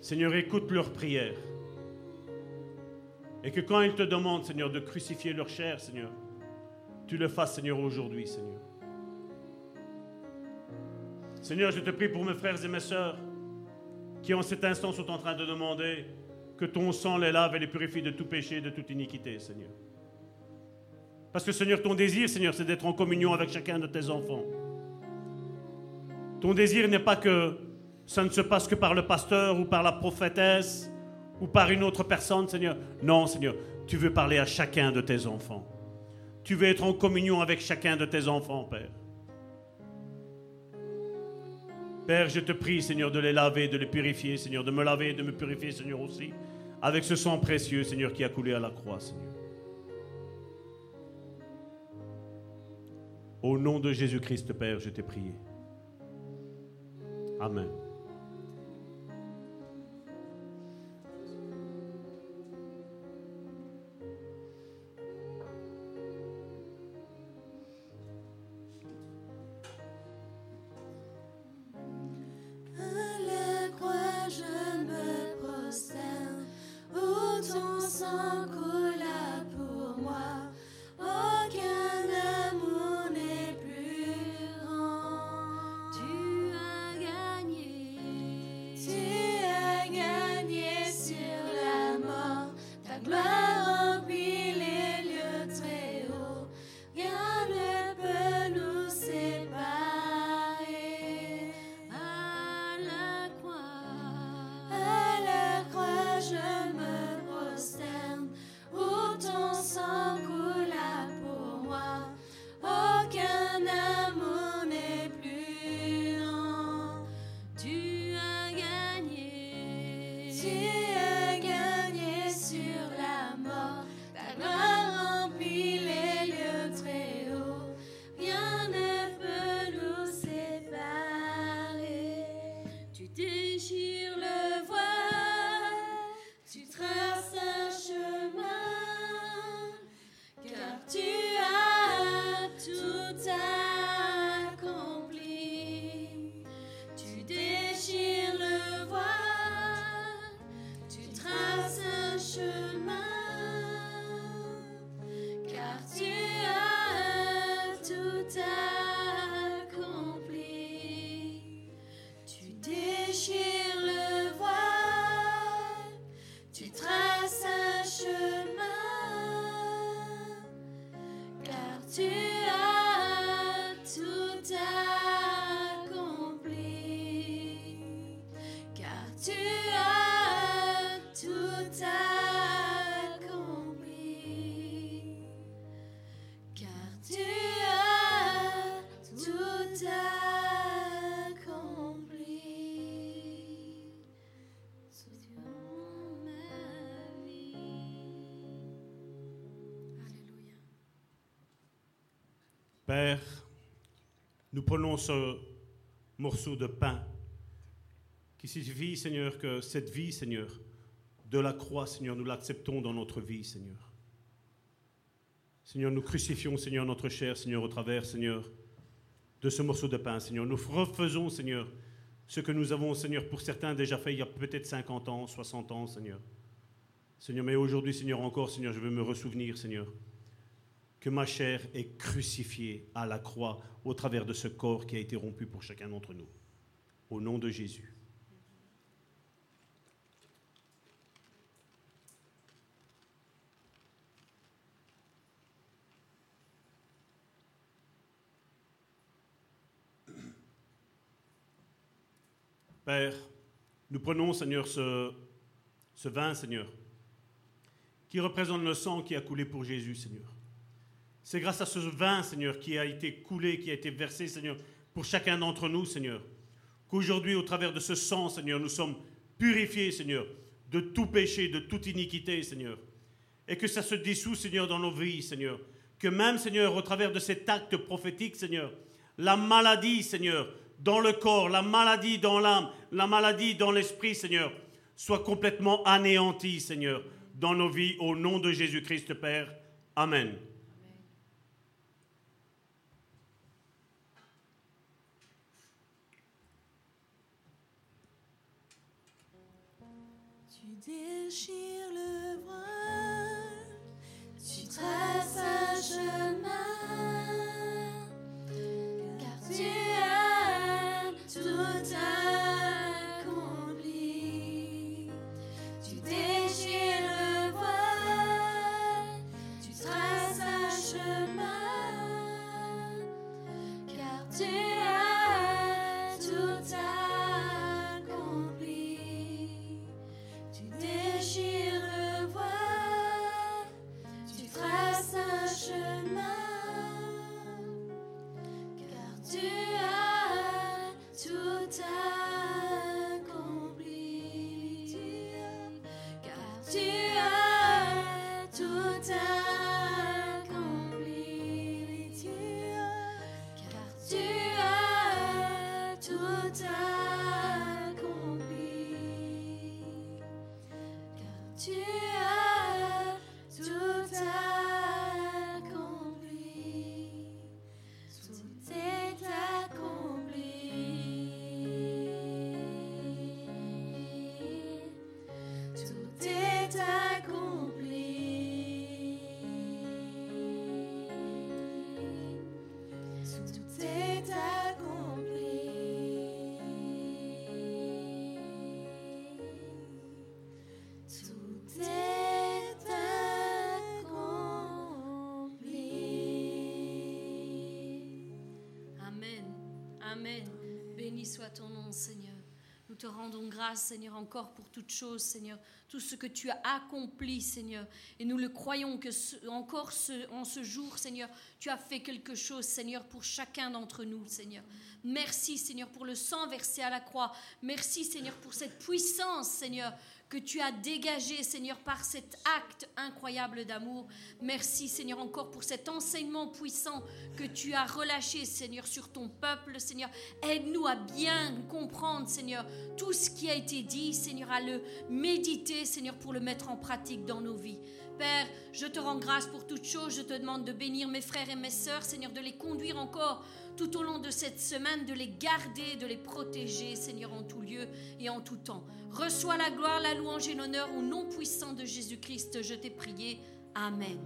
Seigneur, écoute leurs prières. Et que quand ils te demandent, Seigneur, de crucifier leur chair, Seigneur, tu le fasses, Seigneur, aujourd'hui, Seigneur. Seigneur, je te prie pour mes frères et mes sœurs qui en cet instant sont en train de demander que ton sang les lave et les purifie de tout péché, de toute iniquité, Seigneur. Parce que, Seigneur, ton désir, Seigneur, c'est d'être en communion avec chacun de tes enfants. Ton désir n'est pas que ça ne se passe que par le pasteur ou par la prophétesse ou par une autre personne, Seigneur. Non, Seigneur, tu veux parler à chacun de tes enfants. Tu veux être en communion avec chacun de tes enfants, Père. Père, je te prie, Seigneur, de les laver, de les purifier, Seigneur, de me laver et de me purifier, Seigneur, aussi, avec ce sang précieux, Seigneur, qui a coulé à la croix, Seigneur. Au nom de Jésus-Christ, Père, je t'ai prié. Amen. Père, nous prenons ce morceau de pain qui signifie, Seigneur, que cette vie, Seigneur, de la croix, Seigneur, nous l'acceptons dans notre vie, Seigneur. Seigneur, nous crucifions, Seigneur, notre chair, Seigneur, au travers, Seigneur, de ce morceau de pain, Seigneur. Nous refaisons, Seigneur, ce que nous avons, Seigneur, pour certains déjà fait il y a peut-être 50 ans, 60 ans, Seigneur. Seigneur, mais aujourd'hui, Seigneur, encore, Seigneur, je veux me ressouvenir, Seigneur, que ma chair est crucifiée à la croix au travers de ce corps qui a été rompu pour chacun d'entre nous. Au nom de Jésus. Père, nous prenons, Seigneur, ce, vin, Seigneur, qui représente le sang qui a coulé pour Jésus, Seigneur. C'est grâce à ce vin, Seigneur, qui a été coulé, qui a été versé, Seigneur, pour chacun d'entre nous, Seigneur, qu'aujourd'hui, au travers de ce sang, Seigneur, nous sommes purifiés, Seigneur, de tout péché, de toute iniquité, Seigneur. Et que ça se dissout, Seigneur, dans nos vies, Seigneur. Que même, Seigneur, au travers de cet acte prophétique, Seigneur, la maladie, Seigneur, dans le corps, la maladie dans l'âme, la maladie dans l'esprit, Seigneur, soit complètement anéantie, Seigneur, dans nos vies, au nom de Jésus-Christ, Père. Amen. Tu traces un chemin, car tu as tout. Béni soit ton nom, Seigneur. Nous te rendons grâce, Seigneur, encore pour toutes choses, Seigneur. Tout ce que tu as accompli, Seigneur. Et nous le croyons que encore en ce jour, Seigneur, tu as fait quelque chose, Seigneur, pour chacun d'entre nous, Seigneur. Merci, Seigneur, pour le sang versé à la croix. Merci, Seigneur, pour cette puissance, Seigneur, que tu as dégagée, Seigneur, par cet acte incroyable d'amour. Merci, Seigneur, encore pour cet enseignement puissant que tu as relâché, Seigneur, sur ton peuple, Seigneur. Aide-nous à bien comprendre, Seigneur, tout ce qui a été dit, Seigneur, à le méditer, Seigneur, pour le mettre en pratique dans nos vies. Père, je te rends grâce pour toutes choses. Je te demande de bénir mes frères et mes sœurs, Seigneur, de les conduire encore tout au long de cette semaine, de les garder, de les protéger, Seigneur, en tout lieu et en tout temps. Reçois la gloire, la louange et l'honneur au nom puissant de Jésus-Christ. Je t'ai prié. Amen.